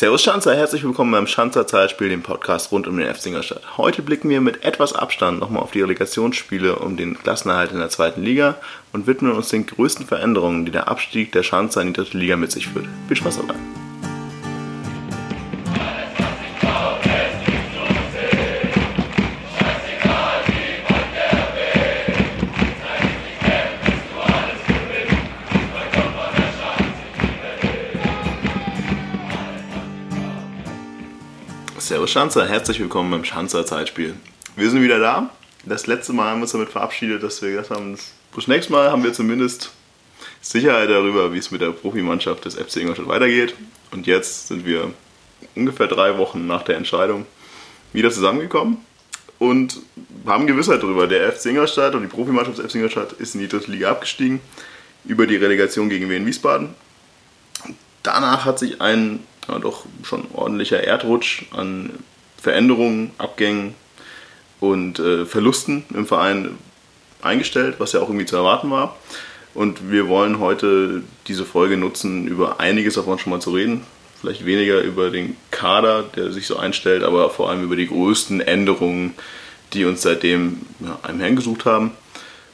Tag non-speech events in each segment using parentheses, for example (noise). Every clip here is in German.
Servus Schanzer, herzlich willkommen beim Schanzer Zeitspiel, dem Podcast rund um den FC Ingolstadt. Heute blicken wir mit etwas Abstand nochmal auf die Relegationsspiele um den Klassenerhalt in der zweiten Liga und widmen uns den größten Veränderungen, die der Abstieg der Schanzer in die dritte Liga mit sich führt. Viel Spaß dabei! Schanzer, herzlich willkommen beim Schanzer Zeitspiel. Wir sind wieder da. Das letzte Mal haben wir uns damit verabschiedet, dass wir gesagt haben, das nächste Mal haben wir zumindest Sicherheit darüber, wie es mit der Profimannschaft des FC Ingolstadt weitergeht. Und jetzt sind wir ungefähr drei Wochen nach der Entscheidung wieder zusammengekommen und haben Gewissheit darüber. Der FC Ingolstadt und die Profimannschaft des FC Ingolstadt ist in die dritte Liga abgestiegen über die Relegation gegen Wien Wiesbaden. Danach hat sich ein ja, doch schon ordentlicher Erdrutsch an Veränderungen, Abgängen und äh, Verlusten im Verein eingestellt, was ja auch irgendwie zu erwarten war. Und wir wollen heute diese Folge nutzen, über einiges davon schon mal zu reden. Vielleicht weniger über den Kader, der sich so einstellt, aber vor allem über die größten Änderungen, die uns seitdem ja, einem heimgesucht haben.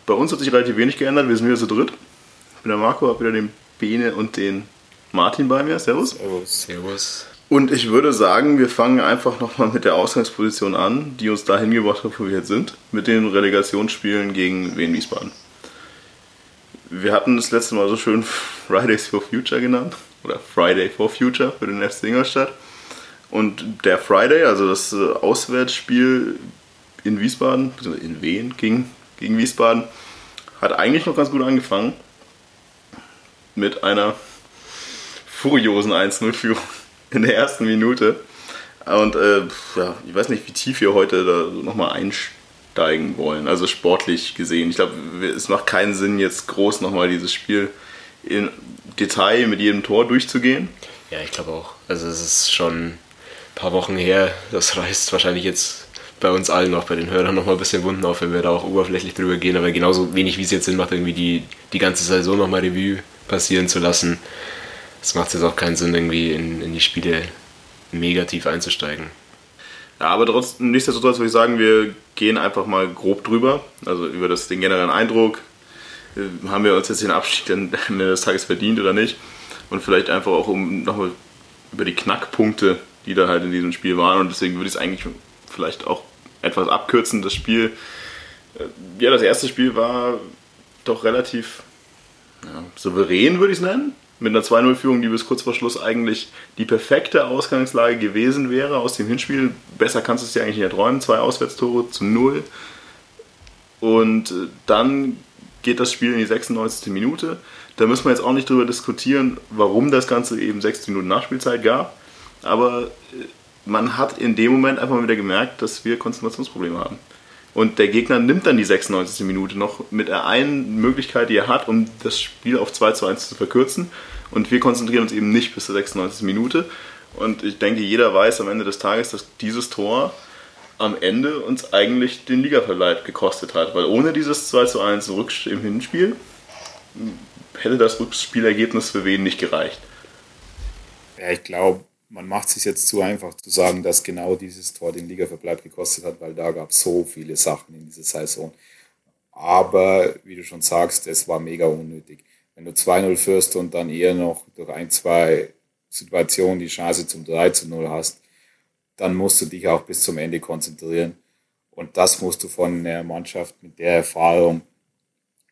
Bei uns hat sich relativ wenig geändert, wir sind wieder zu dritt. Ich bin der Marco, habe wieder den Bene und den Martin bei mir. Servus. Servus. Servus. Und ich würde sagen, wir fangen einfach nochmal mit der Ausgangsposition an, die uns dahin gebracht hat, wo wir jetzt sind, mit den Relegationsspielen gegen Wien Wiesbaden. Wir hatten das letzte Mal so schön (laughs) Fridays for Future genannt, oder Friday for Future für den FC Ingolstadt. Und der Friday, also das äh, Auswärtsspiel in Wiesbaden, in Wien gegen, gegen Wiesbaden, hat eigentlich noch ganz gut angefangen. Mit einer furiosen 1-0-Führung (laughs) in der ersten Minute. Und äh, ja, ich weiß nicht, wie tief wir heute da nochmal einsteigen wollen. Also sportlich gesehen. Ich glaube, es macht keinen Sinn, jetzt groß nochmal dieses Spiel in Detail mit jedem Tor durchzugehen. Ja, ich glaube auch. Also es ist schon ein paar Wochen her. Das reißt wahrscheinlich jetzt bei uns allen noch, bei den Hörern noch mal ein bisschen Wunden auf, wenn wir da auch oberflächlich drüber gehen. Aber genauso wenig, wie es jetzt Sinn macht, irgendwie die, die ganze Saison nochmal Revue passieren zu lassen es macht jetzt auch keinen Sinn, irgendwie in, in die Spiele negativ einzusteigen. Ja, aber trotzdem, nichtsdestotrotz würde ich sagen, wir gehen einfach mal grob drüber, also über das, den generellen Eindruck. Äh, haben wir uns jetzt den Abstieg am Ende des Tages verdient oder nicht? Und vielleicht einfach auch um nochmal über die Knackpunkte, die da halt in diesem Spiel waren. Und deswegen würde ich es eigentlich vielleicht auch etwas abkürzen. Das Spiel, äh, ja, das erste Spiel war doch relativ ja, souverän, würde ich es nennen mit einer 2-0-Führung, die bis kurz vor Schluss eigentlich die perfekte Ausgangslage gewesen wäre aus dem Hinspiel. Besser kannst du es dir eigentlich nicht erträumen. Zwei Auswärtstore zu null. Und äh, dann geht das Spiel in die 96. Minute. Da müssen wir jetzt auch nicht drüber diskutieren, warum das Ganze eben 60 Minuten Nachspielzeit gab. Aber äh, man hat in dem Moment einfach mal wieder gemerkt, dass wir Konzentrationsprobleme haben. Und der Gegner nimmt dann die 96. Minute noch mit der einen Möglichkeit, die er hat, um das Spiel auf 2 zu 1 zu verkürzen. Und wir konzentrieren uns eben nicht bis zur 96. Minute. Und ich denke, jeder weiß am Ende des Tages, dass dieses Tor am Ende uns eigentlich den Ligaverbleib gekostet hat. Weil ohne dieses 2 zu 1 im Hinspiel hätte das Rückspielergebnis für wen nicht gereicht. Ja, ich glaube, man macht es sich jetzt zu einfach zu sagen, dass genau dieses Tor den Ligaverbleib gekostet hat, weil da gab es so viele Sachen in dieser Saison. Aber wie du schon sagst, es war mega unnötig. Wenn du 2-0 führst und dann eher noch durch ein, zwei Situationen die Chance zum 3-0 hast, dann musst du dich auch bis zum Ende konzentrieren. Und das musst du von der Mannschaft mit der Erfahrung,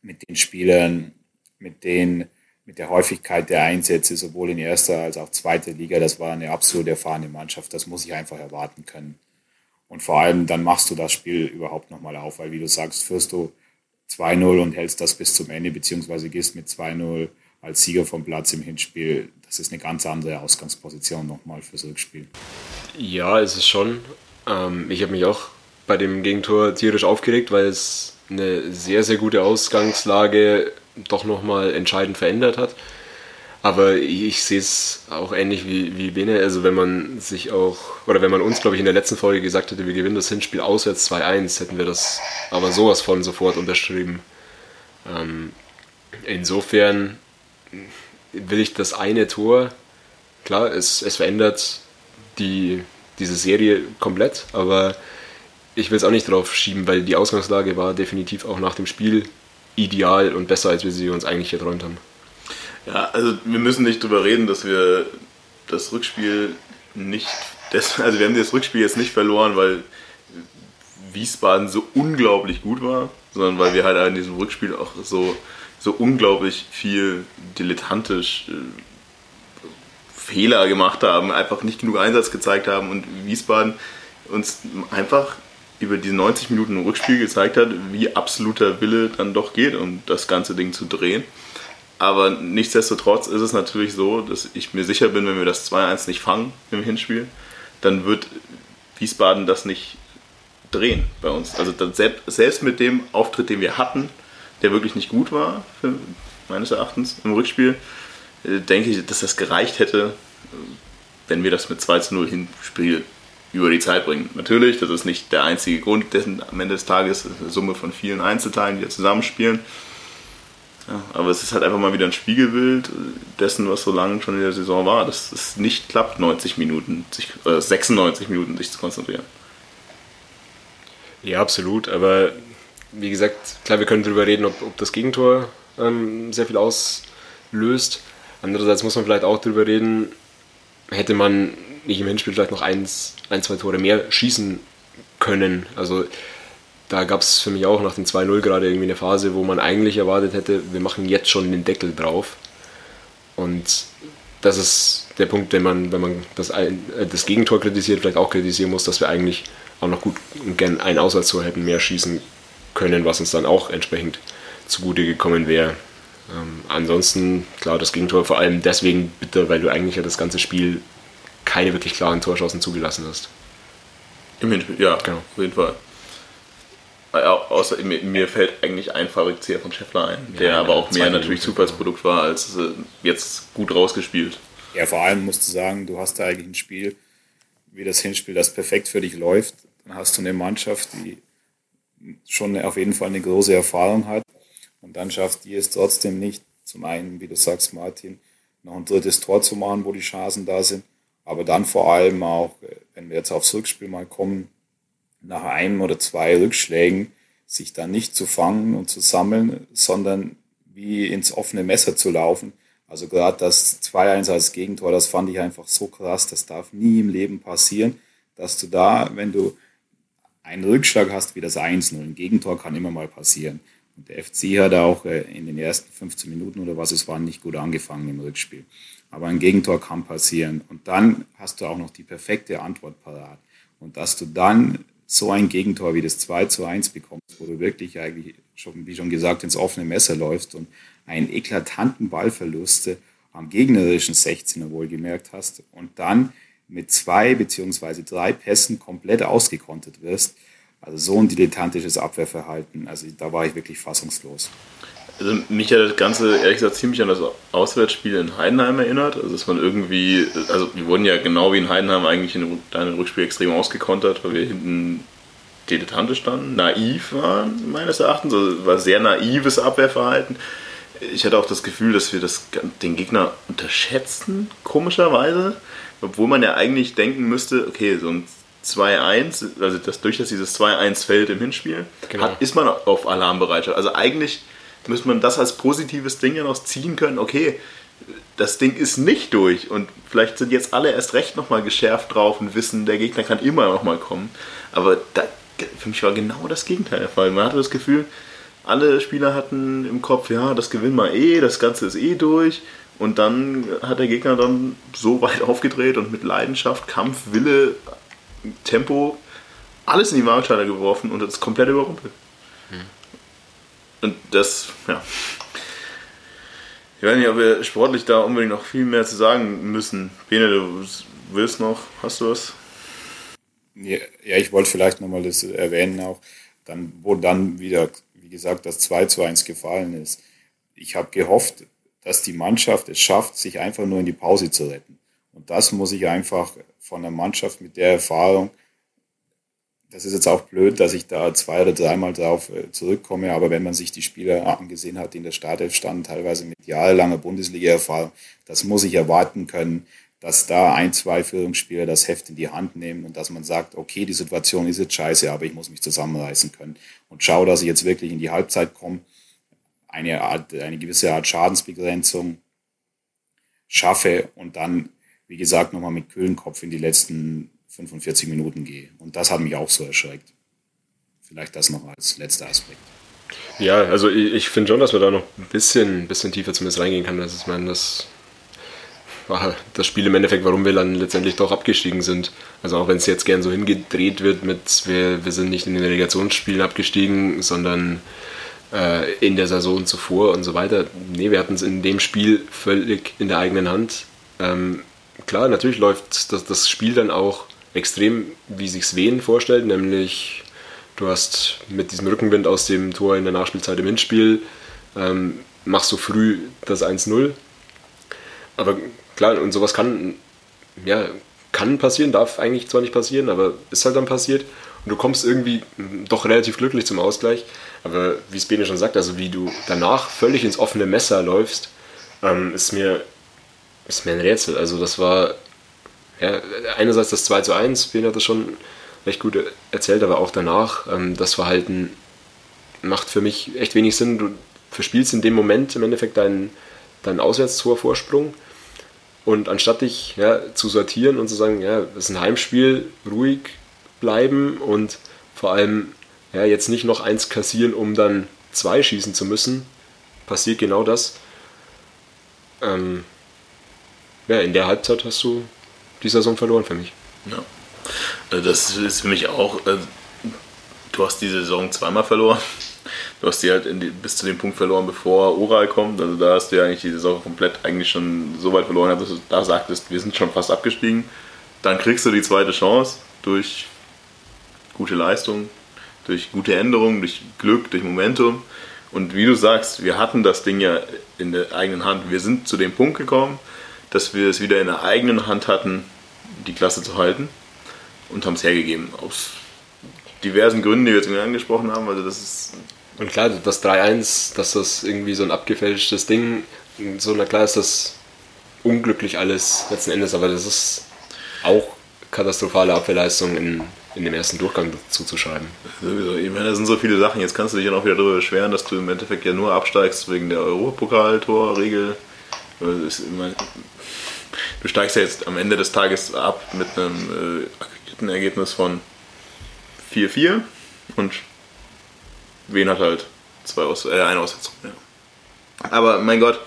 mit den Spielern, mit den mit der Häufigkeit der Einsätze, sowohl in erster als auch zweiter Liga, das war eine absolut erfahrene Mannschaft. Das muss ich einfach erwarten können. Und vor allem dann machst du das Spiel überhaupt nochmal auf, weil wie du sagst, führst du 2-0 und hältst das bis zum Ende, beziehungsweise gehst mit 2-0 als Sieger vom Platz im Hinspiel. Das ist eine ganz andere Ausgangsposition nochmal fürs Rückspiel. Ja, ist es schon. Ähm, ich habe mich auch bei dem Gegentor tierisch aufgeregt, weil es eine sehr, sehr gute Ausgangslage doch nochmal entscheidend verändert hat. Aber ich sehe es auch ähnlich wie, wie Bene. Also wenn man sich auch, oder wenn man uns, glaube ich, in der letzten Folge gesagt hätte, wir gewinnen das Hinspiel auswärts 2-1, hätten wir das aber sowas von sofort unterschrieben. Ähm, insofern will ich das eine Tor, klar, es, es verändert die, diese Serie komplett, aber ich will es auch nicht drauf schieben, weil die Ausgangslage war definitiv auch nach dem Spiel ideal und besser, als wir sie uns eigentlich erträumt haben. Ja, also wir müssen nicht drüber reden, dass wir das Rückspiel nicht, also wir haben das Rückspiel jetzt nicht verloren, weil Wiesbaden so unglaublich gut war, sondern weil wir halt in diesem Rückspiel auch so, so unglaublich viel dilettantisch äh, Fehler gemacht haben, einfach nicht genug Einsatz gezeigt haben und Wiesbaden uns einfach über diese 90 Minuten im Rückspiel gezeigt hat, wie absoluter Wille dann doch geht, um das ganze Ding zu drehen. Aber nichtsdestotrotz ist es natürlich so, dass ich mir sicher bin, wenn wir das 2-1 nicht fangen im Hinspiel, dann wird Wiesbaden das nicht drehen bei uns. Also selbst mit dem Auftritt, den wir hatten, der wirklich nicht gut war, meines Erachtens im Rückspiel, äh, denke ich, dass das gereicht hätte, wenn wir das mit 2 0 hinspielen über die Zeit bringen. Natürlich, das ist nicht der einzige Grund, dessen am Ende des Tages ist eine Summe von vielen Einzelteilen, die da zusammenspielen. Ja, aber es ist halt einfach mal wieder ein Spiegelbild dessen, was so lange schon in der Saison war, dass es nicht klappt, 90 Minuten, sich, äh, 96 Minuten sich zu konzentrieren. Ja, absolut. Aber wie gesagt, klar, wir können darüber reden, ob, ob das Gegentor ähm, sehr viel auslöst. Andererseits muss man vielleicht auch darüber reden, hätte man nicht im Hinspiel vielleicht noch eins, ein, zwei Tore mehr schießen können. Also da gab es für mich auch nach dem 2-0 gerade irgendwie eine Phase, wo man eigentlich erwartet hätte, wir machen jetzt schon den Deckel drauf. Und das ist der Punkt, wenn man, wenn man das, äh, das Gegentor kritisiert, vielleicht auch kritisieren muss, dass wir eigentlich auch noch gut und gern ein Auswärtstor hätten mehr schießen können, was uns dann auch entsprechend zugute gekommen wäre. Ähm, ansonsten, klar, das Gegentor vor allem deswegen bitter, weil du eigentlich ja das ganze Spiel keine wirklich klaren Torschancen zugelassen hast. Im Hinspiel, ja, genau. auf jeden Fall. Außer mir, mir fällt eigentlich ein Fallrückzieher von Scheffler ein, der ja, aber auch mehr natürlich Zufallsprodukt war, als äh, jetzt gut rausgespielt. Ja, vor allem musst du sagen, du hast da eigentlich ein Spiel, wie das Hinspiel, das perfekt für dich läuft. Dann hast du eine Mannschaft, die schon auf jeden Fall eine große Erfahrung hat. Und dann schafft die es trotzdem nicht, zum einen, wie du sagst, Martin, noch ein drittes Tor zu machen, wo die Chancen da sind. Aber dann vor allem auch, wenn wir jetzt aufs Rückspiel mal kommen, nach einem oder zwei Rückschlägen sich dann nicht zu fangen und zu sammeln, sondern wie ins offene Messer zu laufen. Also gerade das 2-1 als Gegentor, das fand ich einfach so krass, das darf nie im Leben passieren, dass du da, wenn du einen Rückschlag hast wie das 1-0, ein Gegentor kann immer mal passieren. Und der FC hat auch äh, in den ersten 15 Minuten oder was es war, nicht gut angefangen im Rückspiel. Aber ein Gegentor kann passieren. Und dann hast du auch noch die perfekte Antwort parat. Und dass du dann so ein Gegentor wie das 2 zu 1 bekommst, wo du wirklich eigentlich schon, wie schon gesagt, ins offene Messer läufst und einen eklatanten Ballverluste am gegnerischen 16er wohlgemerkt hast und dann mit zwei beziehungsweise drei Pässen komplett ausgekontert wirst. Also so ein dilettantisches Abwehrverhalten, also da war ich wirklich fassungslos. Also mich hat das Ganze ehrlich gesagt ziemlich an das Auswärtsspiel in Heidenheim erinnert. Also dass man irgendwie, also wir wurden ja genau wie in Heidenheim eigentlich in einem Rückspiel extrem ausgekontert, weil wir hinten dilettantisch standen, naiv waren meines Erachtens, also war sehr naives Abwehrverhalten. Ich hatte auch das Gefühl, dass wir das, den Gegner unterschätzen, komischerweise. Obwohl man ja eigentlich denken müsste, okay, so ein 2-1, also das, durch das dieses 2-1 fällt im Hinspiel, genau. hat, ist man auf Alarmbereitschaft. Also eigentlich müsste man das als positives Ding ja noch ziehen können, okay, das Ding ist nicht durch und vielleicht sind jetzt alle erst recht nochmal geschärft drauf und wissen, der Gegner kann immer nochmal kommen. Aber da, für mich war genau das Gegenteil der Fall. Man hatte das Gefühl, alle Spieler hatten im Kopf, ja, das gewinnen wir eh, das Ganze ist eh durch. Und dann hat der Gegner dann so weit (laughs) aufgedreht und mit Leidenschaft, Kampf, Wille, Tempo alles in die Waagschale geworfen und das komplett überrumpelt. Hm. Und das, ja. Ich weiß nicht, ob wir sportlich da unbedingt noch viel mehr zu sagen müssen. Bene, du willst noch, hast du was? Ja, ich wollte vielleicht nochmal das erwähnen auch, dann, wo dann wieder, wie gesagt, das 2 zu 1 gefallen ist. Ich habe gehofft, dass die Mannschaft es schafft, sich einfach nur in die Pause zu retten. Und das muss ich einfach von der Mannschaft mit der Erfahrung, das ist jetzt auch blöd, dass ich da zwei oder dreimal darauf äh, zurückkomme, aber wenn man sich die Spieler angesehen hat, die in der Startelf standen, teilweise mit jahrelanger Bundesliga-Erfahrung, das muss ich erwarten können, dass da ein, zwei Führungsspieler das Heft in die Hand nehmen und dass man sagt, okay, die Situation ist jetzt scheiße, aber ich muss mich zusammenreißen können. Und schaue, dass ich jetzt wirklich in die Halbzeit komme, eine, Art, eine gewisse Art Schadensbegrenzung schaffe und dann, wie gesagt, nochmal mit kühlen Kopf in die letzten 45 Minuten gehe. Und das hat mich auch so erschreckt. Vielleicht das noch als letzter Aspekt. Ja, also ich, ich finde schon, dass man da noch ein bisschen, bisschen tiefer zumindest reingehen kann. Das ist, meine, das war das Spiel im Endeffekt, warum wir dann letztendlich doch abgestiegen sind. Also auch wenn es jetzt gern so hingedreht wird mit, wir, wir sind nicht in den Relegationsspielen abgestiegen, sondern äh, in der Saison zuvor und so weiter. Nee, wir hatten es in dem Spiel völlig in der eigenen Hand. Ähm, klar, natürlich läuft das, das Spiel dann auch extrem, wie sich Sven vorstellt, nämlich du hast mit diesem Rückenwind aus dem Tor in der Nachspielzeit im Hinspiel, ähm, machst du früh das 1-0. Aber klar, und sowas kann, ja, kann passieren, darf eigentlich zwar nicht passieren, aber ist halt dann passiert. Und du kommst irgendwie doch relativ glücklich zum Ausgleich. Aber wie es Bene schon sagt, also wie du danach völlig ins offene Messer läufst, ähm, ist, mir, ist mir ein Rätsel. Also das war ja, einerseits das 2 zu 1, Bene hat das schon recht gut erzählt, aber auch danach, ähm, das Verhalten macht für mich echt wenig Sinn. Du verspielst in dem Moment im Endeffekt deinen, deinen Auswärtstorvorsprung und anstatt dich ja, zu sortieren und zu sagen, ja, das ist ein Heimspiel, ruhig bleiben und vor allem ja, jetzt nicht noch eins kassieren, um dann zwei schießen zu müssen, passiert genau das. Ähm, ja, in der Halbzeit hast du die Saison verloren für mich. Ja. Also das ist für mich auch, äh, du hast die Saison zweimal verloren. Du hast die halt die, bis zu dem Punkt verloren, bevor Oral kommt. Also da hast du ja eigentlich die Saison komplett eigentlich schon so weit verloren, dass du da sagtest, wir sind schon fast abgestiegen. Dann kriegst du die zweite Chance durch gute Leistung, durch gute Änderungen, durch Glück, durch Momentum. Und wie du sagst, wir hatten das Ding ja in der eigenen Hand. Wir sind zu dem Punkt gekommen, dass wir es wieder in der eigenen Hand hatten, die Klasse zu halten und haben es hergegeben. Aus diversen Gründen, die wir jetzt angesprochen haben. Also das ist und klar, das 3-1, dass das irgendwie so ein abgefälschtes Ding, so na klar ist das unglücklich alles letzten Endes, aber das ist auch katastrophale Abwehrleistung in, in dem ersten Durchgang zuzuschreiben. Sowieso, ich meine, da sind so viele Sachen. Jetzt kannst du dich ja noch wieder darüber beschweren, dass du im Endeffekt ja nur absteigst wegen der Europapokal-Torregel. Du steigst ja jetzt am Ende des Tages ab mit einem äh, Ergebnis von 4-4 und Wen hat halt zwei Aus äh, eine Aussetzung. Ja. Aber mein Gott,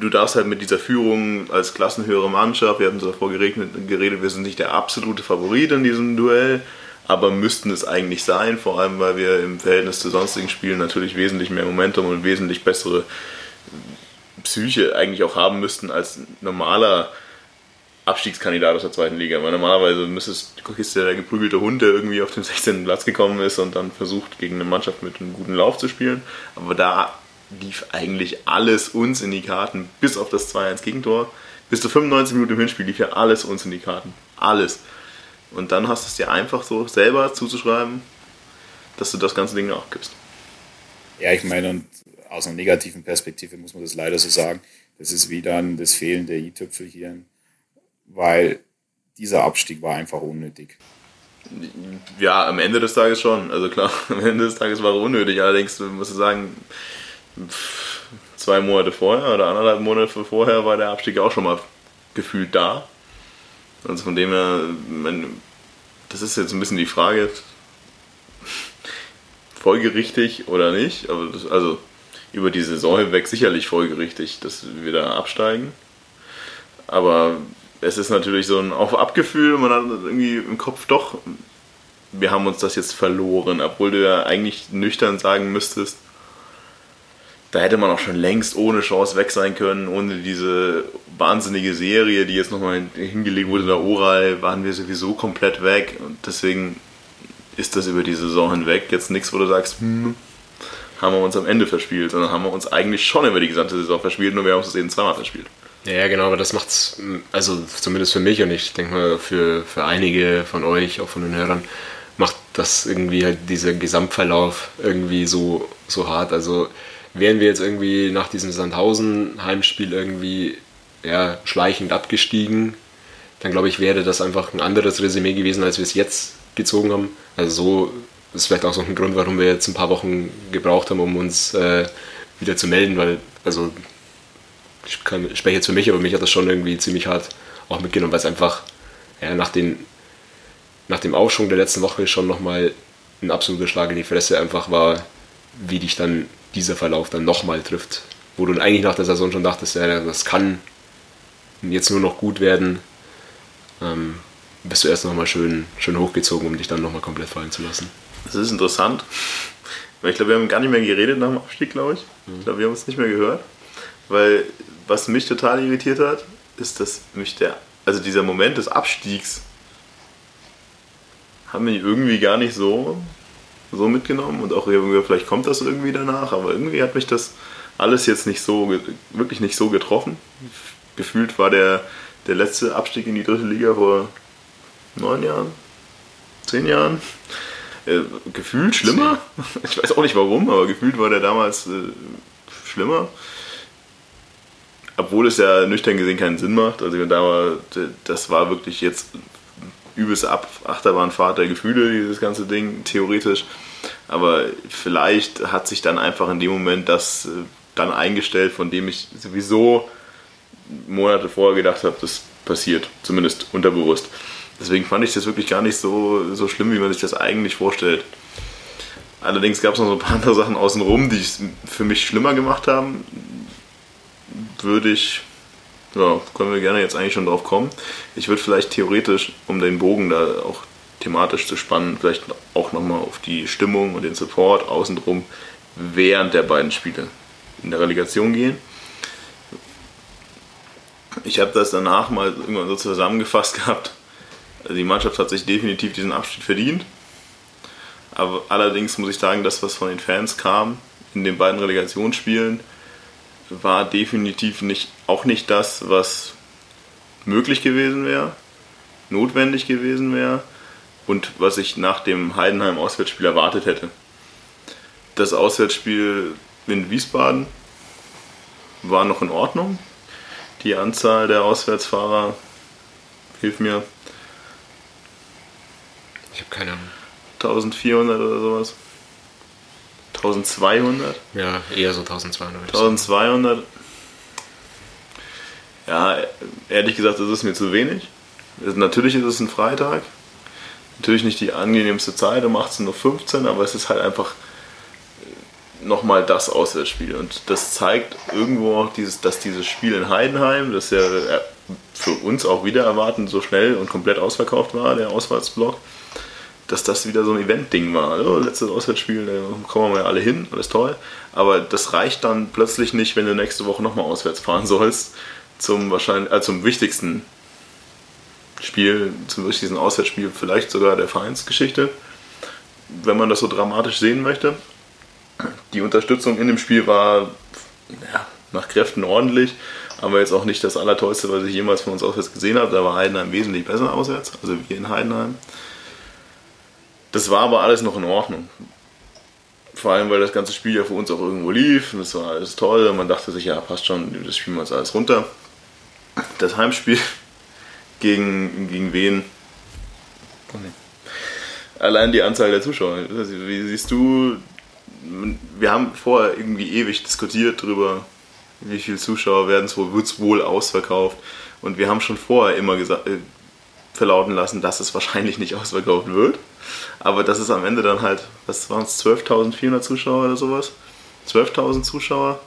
du darfst halt mit dieser Führung als klassenhöhere Mannschaft, wir hatten davor geredet, geredet, wir sind nicht der absolute Favorit in diesem Duell, aber müssten es eigentlich sein, vor allem weil wir im Verhältnis zu sonstigen Spielen natürlich wesentlich mehr Momentum und wesentlich bessere Psyche eigentlich auch haben müssten als normaler Abstiegskandidat aus der zweiten Liga. Weil normalerweise müsstest, ist ja der geprügelte Hund, der irgendwie auf den (laughs) 16. Platz gekommen ist und dann versucht, gegen eine Mannschaft mit einem guten Lauf zu spielen. Aber da lief eigentlich alles uns in die Karten, bis auf das 2-1 Gegentor. Bis zu 95 Minuten im Hinspiel lief ja alles uns in die Karten. Alles. Und dann hast du es dir einfach so selber zuzuschreiben, dass du das ganze Ding auch gibst. Ja, ich meine, und aus einer negativen Perspektive muss man das leider so sagen, das ist wieder das Fehlen der i-Tüpfelchen weil dieser Abstieg war einfach unnötig. Ja, am Ende des Tages schon. Also klar, (laughs) am Ende des Tages war er unnötig. Allerdings muss ich sagen, zwei Monate vorher oder anderthalb Monate vorher war der Abstieg auch schon mal gefühlt da. Also von dem her, das ist jetzt ein bisschen die Frage, folgerichtig oder nicht. Aber das, also über die Saison hinweg sicherlich folgerichtig, dass wir da absteigen. Aber es ist natürlich so ein Auf-Ab-Gefühl, man hat irgendwie im Kopf doch, wir haben uns das jetzt verloren, obwohl du ja eigentlich nüchtern sagen müsstest, da hätte man auch schon längst ohne Chance weg sein können, ohne diese wahnsinnige Serie, die jetzt nochmal hingelegt wurde in der Oral, waren wir sowieso komplett weg und deswegen ist das über die Saison hinweg jetzt nichts, wo du sagst, hm, haben wir uns am Ende verspielt, sondern haben wir uns eigentlich schon über die gesamte Saison verspielt, nur wir haben uns eben zweimal verspielt. Ja, genau, aber das macht's, also zumindest für mich und ich denke mal für, für einige von euch, auch von den Hörern, macht das irgendwie halt dieser Gesamtverlauf irgendwie so, so hart. Also wären wir jetzt irgendwie nach diesem Sandhausen-Heimspiel irgendwie ja, schleichend abgestiegen, dann glaube ich, wäre das einfach ein anderes Resümee gewesen, als wir es jetzt gezogen haben. Also so ist vielleicht auch so ein Grund, warum wir jetzt ein paar Wochen gebraucht haben, um uns äh, wieder zu melden, weil, also ich, kann, spreche jetzt für mich, aber mich hat das schon irgendwie ziemlich hart auch mitgenommen, weil es einfach ja, nach, den, nach dem Aufschwung der letzten Woche schon nochmal ein absoluter Schlag in die Fresse einfach war, wie dich dann dieser Verlauf dann nochmal trifft. Wo du eigentlich nach der Saison schon dachtest, ja, das kann jetzt nur noch gut werden. Ähm, bist du erst nochmal schön, schön hochgezogen, um dich dann nochmal komplett fallen zu lassen. Das ist interessant. Ich glaube, wir haben gar nicht mehr geredet nach dem Abstieg, glaube ich. Ich glaube, wir haben uns nicht mehr gehört. Weil was mich total irritiert hat, ist, dass mich der, also dieser Moment des Abstiegs, haben wir irgendwie gar nicht so, so mitgenommen und auch irgendwie, vielleicht kommt das irgendwie danach, aber irgendwie hat mich das alles jetzt nicht so, wirklich nicht so getroffen. Gefühlt war der, der letzte Abstieg in die dritte Liga vor neun Jahren, zehn Jahren. Äh, gefühlt schlimmer. Ich weiß auch nicht warum, aber gefühlt war der damals äh, schlimmer obwohl es ja nüchtern gesehen keinen Sinn macht. Also da war, das war wirklich jetzt übelst ab Achterbahnfahrt der Gefühle, dieses ganze Ding, theoretisch. Aber vielleicht hat sich dann einfach in dem Moment das äh, dann eingestellt, von dem ich sowieso Monate vorher gedacht habe, das passiert, zumindest unterbewusst. Deswegen fand ich das wirklich gar nicht so, so schlimm, wie man sich das eigentlich vorstellt. Allerdings gab es noch so ein paar andere Sachen außenrum, die es für mich schlimmer gemacht haben würde ich, ja, können wir gerne jetzt eigentlich schon drauf kommen. Ich würde vielleicht theoretisch, um den Bogen da auch thematisch zu spannen, vielleicht auch nochmal auf die Stimmung und den Support außenrum während der beiden Spiele in der Relegation gehen. Ich habe das danach mal irgendwann so zusammengefasst (laughs) gehabt. Also die Mannschaft hat sich definitiv diesen Abschied verdient. Aber allerdings muss ich sagen, das, was von den Fans kam in den beiden Relegationsspielen, war definitiv nicht, auch nicht das, was möglich gewesen wäre, notwendig gewesen wäre und was ich nach dem Heidenheim-Auswärtsspiel erwartet hätte. Das Auswärtsspiel in Wiesbaden war noch in Ordnung. Die Anzahl der Auswärtsfahrer, hilft mir. Ich habe keine Ahnung. 1400 oder sowas. 1200? Ja, eher so 1200. 1200. Ja, ehrlich gesagt, das ist mir zu wenig. Natürlich ist es ein Freitag. Natürlich nicht die angenehmste Zeit um 18.15 Uhr, aber es ist halt einfach nochmal das Auswärtsspiel. Und das zeigt irgendwo auch, dieses, dass dieses Spiel in Heidenheim, das ja für uns auch wieder erwarten so schnell und komplett ausverkauft war, der Auswärtsblock, dass das wieder so ein Event-Ding war. Also, letztes Auswärtsspiel, da kommen wir ja alle hin, alles toll. Aber das reicht dann plötzlich nicht, wenn du nächste Woche nochmal auswärts fahren (laughs) sollst, zum, wahrscheinlich, äh, zum wichtigsten Spiel, zum wichtigsten Auswärtsspiel, vielleicht sogar der Vereinsgeschichte, wenn man das so dramatisch sehen möchte. Die Unterstützung in dem Spiel war ja, nach Kräften ordentlich, aber jetzt auch nicht das Allertollste, was ich jemals von uns auswärts gesehen habe. Da war Heidenheim wesentlich besser auswärts, also wir in Heidenheim. Das war aber alles noch in Ordnung. Vor allem, weil das ganze Spiel ja für uns auch irgendwo lief und es war alles toll und man dachte sich, ja, passt schon, das spielen wir uns alles runter. Das Heimspiel (laughs) gegen, gegen wen? Oh nee. Allein die Anzahl der Zuschauer. Wie siehst du, wir haben vorher irgendwie ewig diskutiert darüber, wie viele Zuschauer werden es wohl, wird es wohl ausverkauft. Und wir haben schon vorher immer gesagt, äh, verlauten lassen, dass es wahrscheinlich nicht ausverkauft wird. Aber das ist am Ende dann halt, was waren es, 12.400 Zuschauer oder sowas? 12.000 Zuschauer.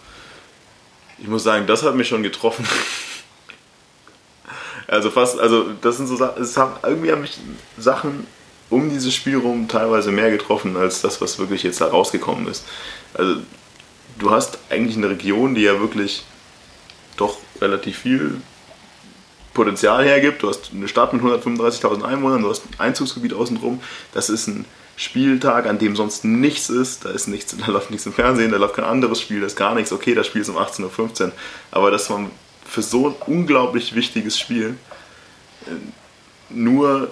Ich muss sagen, das hat mich schon getroffen. (laughs) also fast, also das sind so Sachen, es haben, irgendwie haben mich Sachen um dieses Spiel rum teilweise mehr getroffen, als das, was wirklich jetzt da rausgekommen ist. Also du hast eigentlich eine Region, die ja wirklich doch relativ viel Potenzial hergibt. Du hast eine Stadt mit 135.000 Einwohnern, du hast ein Einzugsgebiet außenrum. Das ist ein Spieltag, an dem sonst nichts ist, da ist nichts, (laughs) da läuft nichts im Fernsehen, da läuft kein anderes Spiel, da ist gar nichts, okay, das Spiel ist um 18.15 Uhr, aber dass man für so ein unglaublich wichtiges Spiel äh, nur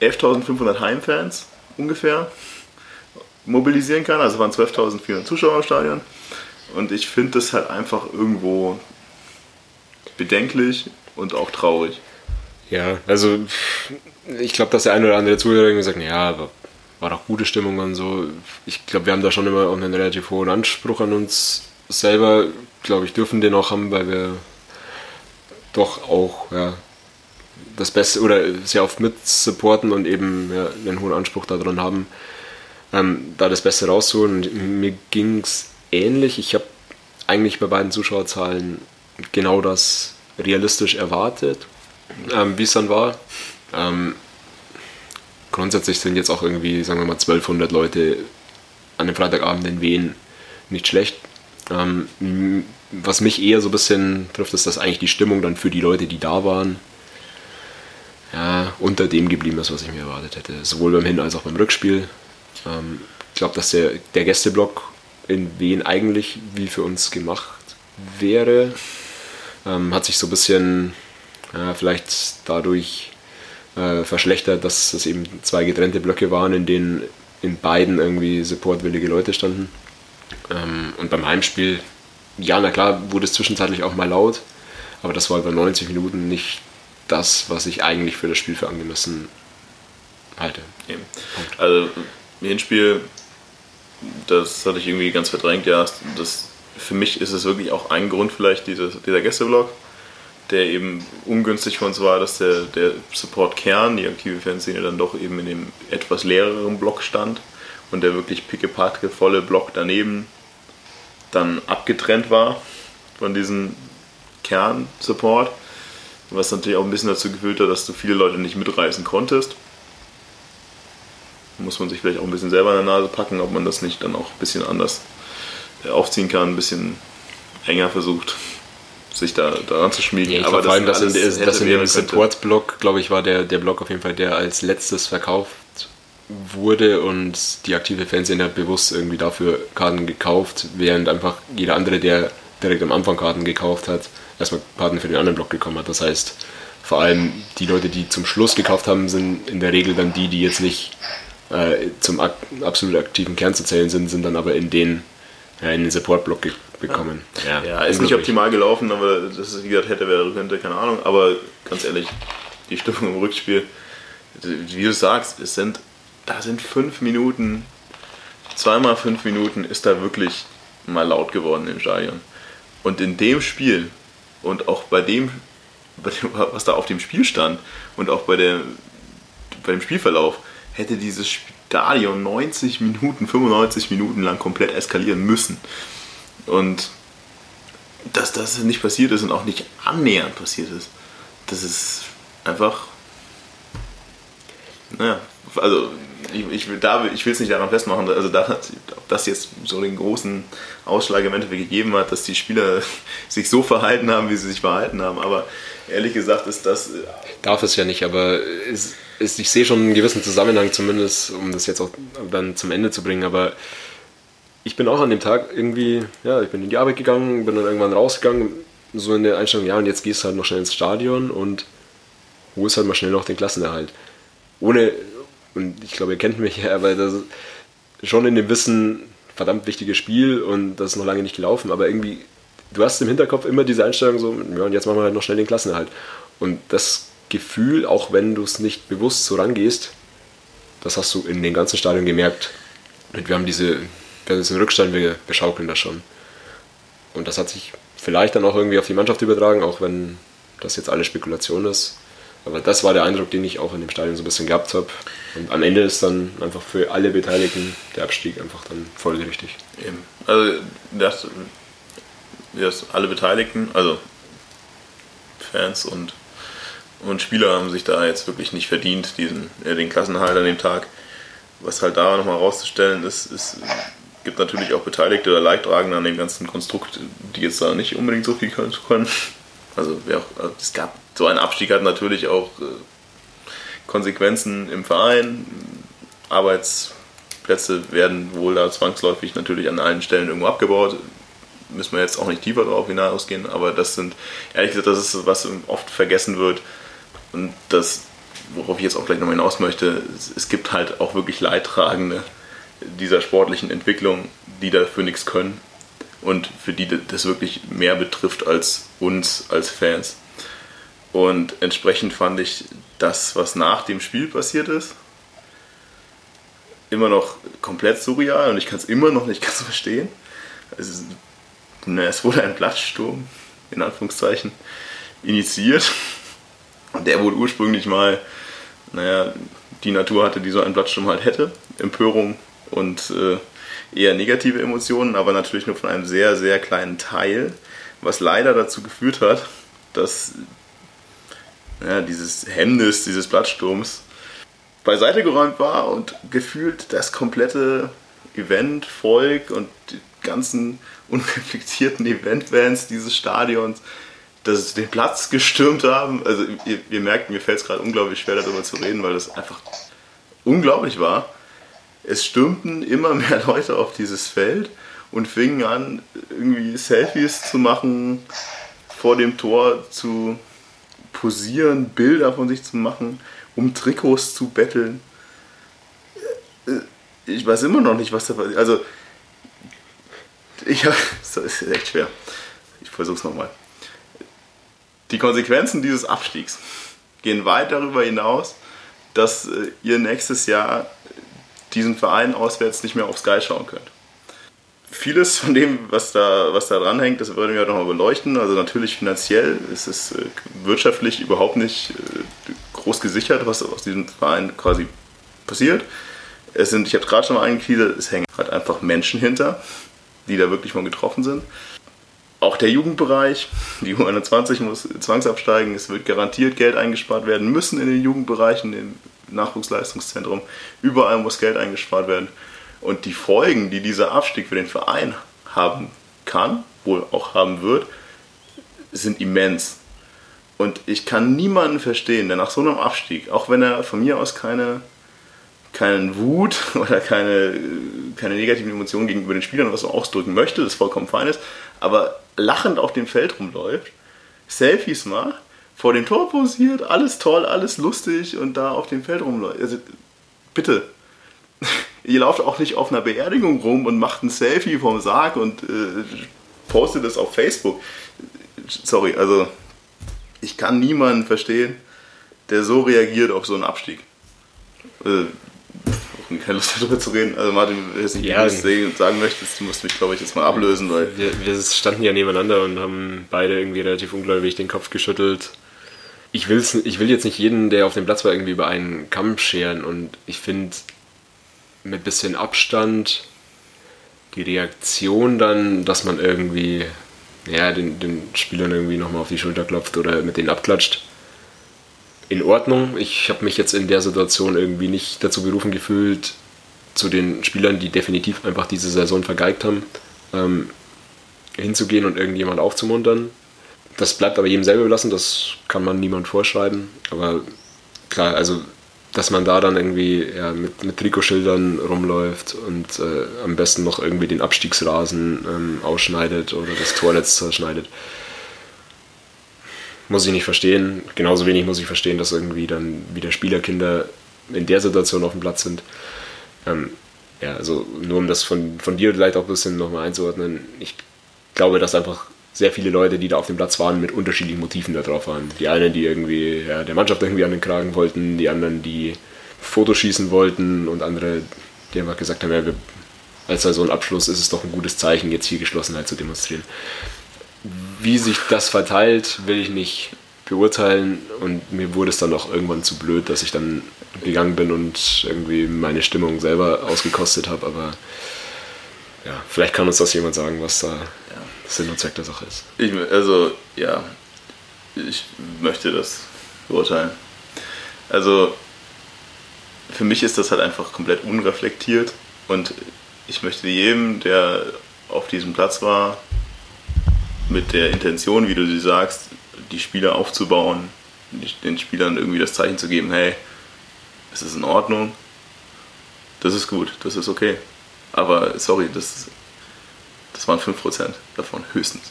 11.500 Heimfans ungefähr mobilisieren kann, also waren 12.400 Zuschauer im Stadion und ich finde das halt einfach irgendwo bedenklich und auch traurig. Ja, also ich glaube, dass der eine oder andere Zuhörer gesagt hat, ja, war, doch gute Stimmung und so. Ich glaube, wir haben da schon immer einen relativ hohen Anspruch an uns selber. Glaube ich, dürfen den auch haben, weil wir doch auch ja, das Beste oder sehr oft mit supporten und eben ja, einen hohen Anspruch daran haben, ähm, da das Beste rauszuholen. Und mir ging es ähnlich. Ich habe eigentlich bei beiden Zuschauerzahlen genau das realistisch erwartet, ähm, wie es dann war. Ähm, grundsätzlich sind jetzt auch irgendwie, sagen wir mal, 1200 Leute an dem Freitagabend in Wien nicht schlecht. Ähm, was mich eher so ein bisschen trifft, ist, dass eigentlich die Stimmung dann für die Leute, die da waren, ja, unter dem geblieben ist, was ich mir erwartet hätte. Sowohl beim Hin- als auch beim Rückspiel. Ähm, ich glaube, dass der, der Gästeblock in Wien eigentlich wie für uns gemacht wäre. Ähm, hat sich so ein bisschen ja, vielleicht dadurch äh, verschlechtert, dass es eben zwei getrennte Blöcke waren, in denen in beiden irgendwie supportwillige Leute standen. Ähm, und beim Heimspiel, ja, na klar, wurde es zwischenzeitlich auch mal laut, aber das war über 90 Minuten nicht das, was ich eigentlich für das Spiel für angemessen halte. Eben. Also, Hinspiel, das hatte ich irgendwie ganz verdrängt, ja. Das, für mich ist es wirklich auch ein Grund, vielleicht dieser, dieser Gästeblock der eben ungünstig für uns war, dass der, der Support-Kern, die aktive Fanszene, dann doch eben in dem etwas leereren Block stand und der wirklich pickepacke volle Block daneben dann abgetrennt war von diesem Kern-Support, was natürlich auch ein bisschen dazu geführt hat, dass du viele Leute nicht mitreißen konntest. Muss man sich vielleicht auch ein bisschen selber in der Nase packen, ob man das nicht dann auch ein bisschen anders aufziehen kann, ein bisschen enger versucht sich da daran zu schmiegen. Ja, aber vor allem das, in, das in dem Support-Block, glaube ich, war der, der Block auf jeden Fall, der als letztes verkauft wurde und die aktive Fanszene hat bewusst irgendwie dafür Karten gekauft, während einfach jeder andere, der direkt am Anfang Karten gekauft hat, erstmal Karten für den anderen Block bekommen hat. Das heißt, vor allem die Leute, die zum Schluss gekauft haben, sind in der Regel dann die, die jetzt nicht äh, zum ak absolut aktiven Kern zu zählen sind, sind dann aber in den, ja, in den Support-Block ge bekommen. Ja, ja ist nicht optimal gelaufen, aber das ist, wie gesagt, hätte, wäre, könnte, keine Ahnung. Aber ganz ehrlich, die Stimmung im Rückspiel, wie du sagst, es sind, da sind fünf Minuten, zweimal fünf Minuten ist da wirklich mal laut geworden im Stadion. Und in dem Spiel und auch bei dem, bei dem was da auf dem Spiel stand und auch bei, der, bei dem Spielverlauf, hätte dieses Stadion 90 Minuten, 95 Minuten lang komplett eskalieren müssen. Und dass das nicht passiert ist und auch nicht annähernd passiert ist, das ist einfach. Naja, also ich, ich, will, es nicht daran festmachen, also da, ob das jetzt so den großen Ausschlag im Endeffekt gegeben hat, dass die Spieler (laughs) sich so verhalten haben, wie sie sich verhalten haben. Aber ehrlich gesagt ist das. Äh, Darf es ja nicht, aber es, es, ich sehe schon einen gewissen Zusammenhang, zumindest, um das jetzt auch dann zum Ende zu bringen. Aber ich bin auch an dem Tag irgendwie, ja, ich bin in die Arbeit gegangen, bin dann irgendwann rausgegangen, so in der Einstellung, ja, und jetzt gehst du halt noch schnell ins Stadion und holst halt mal schnell noch den Klassenerhalt. Ohne, und ich glaube, ihr kennt mich (laughs) ja, weil das schon in dem Wissen, verdammt wichtiges Spiel und das ist noch lange nicht gelaufen, aber irgendwie, du hast im Hinterkopf immer diese Einstellung so, ja, und jetzt machen wir halt noch schnell den Klassenerhalt. Und das Gefühl, auch wenn du es nicht bewusst so rangehst, das hast du in den ganzen Stadion gemerkt. Und wir haben diese wir sind Rückstand, wir, wir schaukeln das schon. Und das hat sich vielleicht dann auch irgendwie auf die Mannschaft übertragen, auch wenn das jetzt alles Spekulation ist. Aber das war der Eindruck, den ich auch in dem Stadion so ein bisschen gehabt habe. Und am Ende ist dann einfach für alle Beteiligten der Abstieg einfach dann folgerichtig. Eben. Also das, das alle Beteiligten, also Fans und, und Spieler haben sich da jetzt wirklich nicht verdient, diesen, äh, den Klassenhalt an dem Tag. Was halt da nochmal rauszustellen ist, ist gibt natürlich auch Beteiligte oder Leidtragende an dem ganzen Konstrukt, die jetzt da nicht unbedingt so viel können. Also, auch, also es gab so ein Abstieg hat natürlich auch äh, Konsequenzen im Verein. Arbeitsplätze werden wohl da zwangsläufig natürlich an allen Stellen irgendwo abgebaut. Müssen wir jetzt auch nicht tiefer darauf hinausgehen, aber das sind, ehrlich gesagt, das ist, was oft vergessen wird. Und das, worauf ich jetzt auch gleich nochmal hinaus möchte, es gibt halt auch wirklich Leidtragende dieser sportlichen Entwicklung, die dafür nichts können und für die das wirklich mehr betrifft als uns als Fans. Und entsprechend fand ich das, was nach dem Spiel passiert ist, immer noch komplett surreal und ich kann es immer noch nicht (laughs) ganz verstehen. Es, ne, es wurde ein Blattsturm, in Anführungszeichen, initiiert. Der wohl ursprünglich mal, naja, die Natur hatte, die so einen Blattsturm halt hätte. Empörung und äh, eher negative Emotionen, aber natürlich nur von einem sehr, sehr kleinen Teil, was leider dazu geführt hat, dass ja, dieses Hemmnis dieses Blattsturms beiseite geräumt war und gefühlt das komplette Event, Volk und die ganzen (laughs) unreflektierten Eventbands dieses Stadions dass den Platz gestürmt haben. Also ihr, ihr merkt, mir fällt es gerade unglaublich schwer darüber zu reden, weil das einfach unglaublich war es stürmten immer (laughs) mehr Leute auf dieses Feld und fingen an, irgendwie Selfies zu machen, vor dem Tor zu posieren, Bilder von sich zu machen, um Trikots zu betteln. Äh, ich weiß immer noch nicht, was da passiert. Also, ich (laughs) das ist echt schwer. Ich versuch's nochmal. Die Konsequenzen dieses Abstiegs gehen weit darüber hinaus, dass äh, ihr nächstes Jahr diesen Verein auswärts nicht mehr auf Sky schauen könnt. Vieles von dem, was da, was da dranhängt, das würden wir auch nochmal beleuchten. Also natürlich finanziell ist es äh, wirtschaftlich überhaupt nicht äh, groß gesichert, was aus diesem Verein quasi passiert. Es sind, ich habe gerade schon mal angegliedert, es hängen halt einfach Menschen hinter, die da wirklich von getroffen sind. Auch der Jugendbereich, die U21 muss zwangsabsteigen, es wird garantiert Geld eingespart werden müssen in den Jugendbereichen, im Nachwuchsleistungszentrum. Überall muss Geld eingespart werden. Und die Folgen, die dieser Abstieg für den Verein haben kann, wohl auch haben wird, sind immens. Und ich kann niemanden verstehen, der nach so einem Abstieg, auch wenn er von mir aus keine, keinen Wut (laughs) oder keine, keine negativen Emotionen gegenüber den Spielern was ausdrücken möchte, das vollkommen fein ist, aber lachend auf dem Feld rumläuft, Selfies macht vor dem Tor posiert, alles toll, alles lustig und da auf dem Feld rumläuft. Also, bitte, (laughs) ihr lauft auch nicht auf einer Beerdigung rum und macht ein Selfie vom Sarg und äh, postet es auf Facebook. Sorry, also ich kann niemanden verstehen, der so reagiert auf so einen Abstieg. Äh, keine Lust darüber zu reden. Also Martin, wenn du ja, sagen möchtest, du musst mich, glaube ich, jetzt mal ablösen. Weil wir, wir standen ja nebeneinander und haben beide irgendwie relativ ungläubig den Kopf geschüttelt ich, will's, ich will jetzt nicht jeden, der auf dem Platz war, irgendwie über einen Kamm scheren und ich finde mit bisschen Abstand die Reaktion dann, dass man irgendwie ja, den, den Spielern irgendwie nochmal auf die Schulter klopft oder mit denen abklatscht, in Ordnung. Ich habe mich jetzt in der Situation irgendwie nicht dazu berufen gefühlt, zu den Spielern, die definitiv einfach diese Saison vergeigt haben, ähm, hinzugehen und irgendjemand aufzumuntern. Das bleibt aber jedem selber überlassen, das kann man niemand vorschreiben. Aber klar, also dass man da dann irgendwie ja, mit, mit Trikotschildern rumläuft und äh, am besten noch irgendwie den Abstiegsrasen ähm, ausschneidet oder das Tornetz zerschneidet. Muss ich nicht verstehen. Genauso wenig muss ich verstehen, dass irgendwie dann wieder Spielerkinder in der Situation auf dem Platz sind. Ähm, ja, also nur um das von, von dir vielleicht auch ein bisschen nochmal einzuordnen. Ich glaube, dass einfach sehr viele Leute, die da auf dem Platz waren, mit unterschiedlichen Motiven da drauf waren. Die einen, die irgendwie ja, der Mannschaft irgendwie an den Kragen wollten, die anderen, die Fotos schießen wollten und andere, die einfach gesagt haben, ja, wir, als Saisonabschluss ist es doch ein gutes Zeichen, jetzt hier Geschlossenheit zu demonstrieren. Wie sich das verteilt, will ich nicht beurteilen und mir wurde es dann auch irgendwann zu blöd, dass ich dann gegangen bin und irgendwie meine Stimmung selber ausgekostet habe, aber ja, vielleicht kann uns das jemand sagen, was da Sinn und Zweck der Sache ist. Ich, also, ja, ich möchte das beurteilen. Also, für mich ist das halt einfach komplett unreflektiert und ich möchte jedem, der auf diesem Platz war, mit der Intention, wie du sie sagst, die Spieler aufzubauen, den Spielern irgendwie das Zeichen zu geben, hey, es ist in Ordnung, Das ist gut, das ist okay. Aber sorry, das, das waren 5% davon, höchstens.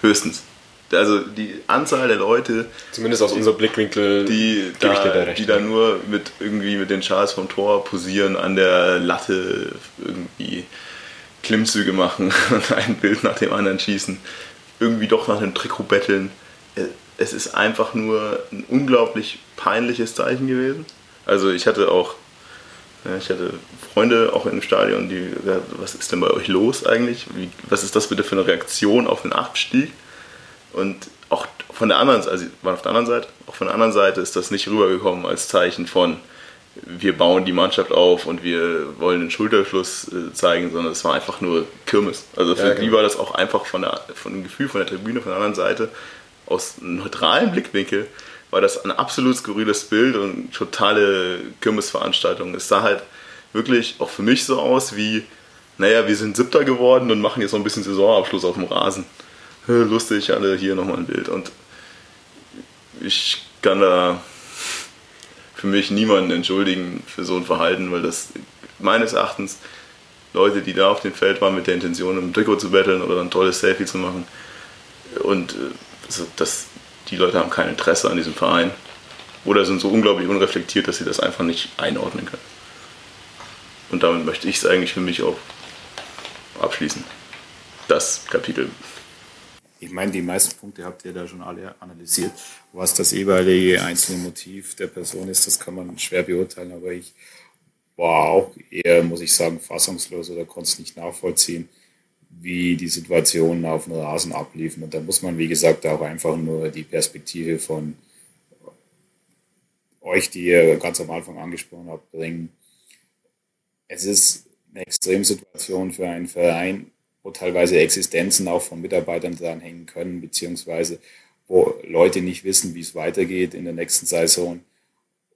Höchstens. Also die Anzahl der Leute, Zumindest aus unserem Blickwinkel die da, da die da nur mit irgendwie mit den Schals vom Tor posieren, an der Latte irgendwie Klimmzüge machen (laughs) und ein Bild nach dem anderen schießen, irgendwie doch nach einem Trikot betteln. Äh, Es ist einfach nur ein unglaublich peinliches Zeichen gewesen. Also ich hatte auch, ja, ich hatte Freunde auch im Stadion, die, was ist denn bei euch los eigentlich? Wie, was ist das bitte für eine Reaktion auf den Abstieg? Und auch von der anderen Seite, also waren auf der anderen Seite, auch von der anderen Seite ist das nicht rübergekommen als Zeichen von wir bauen die Mannschaft auf und wir wollen den Schulterschluss äh, zeigen, sondern es war einfach nur Kirmes. Also für Ja, die genau. war das auch einfach von, der, von dem Gefühl von der Tribüne, von der anderen Seite, aus einem neutralen Blickwinkel, war das ein absolut skurriles Bild und totale Kirmesveranstaltung. Es sah halt wirklich auch für mich so aus wie, naja, wir sind Siebter geworden und machen jetzt noch ein bisschen Saisonabschluss auf dem Rasen. Lustig, alle hier nochmal ein Bild. Und ich kann da für mich niemanden entschuldigen für so ein Verhalten, weil das meines Erachtens Leute, die da auf dem Feld waren mit der Intention, im Trikot zu betteln oder ein tolles Selfie zu machen. Und äh, also das, die Leute haben kein Interesse an diesem Verein. Oder sind so unglaublich unreflektiert, dass sie das einfach nicht einordnen können. Und damit möchte ich es eigentlich für mich auch abschließen. Das Kapitel. Ich meine, die meisten Punkte habt ihr da schon alle analysiert. Was das jeweilige einzelne Motiv der Person ist, das kann man schwer beurteilen, aber ich war auch eher, muss ich sagen, fassungslos oder konnte es nicht nachvollziehen, wie die Situationen auf dem Rasen abliefen. Und da muss man, wie gesagt, auch einfach nur die Perspektive von euch, die ihr ganz am Anfang angesprochen habt, bringen. Es ist eine Extremsituation für einen Verein, wo teilweise Existenzen auch von Mitarbeitern dranhängen können, beziehungsweise wo Leute nicht wissen, wie es weitergeht in der nächsten Saison.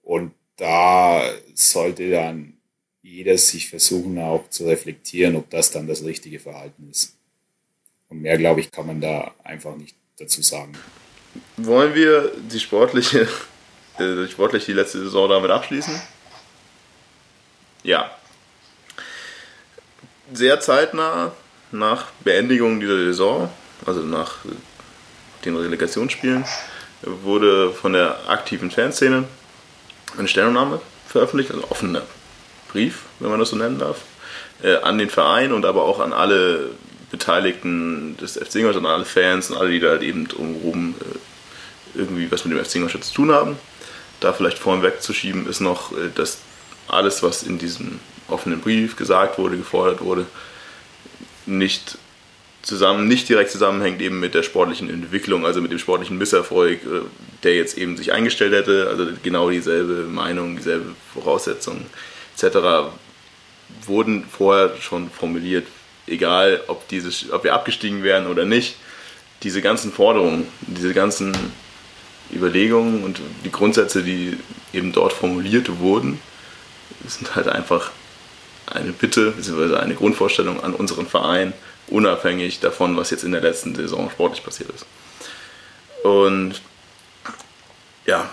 Und da sollte dann jeder sich versuchen auch zu reflektieren, ob das dann das richtige Verhalten ist. Und mehr, glaube ich, kann man da einfach nicht dazu sagen. Wollen wir die sportliche, (laughs) äh, sportlich die letzte Saison damit abschließen? Ja. Sehr zeitnah nach Beendigung dieser Saison, also nach den Relegationsspielen, wurde von der aktiven Fanszene eine Stellungnahme veröffentlicht, also offener Brief, wenn man das so nennen darf, äh, an den Verein und aber auch an alle Beteiligten des FC Ingolstadt, an alle Fans und alle, die da halt eben drumherum äh, irgendwie was mit dem FC Ingolstadt zu tun haben. Da vielleicht vorhin wegzuschieben ist noch, äh, dass alles, was in diesem offenen Brief gesagt wurde, gefordert wurde, nicht zusammen, nicht direkt zusammenhängt eben mit der sportlichen Entwicklung, also mit dem sportlichen Misserfolg, äh, der jetzt eben sich eingestellt hätte, also genau dieselbe Meinung, dieselbe Voraussetzungen etc. wurden vorher schon formuliert, egal ob, dieses, ob wir abgestiegen wären oder nicht, diese ganzen Forderungen, diese ganzen Überlegungen und die Grundsätze, die eben dort formuliert wurden, sind halt einfach eine Bitte bzw. eine Grundvorstellung an unseren Verein, unabhängig davon, was jetzt in der letzten Saison sportlich passiert ist. Und ja,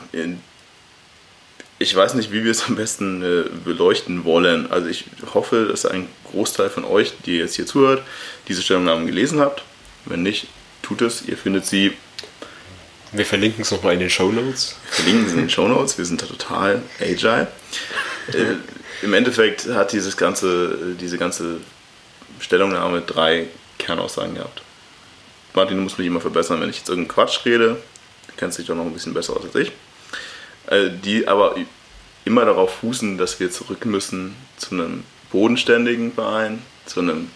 ich weiß nicht, wie wir es am besten äh, beleuchten wollen. Also ich hoffe, dass ein Großteil von euch, die jetzt hier zuhört, diese Stellungnahmen gelesen habt. Wenn nicht, tut es. Ihr findet sie, Wir verlinken es nochmal in den Show Notes. verlinken sie in den Show Notes. Wir sind da total agile. (laughs) Im Endeffekt hat dieses ganze, diese ganze Stellungnahme drei Kernaussagen gehabt. Martin, du musst mich immer verbessern, wenn ich jetzt irgendeinen Quatsch rede. Du kennst dich doch noch ein bisschen besser aus als ich. Äh, Die aber immer darauf fußen, dass wir zurück müssen zu einem bodenständigen Verein, zu einem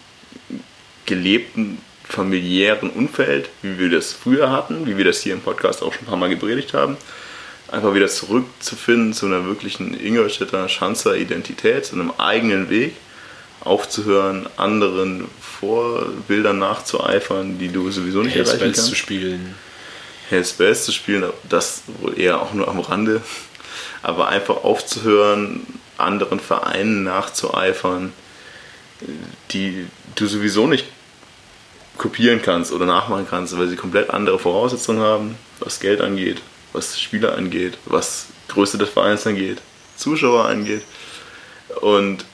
gelebten familiären Umfeld, wie wir das früher hatten, wie wir das hier im Podcast auch schon ein paar Mal gepredigt haben. Einfach wieder zurückzufinden zu einer wirklichen Ingolstädter Schanzer Identität, zu einem eigenen Weg, aufzuhören, anderen Vorbildern nachzueifern, die du sowieso nicht erreichen Hells kannst. zu spielen. Hells Bells zu spielen, das wohl eher auch nur am Rande, aber einfach aufzuhören, anderen Vereinen nachzueifern, die du sowieso nicht kopieren kannst oder nachmachen kannst, weil sie komplett andere Voraussetzungen haben, was Geld angeht, was Spieler angeht, was Größe des Vereins angeht, Zuschauer angeht. Und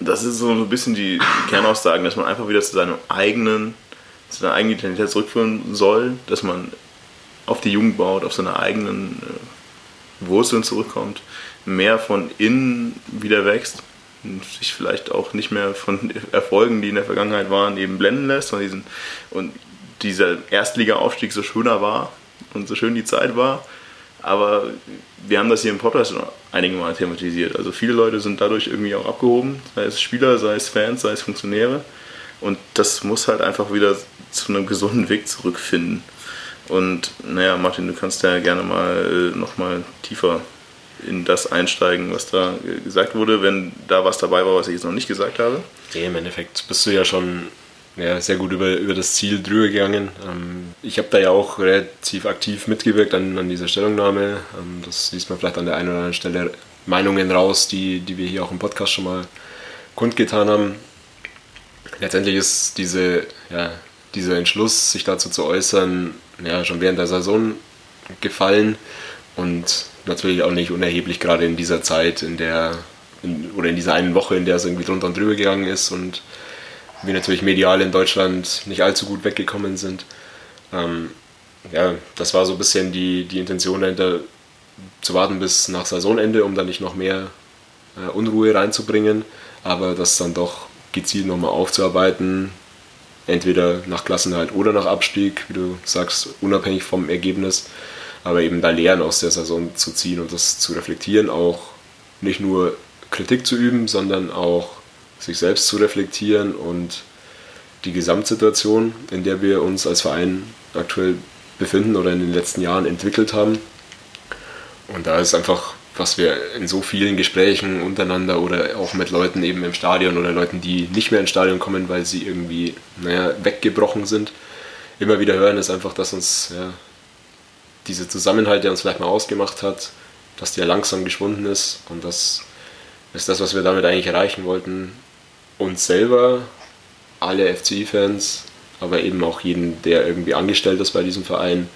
das ist so ein bisschen die Kernaussagen, dass man einfach wieder zu seinem eigenen, zu seiner eigenen Identität zurückführen soll, dass man auf die Jugend baut, auf seine eigenen äh, Wurzeln zurückkommt, mehr von innen wieder wächst und sich vielleicht auch nicht mehr von Erfolgen, die in der Vergangenheit waren, eben blenden lässt von diesen, und dieser Erstliga-Aufstieg so schöner war und so schön die Zeit war. Aber wir haben das hier im Podcast schon einige Mal thematisiert. Also viele Leute sind dadurch irgendwie auch abgehoben, sei es Spieler, sei es Fans, sei es Funktionäre. Und das muss halt einfach wieder zu einem gesunden Weg zurückfinden. Und naja, Martin, du kannst ja gerne mal äh, nochmal tiefer in das einsteigen, was da gesagt wurde, wenn da was dabei war, was ich jetzt noch nicht gesagt habe. Ja, im Endeffekt bist du ja schon ja, sehr gut über, über das Ziel drüber gegangen. Ähm, ich habe da ja auch relativ aktiv mitgewirkt an, an dieser Stellungnahme. Ähm, das liest man vielleicht an der einen oder anderen Stelle Meinungen raus, die, die wir hier auch im Podcast schon mal kundgetan haben. Letztendlich ist diese, ja, dieser Entschluss, sich dazu zu äußern, ja, schon während der Saison gefallen und natürlich auch nicht unerheblich, gerade in dieser Zeit, in der, in, oder in dieser einen Woche, in der es irgendwie drunter und drüber gegangen ist und wir natürlich medial in Deutschland nicht allzu gut weggekommen sind. Ähm, ja, das war so ein bisschen die, die Intention dahinter, zu warten bis nach Saisonende, um dann nicht noch mehr äh, Unruhe reinzubringen, aber das dann doch gezielt nochmal aufzuarbeiten, entweder nach Klassenhalt oder nach Abstieg, wie du sagst, unabhängig vom Ergebnis, aber eben da Lehren aus der Saison zu ziehen und das zu reflektieren, auch nicht nur Kritik zu üben, sondern auch sich selbst zu reflektieren und die Gesamtsituation, in der wir uns als Verein aktuell befinden oder in den letzten Jahren entwickelt haben. Und da ist einfach, was wir in so vielen Gesprächen untereinander oder auch mit Leuten eben im Stadion oder Leuten, die nicht mehr ins Stadion kommen, weil sie irgendwie naja, weggebrochen sind, immer wieder hören, ist einfach, dass uns ja, dieser Zusammenhalt, der uns vielleicht mal ausgemacht hat, dass der langsam geschwunden ist und das ist das, was wir damit eigentlich erreichen wollten, uns selber, alle FCI-Fans, aber eben auch jeden, der irgendwie angestellt ist bei diesem Verein,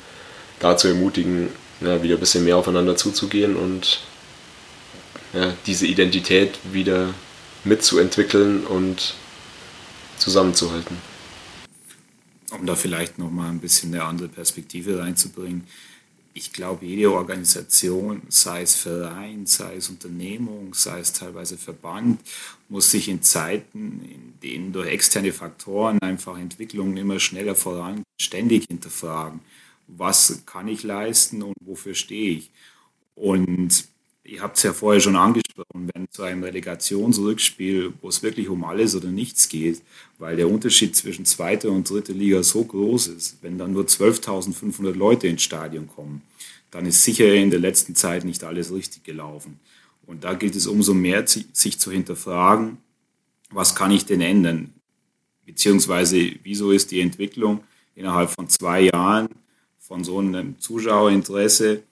dazu ermutigen, ja, wieder ein bisschen mehr aufeinander zuzugehen und ja, diese Identität wieder mitzuentwickeln und zusammenzuhalten. Um da vielleicht nochmal ein bisschen eine andere Perspektive reinzubringen ich glaube, jede Organisation, sei es Verein, sei es Unternehmung, sei es teilweise Verband, muss sich in Zeiten, in denen durch externe Faktoren einfach Entwicklungen immer schneller voran, ständig hinterfragen. Was kann ich leisten und wofür stehe ich? Und ihr habt es ja vorher schon angesprochen, wenn zu einem Relegationsrückspiel, wo es wirklich um alles oder nichts geht, weil der Unterschied zwischen zweiter und dritter Liga so groß ist, wenn dann nur 12.500 Leute ins Stadion kommen, dann ist sicher in der letzten Zeit nicht alles richtig gelaufen. Und da gilt es umso mehr, sich zu hinterfragen, was kann ich denn ändern? Beziehungsweise, wieso ist die Entwicklung innerhalb von zwei Jahren von so einem Zuschauerinteresse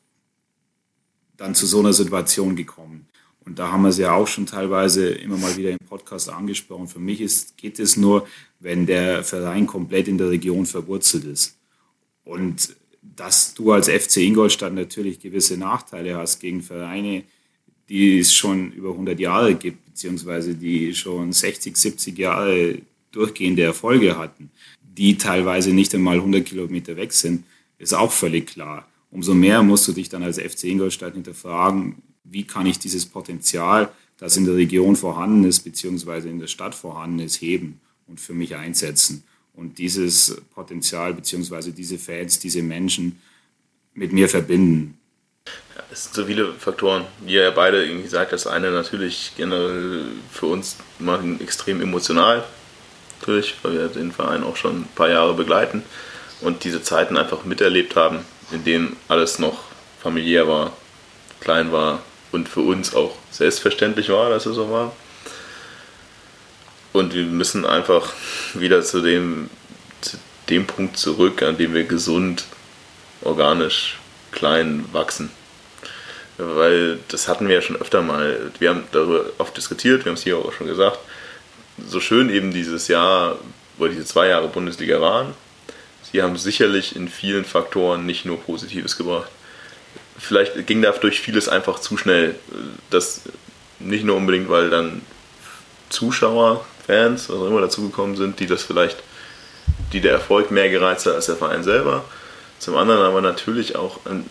dann zu so einer Situation gekommen. Und da haben wir es ja auch schon teilweise immer mal wieder im Podcast angesprochen. Für mich ist, geht es nur, wenn der Verein komplett in der Region verwurzelt ist. Und dass du als FC Ingolstadt natürlich gewisse Nachteile hast gegen Vereine, die es schon über 100 Jahre gibt, beziehungsweise die schon 60, 70 Jahre durchgehende Erfolge hatten, die teilweise nicht einmal 100 Kilometer weg sind, ist auch völlig klar umso mehr musst du dich dann als FC Ingolstadt hinterfragen, wie kann ich dieses Potenzial, das in der Region vorhanden ist, beziehungsweise in der Stadt vorhanden ist, heben und für mich einsetzen. Und dieses Potenzial, beziehungsweise diese Fans, diese Menschen mit mir verbinden. Ja, es sind so viele Faktoren, wie ihr ja beide irgendwie gesagt das eine natürlich generell für uns mal extrem emotional, natürlich, weil wir den Verein auch schon ein paar Jahre begleiten und diese Zeiten einfach miterlebt haben in dem alles noch familiär war, klein war und für uns auch selbstverständlich war, dass es so war. Und wir müssen einfach wieder zu dem, zu dem Punkt zurück, an dem wir gesund, organisch, klein wachsen. Weil das hatten wir ja schon öfter mal. Wir haben darüber oft diskutiert, wir haben es hier auch schon gesagt. So schön eben dieses Jahr, wo diese zwei Jahre Bundesliga waren, sie haben sicherlich in vielen Faktoren nicht nur Positives gebracht. Vielleicht ging da durch vieles einfach zu schnell. Das nicht nur unbedingt, weil dann Zuschauer, Fans, was auch immer dazugekommen sind, die das vielleicht, die der Erfolg mehr gereizt hat als der Verein selber. Zum anderen aber natürlich auch, ein,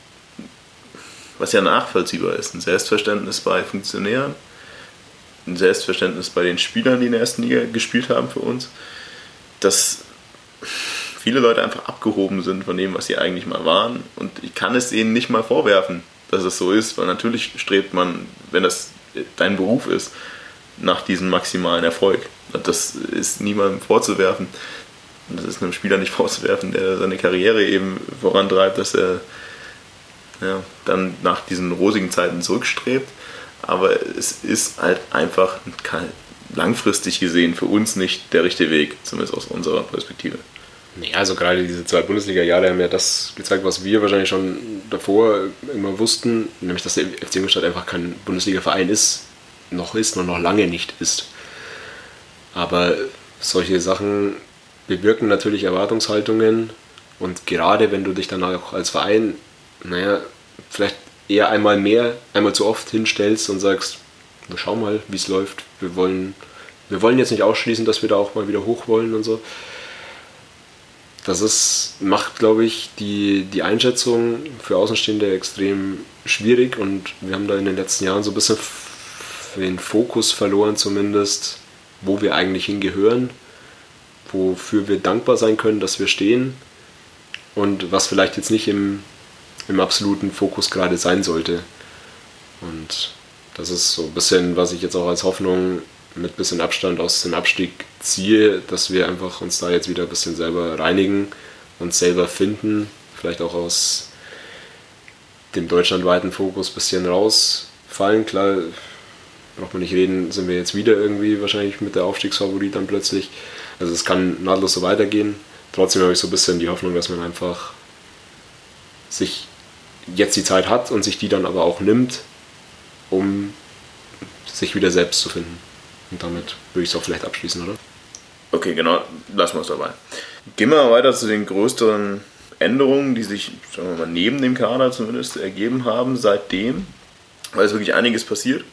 was ja nachvollziehbar ist, ein Selbstverständnis bei Funktionären, ein Selbstverständnis bei den Spielern, die in der ersten Liga gespielt haben für uns, dass viele Leute einfach abgehoben sind von dem, was sie eigentlich mal waren. Und ich kann es ihnen nicht mal vorwerfen, dass es so ist, weil natürlich strebt man, wenn das dein Beruf ist, nach diesem maximalen Erfolg. Das ist niemandem vorzuwerfen. Das ist einem Spieler nicht (laughs) vorzuwerfen, der seine Karriere eben vorantreibt, dass er ja, dann nach diesen rosigen Zeiten zurückstrebt. Aber es ist halt einfach langfristig gesehen für uns nicht der richtige Weg, zumindest aus unserer Perspektive. Nee, also gerade diese zwei Bundesliga-Jahre haben ja das gezeigt, was wir wahrscheinlich schon davor immer wussten, nämlich dass der FC Ingolstadt einfach kein Bundesliga-Verein ist, noch ist und noch lange nicht ist. Aber solche Sachen bewirken natürlich Erwartungshaltungen und gerade wenn du dich dann auch als Verein, naja, vielleicht eher einmal mehr, einmal zu oft hinstellst und sagst, wir schauen mal, wie es läuft, wir wollen, wir wollen jetzt nicht ausschließen, dass wir da auch mal wieder hoch wollen und so. Das ist, macht, glaube ich, die, die Einschätzung für Außenstehende extrem schwierig und wir haben da in den letzten Jahren so ein bisschen den Fokus verloren, zumindest, wo wir eigentlich hingehören, wofür wir dankbar sein können, dass wir stehen und was vielleicht jetzt nicht im, im absoluten Fokus gerade sein sollte. Und das ist so ein bisschen, was ich jetzt auch als Hoffnung mit bisschen Abstand aus dem Abstieg ziehe, dass wir einfach uns da jetzt wieder ein bisschen selber reinigen, uns selber finden, vielleicht auch aus dem deutschlandweiten Fokus ein bisschen rausfallen. Klar, braucht man nicht reden, sind wir jetzt wieder irgendwie wahrscheinlich mit der Aufstiegsfavorit dann plötzlich. Also es kann nahtlos so weitergehen. Trotzdem habe ich so ein bisschen die Hoffnung, dass man einfach sich jetzt die Zeit hat und sich die dann aber auch nimmt, um sich wieder selbst zu finden. Und damit würde ich es auch vielleicht abschließen, oder? Okay, genau, lassen wir es dabei. Gehen wir weiter zu den größeren Änderungen, die sich sagen wir mal, neben dem Kader zumindest ergeben haben seitdem, weil es wirklich einiges passiert.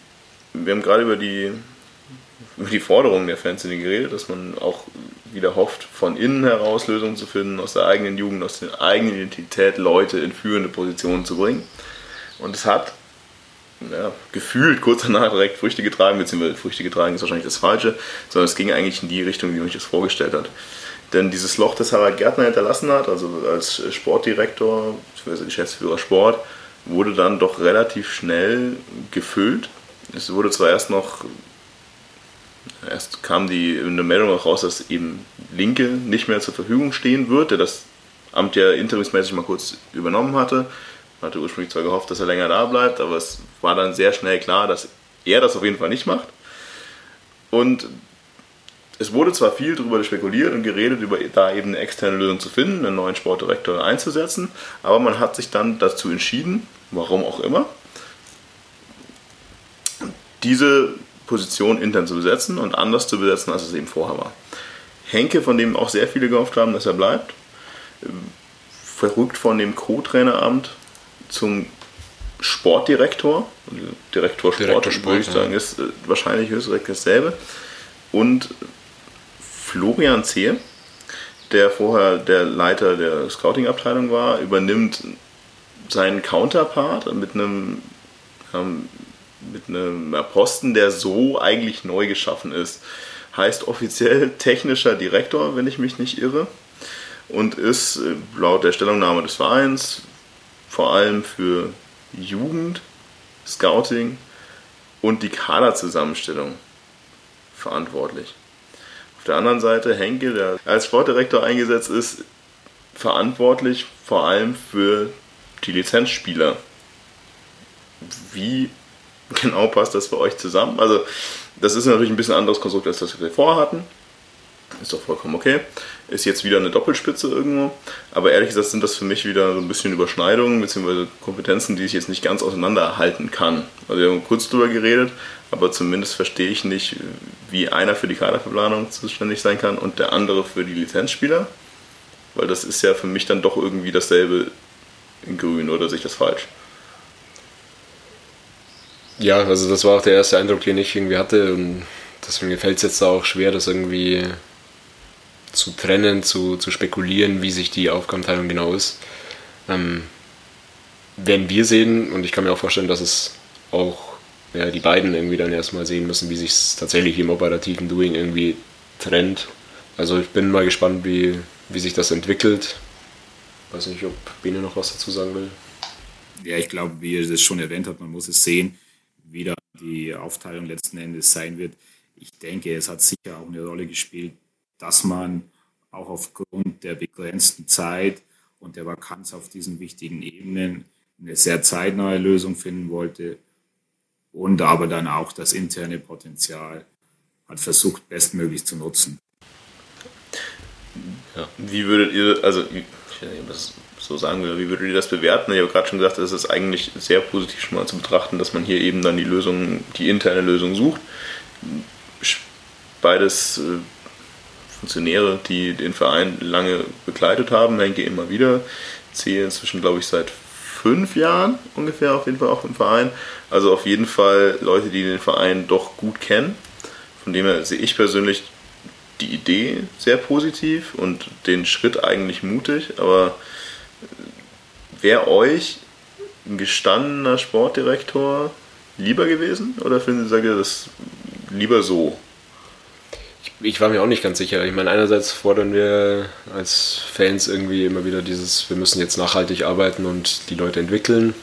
Wir haben gerade über die, über die Forderungen der Fans geredet, dass man auch wieder hofft, von innen heraus Lösungen zu finden, aus der eigenen Jugend, aus der eigenen Identität Leute in führende Positionen zu bringen. Und es hat ja, gefühlt kurz danach direkt Früchte getragen, beziehungsweise Früchte getragen ist wahrscheinlich das Falsche, sondern es ging eigentlich in die Richtung, wie man sich das vorgestellt hat. Denn dieses Loch, das Harald Gärtner hinterlassen hat, also als Sportdirektor, beziehungsweise Geschäftsführer Sport, wurde dann doch relativ schnell gefüllt. Es wurde zwar erst noch, erst kam die eine Meldung raus, dass eben Linke nicht mehr zur Verfügung stehen wird, der das Amt ja interimsmäßig mal kurz übernommen hatte. Hatte ursprünglich zwar gehofft, dass er länger da bleibt, aber es war dann sehr schnell klar, dass er das auf jeden Fall nicht macht. Und es wurde zwar viel darüber spekuliert und geredet, über da eben eine externe Lösung zu finden, einen neuen Sportdirektor einzusetzen, aber man hat sich dann dazu entschieden, warum auch immer, diese Position intern zu besetzen und anders zu besetzen, als es eben vorher war. Henke, von dem auch sehr viele gehofft haben, dass er bleibt, verrückt von dem Co-Traineramt zum Sportdirektor. Direktor Sport, Direktor Sport würde ich sagen, ja. ist äh, wahrscheinlich höchstens dasselbe. Und Florian Zehe, der vorher der Leiter der Scouting-Abteilung war, übernimmt seinen Counterpart mit einem, ähm, mit einem Posten, der so eigentlich neu geschaffen ist. Heißt offiziell technischer Direktor, wenn ich mich nicht irre. Und ist äh, laut der Stellungnahme des Vereins vor allem für Jugend, Scouting und die Kaderzusammenstellung verantwortlich. Auf der anderen Seite Henke, der als Sportdirektor eingesetzt ist, verantwortlich vor allem für die Lizenzspieler. Wie genau passt das für euch zusammen? Also, das ist natürlich ein bisschen anderes Konstrukt, als das wir vorhatten. Ist doch vollkommen okay. Ist jetzt wieder eine Doppelspitze irgendwo. Aber ehrlich gesagt sind das für mich wieder so ein bisschen Überschneidungen bzw. Kompetenzen, die ich jetzt nicht ganz auseinanderhalten kann. Also wir haben kurz drüber geredet, aber zumindest verstehe ich nicht, wie einer für die Kaderverplanung zuständig sein kann und der andere für die Lizenzspieler. Weil das ist ja für mich dann doch irgendwie dasselbe in grün oder sehe ich das falsch? Ja, also das war auch der erste Eindruck, den ich irgendwie hatte. Und deswegen fällt es jetzt auch schwer, das irgendwie zu trennen, zu, zu spekulieren, wie sich die Aufgabenteilung genau ist. Ähm, werden wir sehen und ich kann mir auch vorstellen, dass es auch ja, die beiden irgendwie dann erstmal sehen müssen, wie sich es tatsächlich im operativen Doing irgendwie trennt. Also ich bin mal gespannt, wie, wie sich das entwickelt. Weiß nicht, ob Bene noch was dazu sagen will. Ja, ich glaube, wie ihr das schon erwähnt habt, man muss es sehen, wie da die Aufteilung letzten Endes sein wird. Ich denke, es hat sicher auch eine Rolle gespielt, dass man auch aufgrund der begrenzten Zeit und der Vakanz auf diesen wichtigen Ebenen eine sehr zeitnahe Lösung finden wollte und aber dann auch das interne Potenzial hat versucht, bestmöglich zu nutzen. Ja. Wie würdet ihr, also ich weiß nicht, was so sagen will, wie würdet ihr das bewerten? Ich habe gerade schon gesagt, es ist eigentlich sehr positiv schon mal zu betrachten, dass man hier eben dann die Lösung, die interne Lösung sucht. Beides äh, Funktionäre, die den Verein lange begleitet haben, Henke immer wieder. Zähle inzwischen, glaube ich, seit fünf Jahren ungefähr auf jeden Fall auch im Verein. Also auf jeden Fall Leute, die den Verein doch gut kennen. Von dem her sehe ich persönlich die Idee sehr positiv und den Schritt eigentlich mutig, aber wäre euch ein gestandener Sportdirektor lieber gewesen oder finden Sie das lieber so? Ich war mir auch nicht ganz sicher. Ich meine, einerseits fordern wir als Fans irgendwie immer wieder dieses, wir müssen jetzt nachhaltig arbeiten und die Leute entwickeln.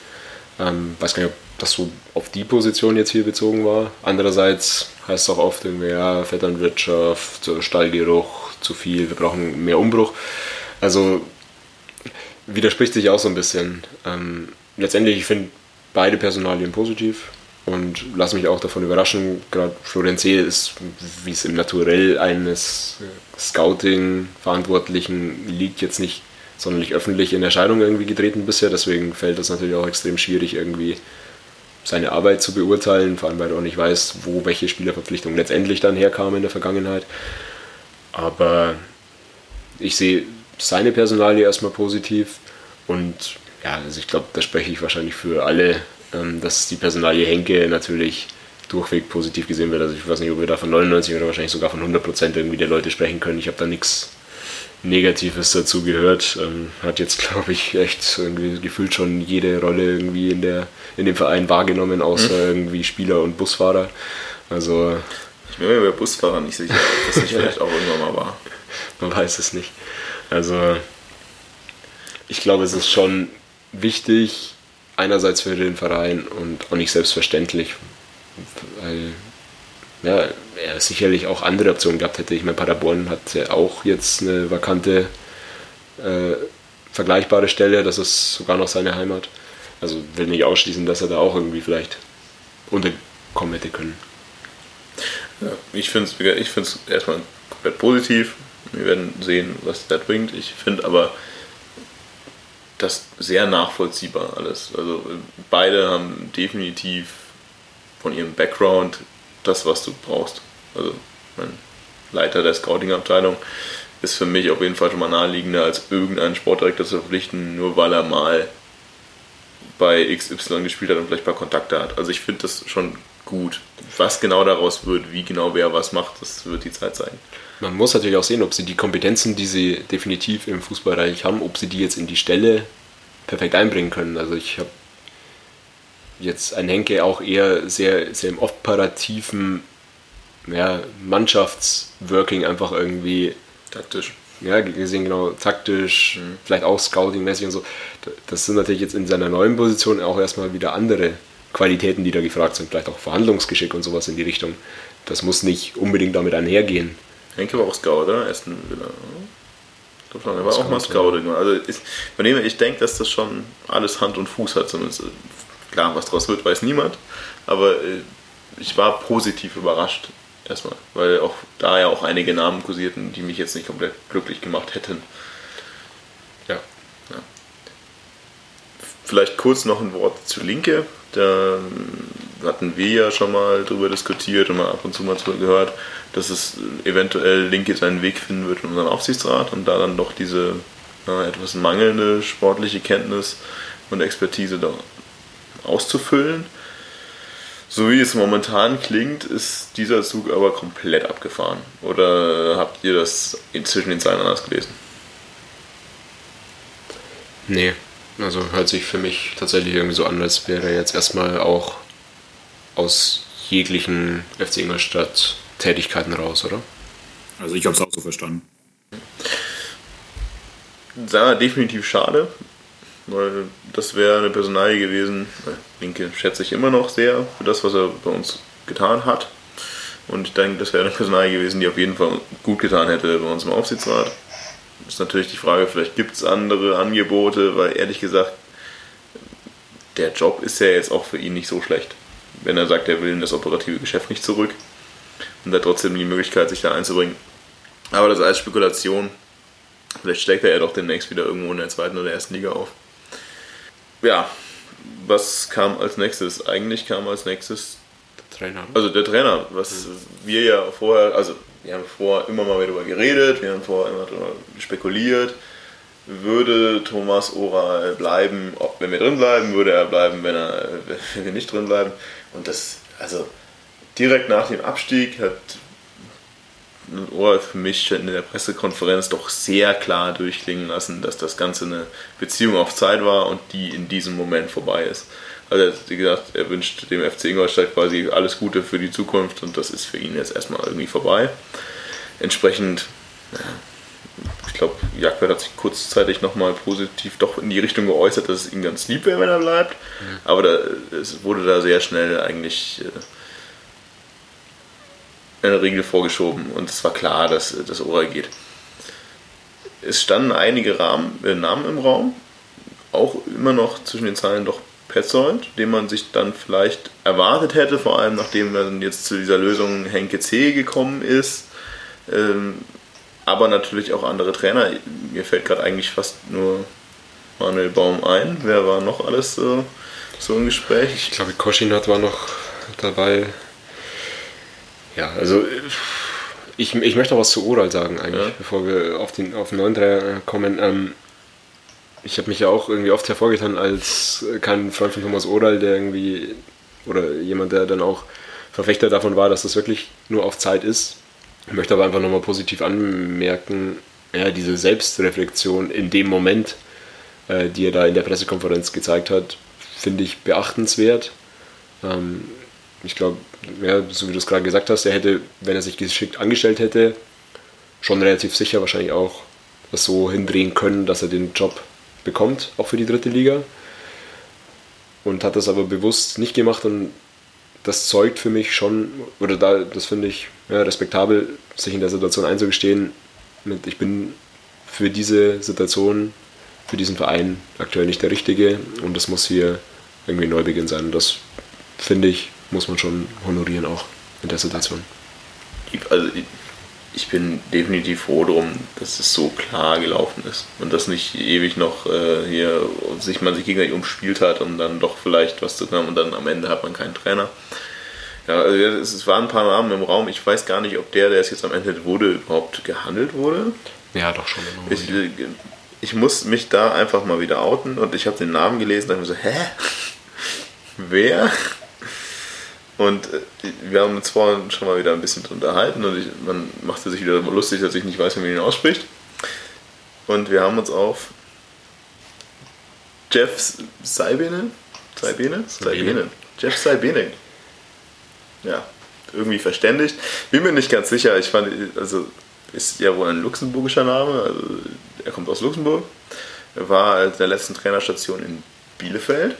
Ähm, weiß gar nicht, ob das so auf die Position jetzt hier bezogen war. Andererseits heißt es auch oft irgendwie, ja, Vetternwirtschaft, Stallgeruch, zu viel, wir brauchen mehr Umbruch. Also widerspricht sich auch so ein bisschen. Ähm, letztendlich, ich finde beide Personalien positiv und lass mich auch davon überraschen. Gerade Florenzi ist, wie es im Naturell eines Scouting-Verantwortlichen liegt, jetzt nicht sonderlich öffentlich in Erscheinung irgendwie getreten bisher. Deswegen fällt es natürlich auch extrem schwierig, irgendwie seine Arbeit zu beurteilen, vor allem weil er auch nicht weiß, wo welche Spielerverpflichtungen letztendlich dann herkamen in der Vergangenheit. Aber ich sehe seine Personalie erstmal positiv und ja, also ich glaube, da spreche ich wahrscheinlich für alle dass die Personalie Henke natürlich durchweg positiv gesehen wird. Also ich weiß nicht, ob wir da von 99 oder wahrscheinlich sogar von 100 Prozent irgendwie der Leute sprechen können. Ich habe da nichts Negatives dazu gehört. Ähm, hat jetzt, glaube ich, echt irgendwie gefühlt schon jede Rolle irgendwie in, der, in dem Verein wahrgenommen, außer mhm. irgendwie Spieler und Busfahrer. Also. Ich bin mir bei Busfahrern nicht sicher, ob das nicht vielleicht auch irgendwann mal war. (laughs) Man weiß es nicht. Also, ich glaube, es ist schon wichtig, einerseits für den Verein und auch nicht selbstverständlich, weil ja, er sicherlich auch andere Optionen gehabt hätte. Ich meine, Paderborn hat ja auch jetzt eine vakante, äh, vergleichbare Stelle, das ist sogar noch seine Heimat. Also will nicht ausschließen, dass er da auch irgendwie vielleicht unterkommen hätte können. Ja, ich finde es ich erstmal komplett positiv. Wir werden sehen, was das bringt. Ich finde aber, das sehr nachvollziehbar alles. Also beide haben definitiv von ihrem Background das, was du brauchst. Also mein Leiter der Scouting-Abteilung ist für mich auf jeden Fall schon mal naheliegender, als irgendeinen Sportdirektor zu verpflichten, nur weil er mal bei XY gespielt hat und vielleicht ein paar Kontakte hat. Also ich finde das schon gut. Was genau daraus wird, wie genau wer was macht, das wird die Zeit zeigen. Man muss natürlich auch sehen, ob sie die Kompetenzen, die sie definitiv im Fußballbereich haben, ob sie die jetzt in die Stelle perfekt einbringen können. Also ich habe jetzt ein Henke auch eher sehr, sehr im operativen ja, Mannschaftsworking einfach irgendwie. Taktisch. Ja, gesehen genau, taktisch, mhm. vielleicht auch scouting-mäßig und so. Das sind natürlich jetzt in seiner neuen Position auch erstmal wieder andere Qualitäten, die da gefragt sind. Vielleicht auch Verhandlungsgeschick und sowas in die Richtung. Das muss nicht unbedingt damit einhergehen. Henke war auch Scout, oder? Aston Villa. Er war auch mal Scouting. Also ich, von dem ich denke, dass das schon alles Hand und Fuß hat. Zumindest. Klar, was draus wird, weiß niemand. Aber äh, ich war positiv überrascht erstmal, weil auch da ja auch einige Namen kursierten, die mich jetzt nicht komplett glücklich gemacht hätten. Ja. ja. Vielleicht kurz noch ein Wort zu Linke. Da hatten wir ja schon mal drüber diskutiert und mal ab und zu mal gehört, dass es eventuell Linke seinen Weg finden wird in unseren Aufsichtsrat und da dann doch diese ja, etwas mangelnde sportliche Kenntnis und Expertise da auszufüllen. So wie es momentan klingt, ist dieser Zug aber komplett abgefahren. Oder habt ihr das inzwischen den Zeilen anders gelesen? Nee, also hört sich für mich tatsächlich irgendwie so an, als wäre jetzt erstmal auch aus jeglichen FC Ingolstadt Tätigkeiten raus, oder? Also ich habe es auch so verstanden. Sah definitiv schade, weil das wäre eine Personalie gewesen. Linke schätze ich immer noch sehr für das, was er bei uns getan hat. Und ich denke, das wäre eine Personalie gewesen, die auf jeden Fall gut getan hätte bei uns im Aufsichtsrat. Ist natürlich die Frage, vielleicht gibt es andere Angebote, weil ehrlich gesagt, der Job ist ja jetzt auch für ihn nicht so schlecht. Wenn er sagt, er will in das operative Geschäft nicht zurück und hat trotzdem die Möglichkeit, sich da einzubringen. Aber das als Spekulation. Vielleicht steckt er ja doch demnächst wieder irgendwo in der zweiten oder ersten Liga auf. Ja, was kam als nächstes? Eigentlich kam als nächstes Der Trainer. also der Trainer, was wir ja vorher, also wir haben vorher immer mal wieder darüber geredet, wir haben vorher immer darüber spekuliert, würde Thomas Oral bleiben, ob, wenn wir drin bleiben, würde er bleiben, wenn, er, (laughs) wenn wir nicht drin bleiben. Und das, also direkt nach dem Abstieg hat Oral für mich in der Pressekonferenz doch sehr klar durchklingen lassen, dass das Ganze eine Beziehung auf Zeit war und die in diesem Moment vorbei ist. Also hat gesagt, er wünscht dem FC Ingolstadt quasi alles Gute für die Zukunft und das ist für ihn jetzt erstmal irgendwie vorbei. Entsprechend, ich glaube, Jagdwert hat sich kurzzeitig nochmal positiv doch in die Richtung geäußert, dass es ihm ganz lieb wäre, wenn er bleibt. Aber da, es wurde da sehr schnell eigentlich äh, eine Regel vorgeschoben und es war klar, dass das Oral geht. Es standen einige Rahmen, äh, Namen im Raum, auch immer noch zwischen den Zeilen doch Petzold, den man sich dann vielleicht erwartet hätte, vor allem nachdem man jetzt zu dieser Lösung Henke C. gekommen ist. Ähm, aber natürlich auch andere Trainer. Mir fällt gerade eigentlich fast nur Manuel Baum ein. Wer war noch alles so, so im Gespräch? Ich glaube, Koschinat war noch dabei. Ja, also ich, ich möchte noch was zu Oral sagen eigentlich, Ja. bevor wir auf den, auf den neuen Dreier kommen. Ähm, ich habe mich ja auch irgendwie oft hervorgetan als kein Freund von Thomas Oral, der irgendwie, oder jemand, der dann auch Verfechter davon war, dass das wirklich nur auf Zeit ist. Ich möchte aber einfach nochmal positiv anmerken, ja, diese Selbstreflexion in dem Moment, äh, die er da in der Pressekonferenz gezeigt hat, finde ich beachtenswert. Ähm, ich glaube, ja, so wie du es gerade gesagt hast, er hätte, wenn er sich geschickt angestellt hätte, schon relativ sicher wahrscheinlich auch das so hindrehen können, dass er den Job bekommt, auch für die dritte Liga. Und hat das aber bewusst nicht gemacht und das zeugt für mich schon, oder da, das finde ich ja, respektabel, sich in der Situation einzugestehen, mit ich bin für diese Situation, für diesen Verein aktuell nicht der Richtige und das muss hier irgendwie ein Neubeginn sein. Und das finde ich, muss man schon honorieren auch in der Situation. Also ich- bin definitiv froh drum, dass es so klar gelaufen ist und dass nicht ewig noch äh, hier sich man sich gegenseitig umspielt hat, um dann doch vielleicht was zu können und dann am Ende hat man keinen Trainer. Ja, also es, es waren ein paar Namen im Raum. Ich weiß gar nicht, ob der, der es jetzt am Ende wurde, überhaupt gehandelt wurde. Ja, doch schon. Ich, ich muss mich da einfach mal wieder outen und ich habe den Namen gelesen und dachte mir so, hä? Wer? Und äh, wir haben uns vorhin schon mal wieder ein bisschen unterhalten und ich, man machte sich wieder lustig, dass ich nicht weiß, wie man ihn ausspricht. Und wir haben uns auf Jeff Saibene? Saibene? Saibene. Jeff Saibene. Ja, irgendwie verständigt. Bin mir nicht ganz sicher. Ich fand, also ist ja wohl ein luxemburgischer Name. Also er kommt aus Luxemburg. Er war als der letzten Trainerstation in Bielefeld.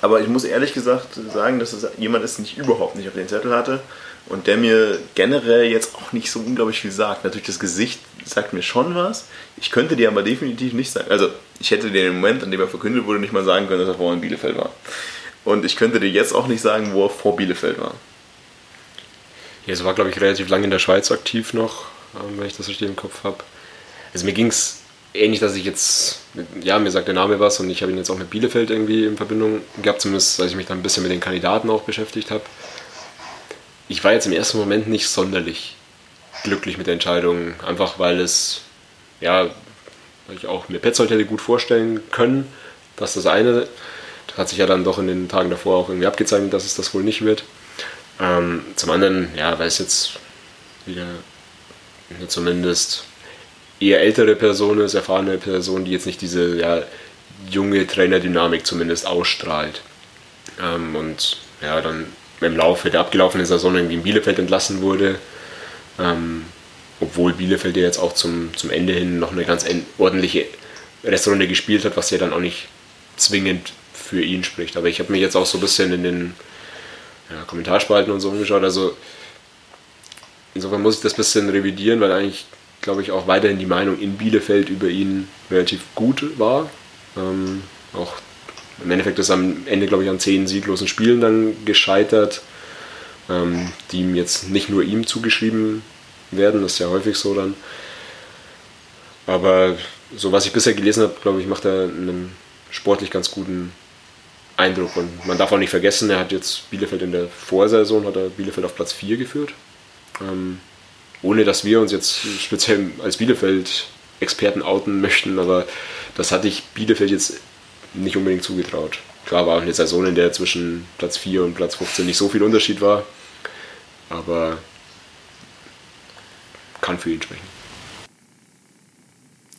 Aber ich muss ehrlich gesagt sagen, dass es jemand ist, den ich überhaupt nicht auf den Zettel hatte und der mir generell jetzt auch nicht so unglaublich viel sagt. Natürlich das Gesicht sagt mir schon was. Ich könnte dir aber definitiv nicht sagen. Also ich hätte dir im Moment, an dem er verkündet wurde, nicht mal sagen können, dass er vorher in Bielefeld war. Und ich könnte dir jetzt auch nicht sagen, wo er vor Bielefeld war. Ja, es war, glaube ich, relativ lange in der Schweiz aktiv noch, ähm, wenn ich das richtig im Kopf habe. Also mir ging es ähnlich, dass ich jetzt, ja, mir sagt der Name was und ich habe ihn jetzt auch mit Bielefeld irgendwie in Verbindung gehabt, zumindest als ich mich dann ein bisschen mit den Kandidaten auch beschäftigt habe. Ich war jetzt im ersten Moment nicht sonderlich glücklich mit der Entscheidung, einfach weil es, ja, weil ich auch mir Petzold hätte gut vorstellen können, dass das eine, hat sich ja dann doch in den Tagen davor auch irgendwie abgezeichnet, dass es das wohl nicht wird. Ähm, zum anderen, ja, weil es jetzt wieder zumindest eher ältere Person ist, erfahrene Person, die jetzt nicht diese ja, junge Trainerdynamik zumindest ausstrahlt. Ähm, und ja, dann im Laufe der abgelaufenen Saison irgendwie in Bielefeld entlassen wurde. Ähm, obwohl Bielefeld ja jetzt auch zum, zum Ende hin noch eine ganz ordentliche Restrunde gespielt hat, was ja dann auch nicht zwingend für ihn spricht. Aber ich habe mich jetzt auch so ein bisschen in den ja, Kommentarspalten und so umgeschaut. Also insofern muss ich das ein bisschen revidieren, weil eigentlich, glaube ich, auch weiterhin die Meinung in Bielefeld über ihn relativ gut war. Ähm, auch im Endeffekt ist am Ende, glaube ich, an zehn sieglosen Spielen dann gescheitert, ähm, die ihm jetzt nicht nur ihm zugeschrieben werden, das ist ja häufig so dann. Aber so was ich bisher gelesen habe, glaube ich, macht er einen sportlich ganz guten Eindruck. Und man darf auch nicht vergessen, er hat jetzt Bielefeld in der Vorsaison, hat er Bielefeld auf Platz 4 geführt. Ähm, ohne dass wir uns jetzt speziell als Bielefeld-Experten outen möchten, aber das hatte ich Bielefeld jetzt nicht unbedingt zugetraut. Klar war auch eine Saison, in der zwischen Platz 4 und Platz 15 nicht so viel Unterschied war, aber kann für ihn sprechen.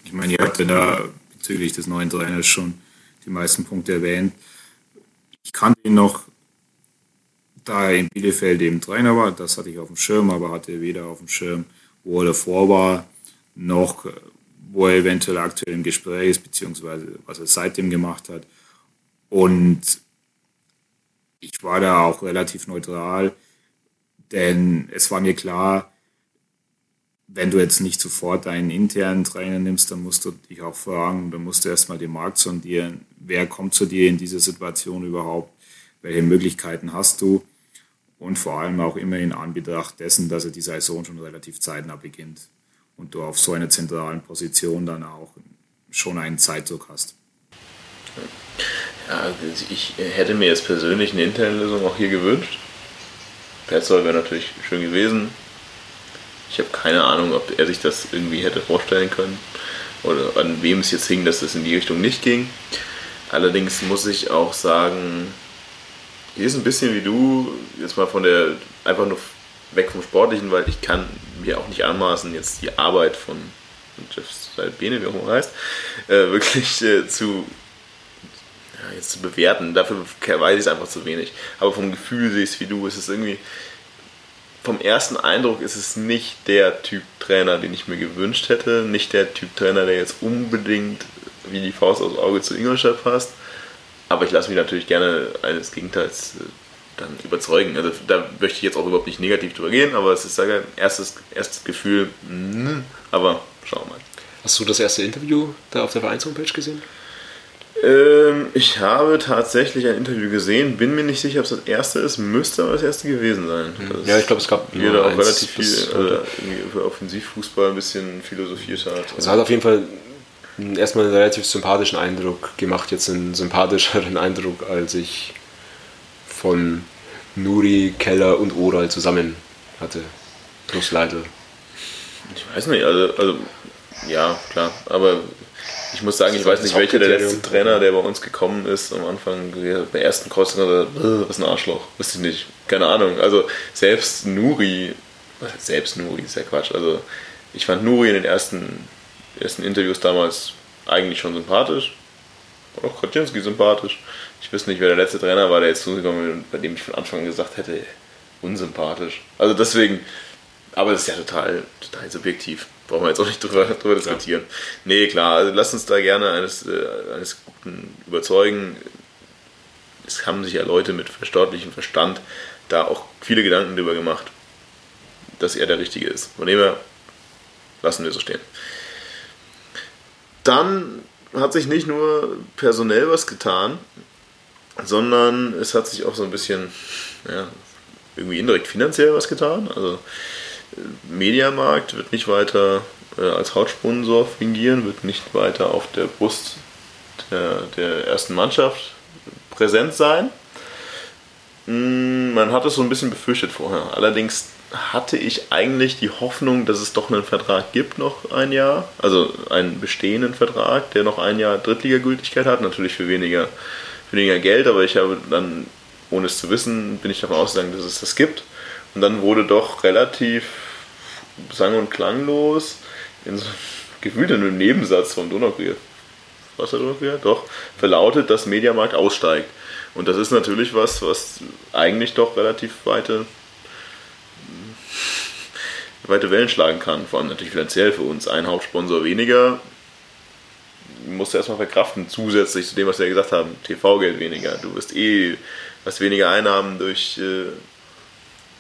Ich meine, ihr habt ja da bezüglich des neuen Trainers schon die meisten Punkte erwähnt. Ich kannte ihn noch, da er in Bielefeld eben Trainer war, das hatte ich auf dem Schirm, aber hatte weder auf dem Schirm, wo er davor war, noch wo er eventuell aktuell im Gespräch ist, beziehungsweise was er seitdem gemacht hat. Und ich war da auch relativ neutral, denn es war mir klar, wenn du jetzt nicht sofort einen internen Trainer nimmst, dann musst du dich auch fragen, dann musst du erstmal den Markt sondieren. Wer kommt zu dir in diese Situation überhaupt? Welche Möglichkeiten hast du? Und vor allem auch immer in Anbetracht dessen, dass er die Saison schon relativ zeitnah beginnt und du auf so einer zentralen Position dann auch schon einen Zeitdruck hast. Ja, ich hätte mir jetzt persönlich eine interne Lösung auch hier gewünscht. Petzold wäre natürlich schön gewesen. Ich habe keine Ahnung, ob er sich das irgendwie hätte vorstellen können oder an wem es jetzt hing, dass es in die Richtung nicht ging. Allerdings muss ich auch sagen, hier ist ein bisschen wie du, jetzt mal von der, einfach nur weg vom Sportlichen, weil ich kann mir auch nicht anmaßen, jetzt die Arbeit von Jeff Salbene, wie auch immer heißt, äh, wirklich äh, zu, ja, jetzt zu bewerten. Dafür weiß ich es einfach zu wenig. Aber vom Gefühl sehe ich es wie du. Es ist irgendwie, vom ersten Eindruck ist es nicht der Typ Trainer, den ich mir gewünscht hätte. Nicht der Typ Trainer, der jetzt unbedingt wie die Faust aufs Auge zu Ingolstadt passt. Aber ich lasse mich natürlich gerne eines Gegenteils äh, dann überzeugen. Also da möchte ich jetzt auch überhaupt nicht negativ drüber gehen, aber es ist sage erstes, erstes Gefühl, mh, aber schauen wir mal. Hast du das erste Interview da auf der Vereinshomepage gesehen? Ähm, ich habe tatsächlich ein Interview gesehen, bin mir nicht sicher, ob es das erste ist, müsste aber das erste gewesen sein. Mhm. Ja, ich glaube, es gab hier da auch relativ viel also für Offensivfußball ein bisschen philosophiert hat. Es hat auf jeden Fall erstmal einen relativ sympathischen Eindruck gemacht, jetzt einen sympathischeren (laughs) Eindruck, als ich von Nuri, Keller und Oral zusammen hatte. Plus Leitl. Ich weiß nicht, also, also ja, klar, aber ich muss sagen, ich weiß nicht, welcher der letzte Trainer, der bei uns gekommen ist, am Anfang bei ersten Kreuzung er, was ein Arschloch, wüsste ich nicht, keine Ahnung. Also selbst Nuri, selbst Nuri ist ja Quatsch. Also ich fand Nuri in den ersten, ersten Interviews damals eigentlich schon sympathisch. Auch Kotzinski sympathisch. Ich wüsste nicht, wer der letzte Trainer war, der jetzt zugekommen ist, bei dem ich von Anfang an gesagt hätte, unsympathisch. Also deswegen, aber das ist ja total, total subjektiv. Brauchen wir jetzt auch nicht drüber, drüber diskutieren. Ja. Nee, klar, also lass uns da gerne eines, äh, eines Guten überzeugen. Es haben sich ja Leute mit verstaatlichem Verstand da auch viele Gedanken drüber gemacht, dass er der Richtige ist. Von dem her lassen wir so stehen. Dann hat sich nicht nur personell was getan, sondern es hat sich auch so ein bisschen ja, irgendwie indirekt finanziell was getan. Also Mediamarkt wird nicht weiter äh, als Hauptsponsor fingieren, wird nicht weiter auf der Brust der, der ersten Mannschaft präsent sein. Mm, man hat es so ein bisschen befürchtet vorher. Allerdings hatte ich eigentlich die Hoffnung, dass es doch einen Vertrag gibt, noch ein Jahr. Also einen bestehenden Vertrag, der noch ein Jahr Drittliga-Gültigkeit hat. Natürlich für weniger weniger Geld, aber ich habe dann, ohne es zu wissen, bin ich davon ausgegangen, dass es das gibt. Und dann wurde doch relativ sang- und klanglos in so gefühlt in einem Nebensatz von Donaukrieg, was der Donaukrieg? Doch, verlautet, dass Mediamarkt aussteigt. Und das ist natürlich was, was eigentlich doch relativ weite, weite Wellen schlagen kann. Vor allem natürlich finanziell für uns. Ein Hauptsponsor weniger musst du erstmal verkraften, zusätzlich zu dem, was wir ja gesagt haben. TV-Geld weniger. Du wirst eh was weniger Einnahmen durch äh,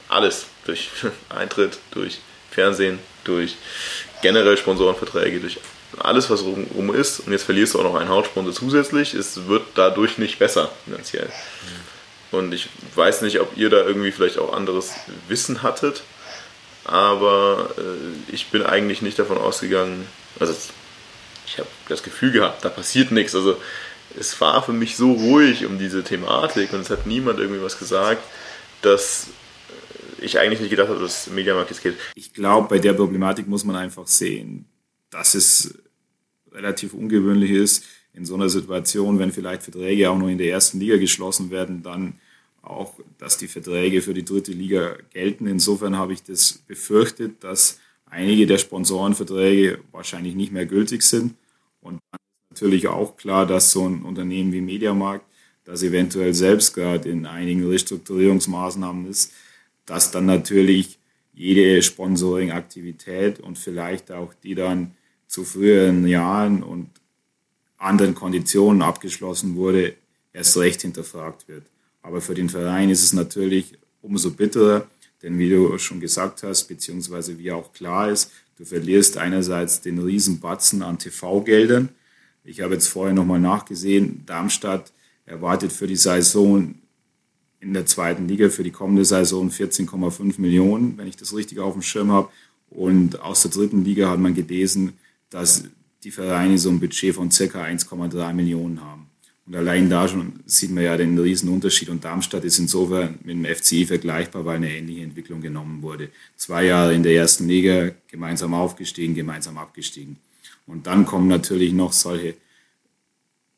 alles. Durch (laughs) Eintritt, durch Fernsehen, durch generell Sponsorenverträge, durch alles, was rum ist. Und jetzt verlierst du auch noch einen Hauptsponsor zusätzlich. Es wird dadurch nicht besser finanziell. Und ich weiß nicht, ob ihr da irgendwie vielleicht auch anderes Wissen hattet. Aber äh, ich bin eigentlich nicht davon ausgegangen, also ich habe das Gefühl gehabt, da passiert nichts. Also es war für mich so ruhig um diese Thematik und es hat niemand irgendwie was gesagt, dass ich eigentlich nicht gedacht habe, dass Mediamarkt jetzt geht. Ich glaube, bei der Problematik muss man einfach sehen, dass es relativ ungewöhnlich ist, in so einer Situation, wenn vielleicht Verträge auch noch in der ersten Liga geschlossen werden, dann auch, dass die Verträge für die dritte Liga gelten. Insofern habe ich das befürchtet, dass einige der Sponsorenverträge wahrscheinlich nicht mehr gültig sind. Und dann ist natürlich auch klar, dass so ein Unternehmen wie Mediamarkt, das eventuell selbst gerade in einigen Restrukturierungsmaßnahmen ist, dass dann natürlich jede Sponsoring-Aktivität und vielleicht auch die dann zu früheren Jahren und anderen Konditionen abgeschlossen wurde, erst recht hinterfragt wird. Aber für den Verein ist es natürlich umso bitterer, denn wie du schon gesagt hast, beziehungsweise wie auch klar ist, du verlierst einerseits den Riesenbatzen an TV-Geldern. Ich habe jetzt vorher nochmal nachgesehen, Darmstadt erwartet für die Saison in der zweiten Liga für die kommende Saison 14,5 Millionen, wenn ich das richtig auf dem Schirm habe. Und aus der dritten Liga hat man gelesen, dass die Vereine so ein Budget von ca. 1,3 Millionen haben. Und allein da schon sieht man ja den riesen Unterschied. Und Darmstadt ist insofern mit dem FCI vergleichbar, weil eine ähnliche Entwicklung genommen wurde. Zwei Jahre in der ersten Liga, gemeinsam aufgestiegen, gemeinsam abgestiegen. Und dann kommen natürlich noch solche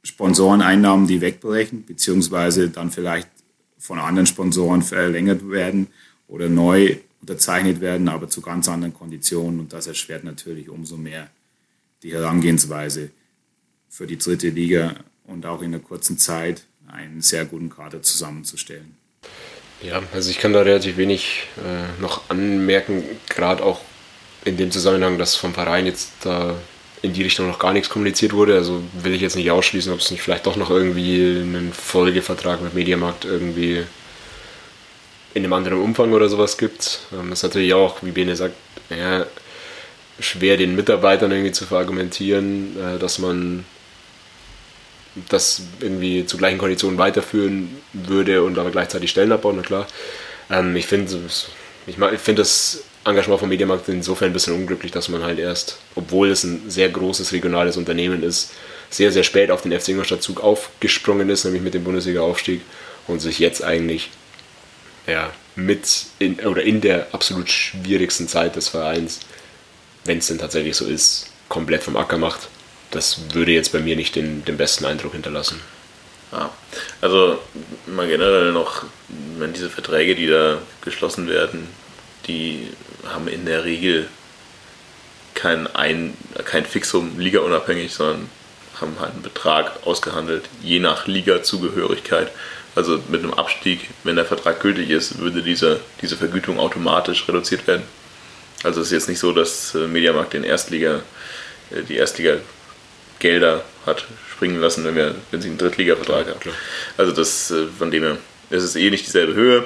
Sponsoreneinnahmen, die wegbrechen, beziehungsweise dann vielleicht von anderen Sponsoren verlängert werden oder neu unterzeichnet werden, aber zu ganz anderen Konditionen. Und das erschwert natürlich umso mehr die Herangehensweise für die dritte Liga und auch in der kurzen Zeit einen sehr guten Kader zusammenzustellen. Ja, also ich kann da relativ wenig äh, noch anmerken, gerade auch in dem Zusammenhang, dass vom Verein jetzt da in die Richtung noch gar nichts kommuniziert wurde. Also will ich jetzt nicht ausschließen, ob es nicht vielleicht doch noch irgendwie einen Folgevertrag mit Mediamarkt irgendwie in einem anderen Umfang oder sowas gibt. Ähm, das ist natürlich auch, wie Bene sagt, ja, schwer den Mitarbeitern irgendwie zu verargumentieren, äh, dass man das irgendwie zu gleichen Konditionen weiterführen würde und aber gleichzeitig Stellen abbauen, na klar. Ähm, ich finde ich find das Engagement vom Mediamarkt insofern ein bisschen unglücklich, dass man halt erst, obwohl es ein sehr großes regionales Unternehmen ist, sehr, sehr spät auf den FC Ingolstadt-Zug aufgesprungen ist, nämlich mit dem Bundesliga-Aufstieg und sich jetzt eigentlich ja, mit in, oder in der absolut schwierigsten Zeit des Vereins, wenn es denn tatsächlich so ist, komplett vom Acker macht. Das würde jetzt bei mir nicht den, den besten Eindruck hinterlassen. Ja, also mal generell noch, wenn diese Verträge, die da geschlossen werden, die haben in der Regel kein, ein, kein Fixum ligaunabhängig, sondern haben halt einen Betrag ausgehandelt, je nach Liga-Zugehörigkeit. Also mit einem Abstieg, wenn der Vertrag gültig ist, würde diese, diese Vergütung automatisch reduziert werden. Also es ist jetzt nicht so, dass äh, Mediamarkt den Erstliga, äh, die Erstliga-Gelder hat springen lassen, wenn, wir, wenn sie einen Drittliga-Vertrag haben. Also das, äh, von dem her, es ist eh nicht dieselbe Höhe.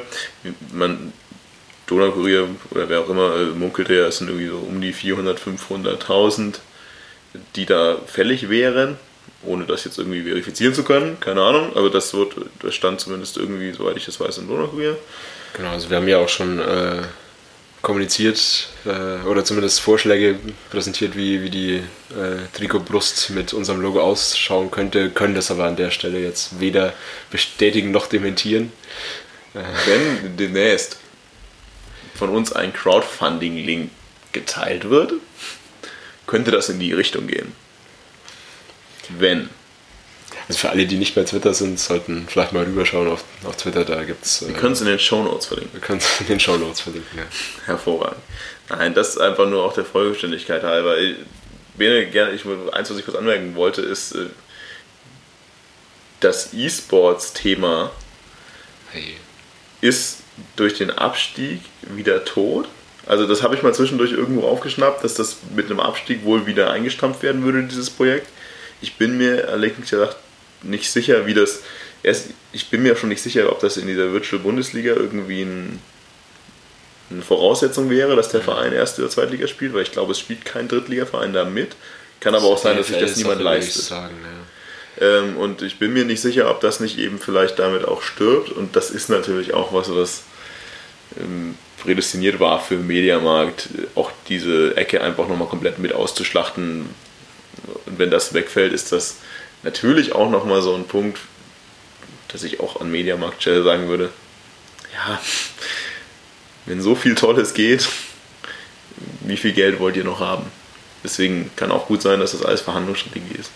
Man, Donaukurier oder wer auch immer äh, munkelte ja, es sind irgendwie so um die 400, 500.000, die da fällig wären, ohne das jetzt irgendwie verifizieren zu können, keine Ahnung, aber das wird, das stand zumindest irgendwie, soweit ich das weiß, im Donaukurier. Genau, also wir haben ja auch schon äh, kommuniziert äh, oder zumindest Vorschläge präsentiert, wie, wie die äh, Trikotbrust mit unserem Logo ausschauen könnte, können das aber an der Stelle jetzt weder bestätigen noch dementieren. Wenn demnächst von uns ein Crowdfunding-Link geteilt wird, könnte das in die Richtung gehen. Wenn. Also für alle, die nicht bei Twitter sind, sollten vielleicht mal rüberschauen auf, auf Twitter, da gibt es... Wir können es in den Shownotes verlinken. Wir können es in den Shownotes verlinken, ja. Hervorragend. Nein, das ist einfach nur auch der Vollständigkeit halber. Ich, Bene, gerne, ich, eins, was ich kurz anmerken wollte, ist äh, das E-Sports-Thema Hey. ist durch den Abstieg wieder tot. Also das habe ich mal zwischendurch irgendwo aufgeschnappt, dass das mit einem Abstieg wohl wieder eingestampft werden würde, dieses Projekt. Ich bin mir ehrlich gesagt nicht sicher, wie das. Erst, ich bin mir schon nicht sicher, ob das in dieser Virtual Bundesliga irgendwie ein, eine Voraussetzung wäre, dass der Verein erste oder Zweitliga spielt, weil ich glaube, es spielt kein Drittligaverein da mit. Kann aber auch sein, dass sich das niemand leistet. Sagen, ja. Ähm, und ich bin mir nicht sicher, ob das nicht eben vielleicht damit auch stirbt. Und das ist natürlich auch was, was ähm, prädestiniert war für den Mediamarkt, auch diese Ecke einfach nochmal komplett mit auszuschlachten. Und wenn das wegfällt, ist das natürlich auch nochmal so ein Punkt, dass ich auch an Mediamarkt sagen würde, ja, wenn so viel Tolles geht, wie viel Geld wollt ihr noch haben? Deswegen kann auch gut sein, dass das alles Verhandlungsstrategie ist.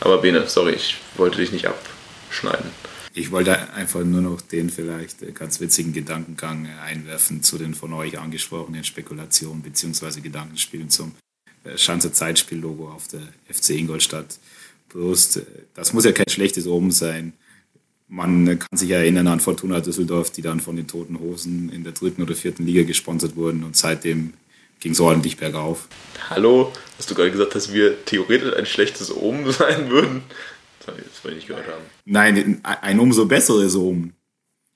Aber Bene, sorry, ich wollte dich nicht abschneiden. Ich wollte einfach nur noch den vielleicht äh, ganz witzigen Gedankengang äh, einwerfen zu den von euch angesprochenen Spekulationen bzw. Gedankenspielen zum äh, Schanzer Zeitspiel-Logo auf der FC Ingolstadt Brust. Das muss ja kein schlechtes Omen sein. Man kann sich erinnern an Fortuna Düsseldorf, die dann von den Toten Hosen in der dritten oder vierten Liga gesponsert wurden und seitdem ging es ordentlich bergauf. Hallo, hast du gerade gesagt, dass wir theoretisch ein schlechtes Omen (laughs) sein würden? Das wollte ich nicht gehört haben. Nein, ein umso besseres Omen,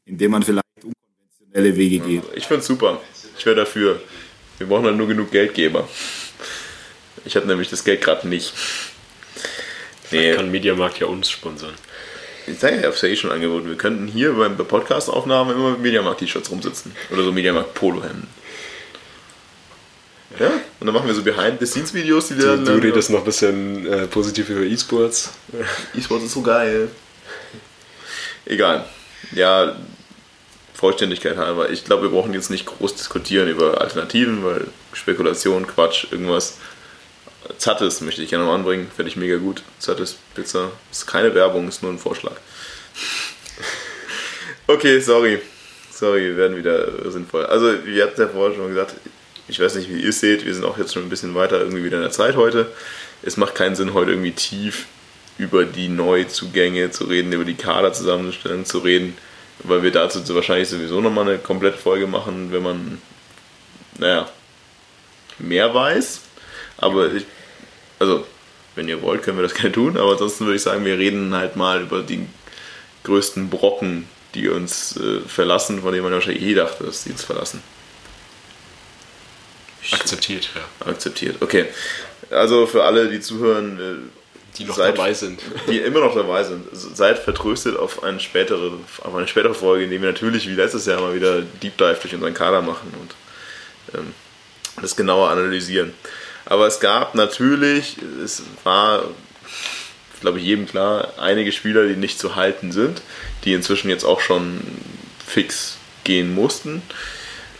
indem man vielleicht unkonventionelle Wege geht. Ich finde es super. Ich wäre dafür. Wir brauchen halt nur genug Geldgeber. Ich habe nämlich das Geld gerade nicht. Nee. Kann Mediamarkt ja uns sponsern. Ich sage ja, ich ja eh schon angeboten. Wir könnten hier beim Podcast-Aufnahmen immer mit Mediamarkt-T-Shirts rumsitzen. Oder so Mediamarkt-Polohemden. Ja, und dann machen wir so Behind-the-Scenes-Videos, die wir Du, du redest noch ein bisschen äh, positiv über E-Sports. E-Sports ist so geil. Egal. Ja, Vollständigkeit halber. Ich glaube, wir brauchen jetzt nicht groß diskutieren über Alternativen, weil Spekulation, Quatsch, irgendwas. Zattes möchte ich gerne noch anbringen, finde ich mega gut. Zattes Pizza. Ist keine Werbung, ist nur ein Vorschlag. (laughs) okay, sorry. Sorry, wir werden wieder sinnvoll. Also, wir hatten ja vorher schon gesagt, ich weiß nicht, wie ihr es seht, wir sind auch jetzt schon ein bisschen weiter irgendwie wieder in der Zeit heute. Es macht keinen Sinn, heute irgendwie tief über die Neuzugänge zu reden, über die Kaderzusammenstellung zu reden, weil wir dazu wahrscheinlich sowieso nochmal eine komplette Folge machen, wenn man, naja, mehr weiß. Aber ich, also, wenn ihr wollt, können wir das (laughs) gerne tun, aber ansonsten würde ich sagen, wir reden halt mal über die größten Brocken, die uns äh, verlassen, von denen man wahrscheinlich eh dachte, dass sie uns verlassen. Akzeptiert, ja. Akzeptiert, okay. Also für alle, die zuhören, äh, die noch seid, dabei sind. (laughs) Die immer noch dabei sind. Seid vertröstet auf eine spätere, auf eine spätere Folge, in der wir natürlich wie letztes Jahr mal wieder Deep Dive durch unseren Kader machen und ähm, das genauer analysieren. Aber es gab natürlich, es war, glaube ich, jedem klar, einige Spieler, die nicht zu halten sind, die inzwischen jetzt auch schon fix gehen mussten.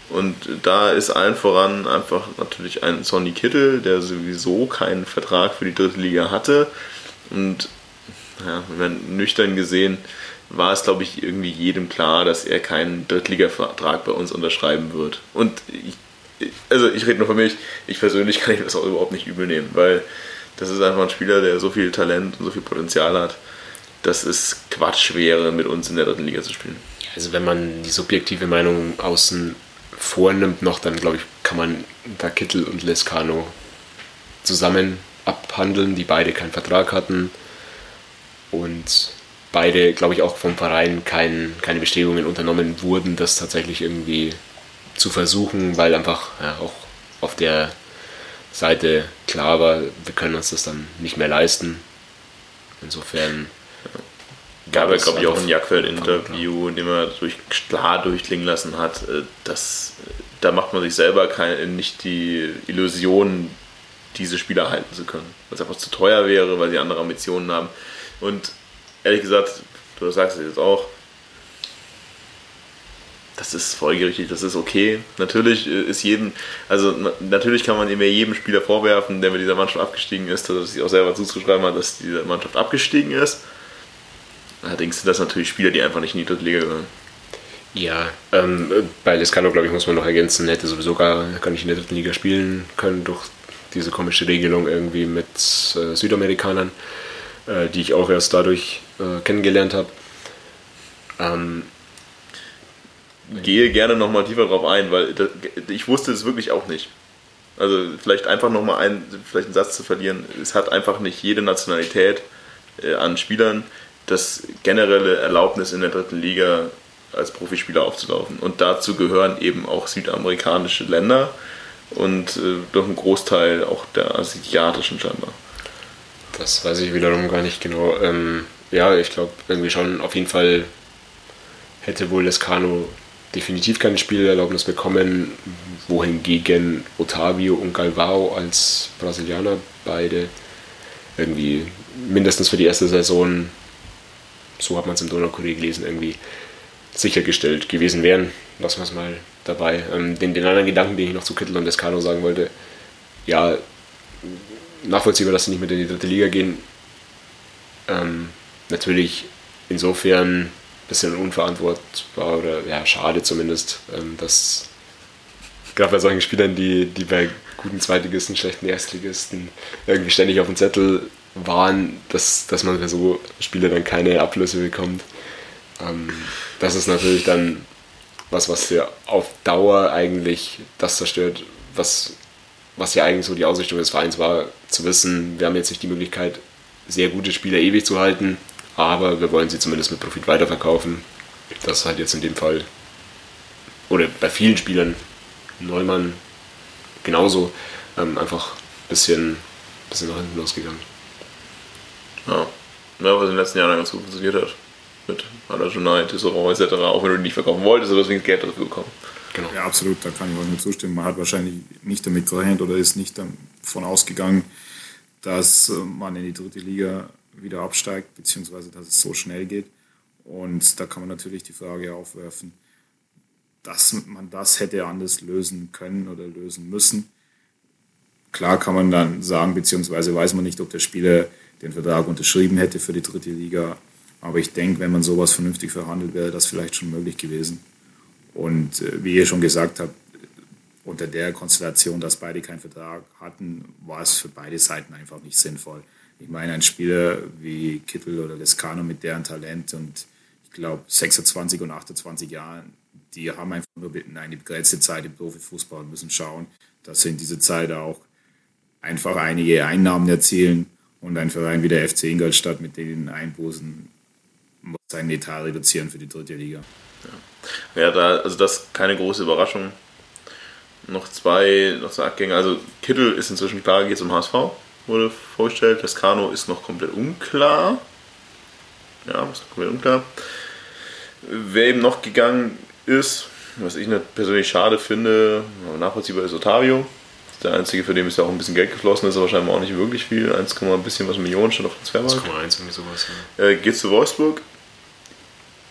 Und da ist allen voran einfach natürlich ein Sonny Kittel, der sowieso keinen Vertrag für die dritte Liga hatte. Und ja, nüchtern gesehen war es, glaube ich, irgendwie jedem klar, dass er keinen Drittliga-Vertrag bei uns unterschreiben wird. Und ich, also ich rede nur von mir, ich persönlich kann ich das auch überhaupt nicht übel nehmen, weil das ist einfach ein Spieler, der so viel Talent und so viel Potenzial hat, dass es Quatsch wäre, mit uns in der dritten Liga zu spielen. Also wenn man die subjektive Meinung außen vornimmt noch, dann glaube ich, kann man da Kittel und Lescano zusammen abhandeln, die beide keinen Vertrag hatten und beide, glaube ich, auch vom Verein kein, keine Bestrebungen unternommen wurden, das tatsächlich irgendwie zu versuchen, weil einfach ja, auch auf der Seite klar war, wir können uns das dann nicht mehr leisten. Insofern gab es, glaube ich, auch ein Jagdfeld-Interview, in dem er durch, klar durchklingen lassen hat, äh, dass äh, da macht man sich selber keine, nicht die Illusion, diese Spieler halten zu können. Weil es einfach zu teuer wäre, weil sie andere Ambitionen haben. Und ehrlich gesagt, du sagst es jetzt auch, das ist folgerichtig, das ist okay. Natürlich äh, ist jedem, also natürlich kann man immer jedem Spieler vorwerfen, der mit dieser Mannschaft abgestiegen ist, dass er sich auch selber zuzuschreiben hat, dass diese Mannschaft abgestiegen ist. Allerdings sind das natürlich Spieler, die einfach nicht in die dritte Liga gehören. Ja, ähm, bei Lescano, glaube ich, muss man noch ergänzen, hätte sowieso gar, gar nicht in der dritten Liga spielen können durch diese komische Regelung irgendwie mit äh, Südamerikanern, äh, die ich auch erst dadurch äh, kennengelernt habe. Ähm, Gehe gerne nochmal tiefer drauf ein, weil das, ich wusste es wirklich auch nicht. Also vielleicht einfach nochmal ein, vielleicht einen Satz zu verlieren. Es hat einfach nicht jede Nationalität äh, an Spielern das generelle Erlaubnis in der dritten Liga als Profispieler aufzulaufen. Und dazu gehören eben auch südamerikanische Länder und äh, doch ein Großteil auch der asiatischen scheinbar. Das weiß ich wiederum gar nicht genau. Ähm, ja, ich glaube irgendwie schon auf jeden Fall hätte wohl Lescano definitiv keine Spielerlaubnis bekommen, wohingegen Otavio und Galvao als Brasilianer beide irgendwie mindestens für die erste Saison, so hat man es im Donaukurier gelesen, irgendwie sichergestellt gewesen wären. Lassen wir es mal dabei. Ähm, den, den anderen Gedanken, den ich noch zu Kittel und Descano sagen wollte, ja, nachvollziehbar, dass sie nicht mit in die dritte Liga gehen. Ähm, natürlich insofern bisschen unverantwortbar oder ja, schade zumindest, ähm, dass gerade bei solchen Spielern, die, die bei guten Zweitligisten, schlechten Erstligisten irgendwie ständig auf dem Zettel waren, dass, dass man für so Spieler dann keine Ablöse bekommt. Ähm, das ist natürlich dann was, was dir auf Dauer eigentlich das zerstört, was, was ja eigentlich so die Ausrichtung des Vereins war, zu wissen, wir haben jetzt nicht die Möglichkeit, sehr gute Spieler ewig zu halten, aber wir wollen sie zumindest mit Profit weiterverkaufen. Das ist halt jetzt in dem Fall, oder bei vielen Spielern, Neumann genauso, ähm, einfach ein bisschen, bisschen nach hinten losgegangen. Ja. ja, was in den letzten Jahren ganz gut funktioniert hat mit Alajonai, Tisserand etc., auch wenn du die nicht verkaufen wolltest, aber deswegen Geld dafür bekommen. Genau. Ja, absolut, da kann ich euch nur zustimmen. Man hat wahrscheinlich nicht damit gerechnet oder ist nicht davon ausgegangen, dass äh, man in die dritte Liga wieder absteigt, beziehungsweise dass es so schnell geht. Und da kann man natürlich die Frage aufwerfen, dass man das hätte anders lösen können oder lösen müssen. Klar kann man dann sagen, beziehungsweise weiß man nicht, ob der Spieler den Vertrag unterschrieben hätte für die dritte Liga aber ich denke, wenn man sowas vernünftig verhandelt, wäre das vielleicht schon möglich gewesen. Und äh, wie ihr schon gesagt habt, unter der Konstellation, dass beide keinen Vertrag hatten, war es für beide Seiten einfach nicht sinnvoll. Ich meine, ein Spieler wie Kittel oder Lescano mit deren Talent und ich glaube 26 und 28 Jahren, die haben einfach nur eine begrenzte Zeit im Profifußball und müssen schauen, dass sie in dieser Zeit auch einfach einige Einnahmen erzielen und ein Verein wie der FC Ingolstadt mit den Einbußen muss seinen Etat reduzieren für die dritte Liga. Ja, ja da, also das ist keine große Überraschung. Noch zwei, noch zwei Abgänge. Also Kittel ist inzwischen klar, geht zum HSV, wurde vorgestellt. Lescano ist noch komplett unklar. Ja, ist komplett unklar. Wer eben noch gegangen ist, was ich persönlich schade finde, nachvollziehbar ist Otavio. Der einzige, für den ist ja auch ein bisschen Geld geflossen ist, aber wahrscheinlich auch nicht wirklich viel. 1, ein bisschen was Millionen schon auf Transfermarkt. 1,1 irgendwie sowas. Ja. Äh, geht zu Wolfsburg.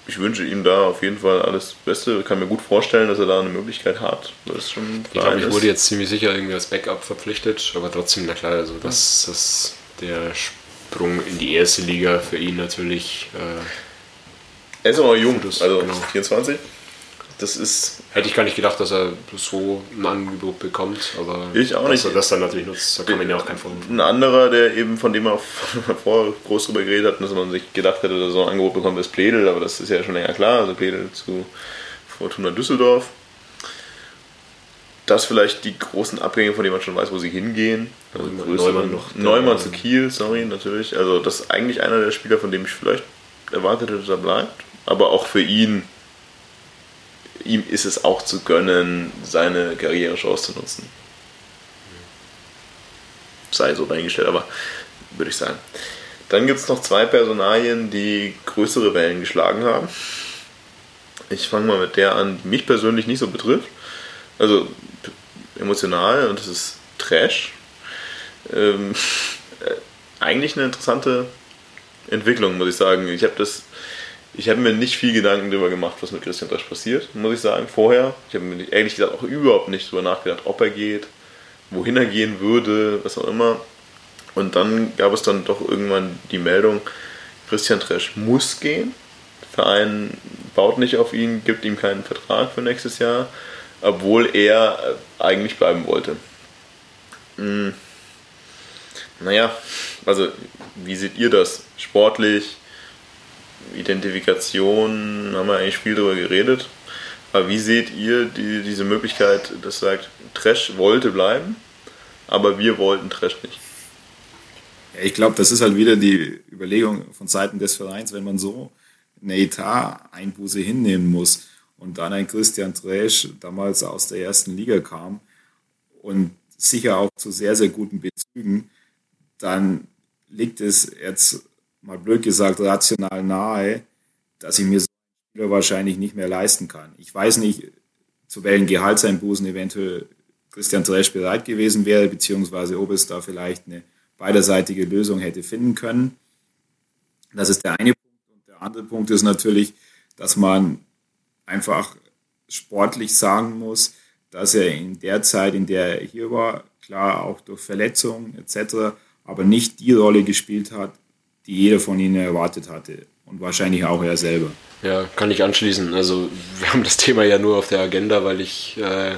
Ich wünsche ihm da auf jeden Fall alles Beste. Ich kann mir gut vorstellen, dass er da eine Möglichkeit hat. Das schon ich glaube, ich wurde jetzt ziemlich sicher irgendwie als Backup verpflichtet, aber trotzdem, na klar, also das, das der Sprung in die erste Liga für ihn natürlich. Äh, er ist aber jung, also genau. 24 das ist. Hätte ich gar nicht gedacht, dass er so ein Angebot bekommt, aber ich auch nicht. dass er das dann natürlich nutzt, da kann man ja auch kein Vorwurf Ein anderer, der eben von dem er (laughs) vorher groß drüber geredet hat, dass man sich gedacht hätte, dass er so ein Angebot bekommt, ist Pledel, aber das ist ja schon länger klar, also Pledel zu Fortuna Düsseldorf. Das vielleicht die großen Abgänge, von denen man schon weiß, wo sie hingehen. Also Neumann, noch Neumann zu Kiel, sorry, natürlich. Also das ist eigentlich einer der Spieler, von dem ich vielleicht erwartet hätte, dass er bleibt. Aber auch für ihn ihm ist es auch zu gönnen, seine Karrierechance zu nutzen. Sei so dahingestellt, aber würde ich sagen. Dann gibt es noch zwei Personalien, die größere Wellen geschlagen haben. Ich fange mal mit der an, die mich persönlich nicht so betrifft. Also emotional und das ist Trash. Ähm, (laughs) äh, eigentlich eine interessante Entwicklung, muss ich sagen. Ich habe das ich habe mir nicht viel Gedanken darüber gemacht, was mit Christian Dresch passiert, muss ich sagen, vorher. Ich habe mir ehrlich gesagt auch überhaupt nicht darüber nachgedacht, ob er geht, wohin er gehen würde, was auch immer. Und dann gab es dann doch irgendwann die Meldung, Christian Tresch muss gehen. Der Verein baut nicht auf ihn, gibt ihm keinen Vertrag für nächstes Jahr, obwohl er eigentlich bleiben wollte. Hm. Naja, also wie seht ihr das? Sportlich, Identifikation, haben wir eigentlich viel darüber geredet. Aber wie seht ihr die, diese Möglichkeit, dass sagt, Trash wollte bleiben, aber wir wollten Trash nicht? Ich glaube, das ist halt wieder die Überlegung von Seiten des Vereins, wenn man so eine Etat-Einbuße hinnehmen muss und dann ein Christian Trash damals aus der ersten Liga kam und sicher auch zu sehr, sehr guten Bezügen, dann liegt es jetzt mal blöd gesagt rational nahe, dass ich mir so Spieler wahrscheinlich nicht mehr leisten kann. Ich weiß nicht, zu welchen Gehaltseinbußen eventuell Christian Dresch bereit gewesen wäre, beziehungsweise ob es da vielleicht eine beiderseitige Lösung hätte finden können. Das ist der eine Punkt. Und der andere Punkt ist natürlich, dass man einfach sportlich sagen muss, dass er in der Zeit, in der er hier war, klar auch durch Verletzungen etc., aber nicht die Rolle gespielt hat, die jeder von ihnen erwartet hatte. Und wahrscheinlich auch er selber. Ja, kann ich anschließen. Also wir haben das Thema ja nur auf der Agenda, weil ich, äh,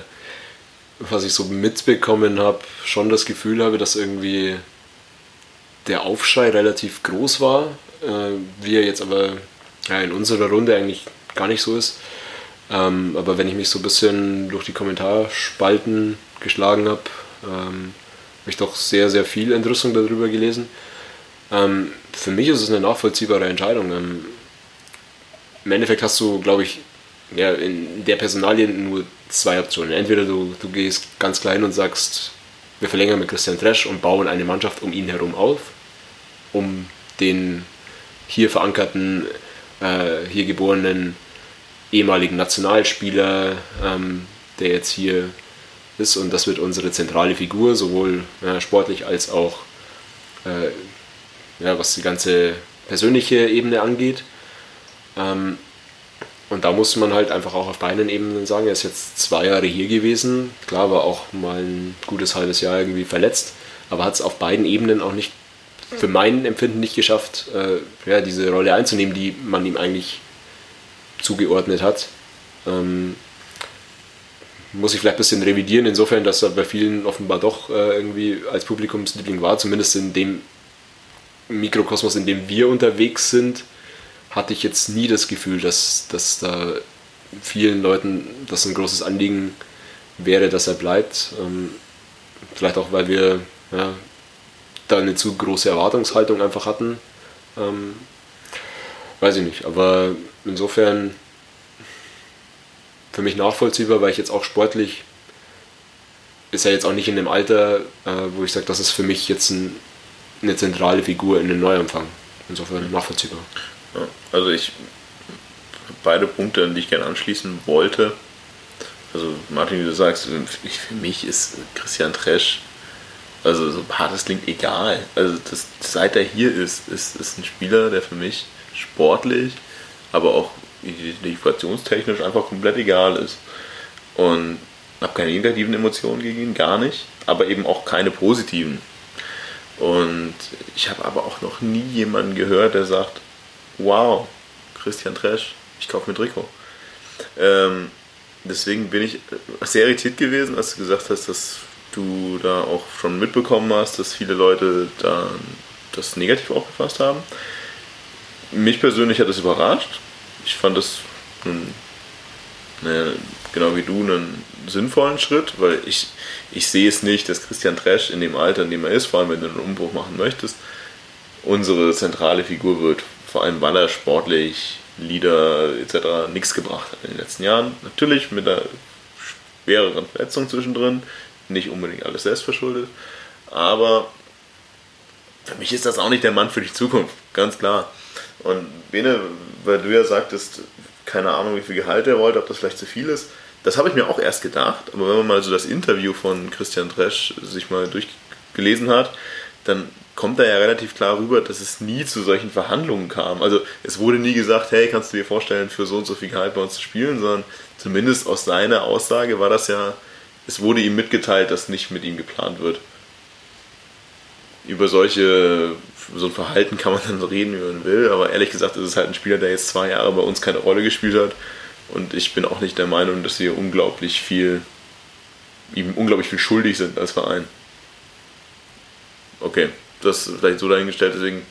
was ich so mitbekommen habe, schon das Gefühl habe, dass irgendwie der Aufschrei relativ groß war, äh, wie er jetzt aber ja, in unserer Runde eigentlich gar nicht so ist. Ähm, aber wenn ich mich so ein bisschen durch die Kommentarspalten geschlagen habe, ähm, habe ich doch sehr, sehr viel Entrüstung darüber gelesen. Ähm, für mich ist es eine nachvollziehbare Entscheidung. Ähm, Im Endeffekt hast du, glaube ich, ja, in der Personalie nur zwei Optionen. Entweder du, du gehst ganz klein und sagst, wir verlängern mit Christian Tresch und bauen eine Mannschaft um ihn herum auf, um den hier verankerten, äh, hier geborenen ehemaligen Nationalspieler, ähm, der jetzt hier ist und das wird unsere zentrale Figur, sowohl äh, sportlich als auch äh, ja, was die ganze persönliche Ebene angeht. Ähm, und da muss man halt einfach auch auf beiden Ebenen sagen, er ist jetzt zwei Jahre hier gewesen, klar war auch mal ein gutes halbes Jahr irgendwie verletzt, aber hat es auf beiden Ebenen auch nicht, für mein Empfinden nicht geschafft, äh, ja, diese Rolle einzunehmen, die man ihm eigentlich zugeordnet hat. Ähm, muss ich vielleicht ein bisschen revidieren, insofern, dass er bei vielen offenbar doch äh, irgendwie als Publikumsliebling war, zumindest in dem Mikrokosmos, in dem wir unterwegs sind, hatte ich jetzt nie das Gefühl, dass, dass da vielen Leuten das ein großes Anliegen wäre, dass er bleibt. Ähm, vielleicht auch, weil wir ja, da eine zu große Erwartungshaltung einfach hatten. Ähm, weiß ich nicht, aber insofern für mich nachvollziehbar, weil ich jetzt auch sportlich ist er jetzt auch nicht in dem Alter, äh, wo ich sage, das ist für mich jetzt ein eine zentrale Figur in den Neuanfang. Insofern nachvollziehbar. Also ich beide Punkte, an die ich gerne anschließen wollte. Also Martin, wie du sagst, für mich ist Christian Tresch, also so hart es klingt, egal. Also das, seit er hier ist, ist, ist ein Spieler, der für mich sportlich, aber auch identifikationstechnisch einfach komplett egal ist. Und habe keine negativen Emotionen gegen ihn, gar nicht, aber eben auch keine positiven. Und ich habe aber auch noch nie jemanden gehört, der sagt, wow, Christian Tresch, ich kaufe mir Trikot. Ähm, deswegen bin ich sehr irritiert gewesen, als du gesagt hast, dass du da auch schon mitbekommen hast, dass viele Leute da das negativ aufgefasst haben. Mich persönlich hat das überrascht. Ich fand das eine, genau wie du einen sinnvollen Schritt, weil ich, ich sehe es nicht, dass Christian Tresch in dem Alter, in dem er ist, vor allem wenn du einen Umbruch machen möchtest, unsere zentrale Figur wird. Vor allem, weil er sportlich, Lieder etc. nichts gebracht hat in den letzten Jahren. Natürlich mit einer schwereren Verletzung zwischendrin, nicht unbedingt alles selbst verschuldet, aber für mich ist das auch nicht der Mann für die Zukunft, ganz klar. Und Bene, weil du ja sagtest, keine Ahnung, wie viel Gehalt er wollte, ob das vielleicht zu viel ist, das habe ich mir auch erst gedacht, aber wenn man mal so das Interview von Christian Tresch sich mal durchgelesen hat, dann kommt da ja relativ klar rüber, dass es nie zu solchen Verhandlungen kam. Also es wurde nie gesagt, hey, kannst du dir vorstellen, für so und so viel Gehalt bei uns zu spielen, sondern zumindest aus seiner Aussage war das ja, es wurde ihm mitgeteilt, dass nicht mit ihm geplant wird. Über solche so ein Verhalten kann man dann so reden, wie man will, aber ehrlich gesagt ist es halt ein Spieler, der jetzt zwei Jahre bei uns keine Rolle gespielt hat und ich bin auch nicht der Meinung, dass wir unglaublich viel, ihm unglaublich viel schuldig sind als Verein. Okay, das vielleicht so dahingestellt, deswegen.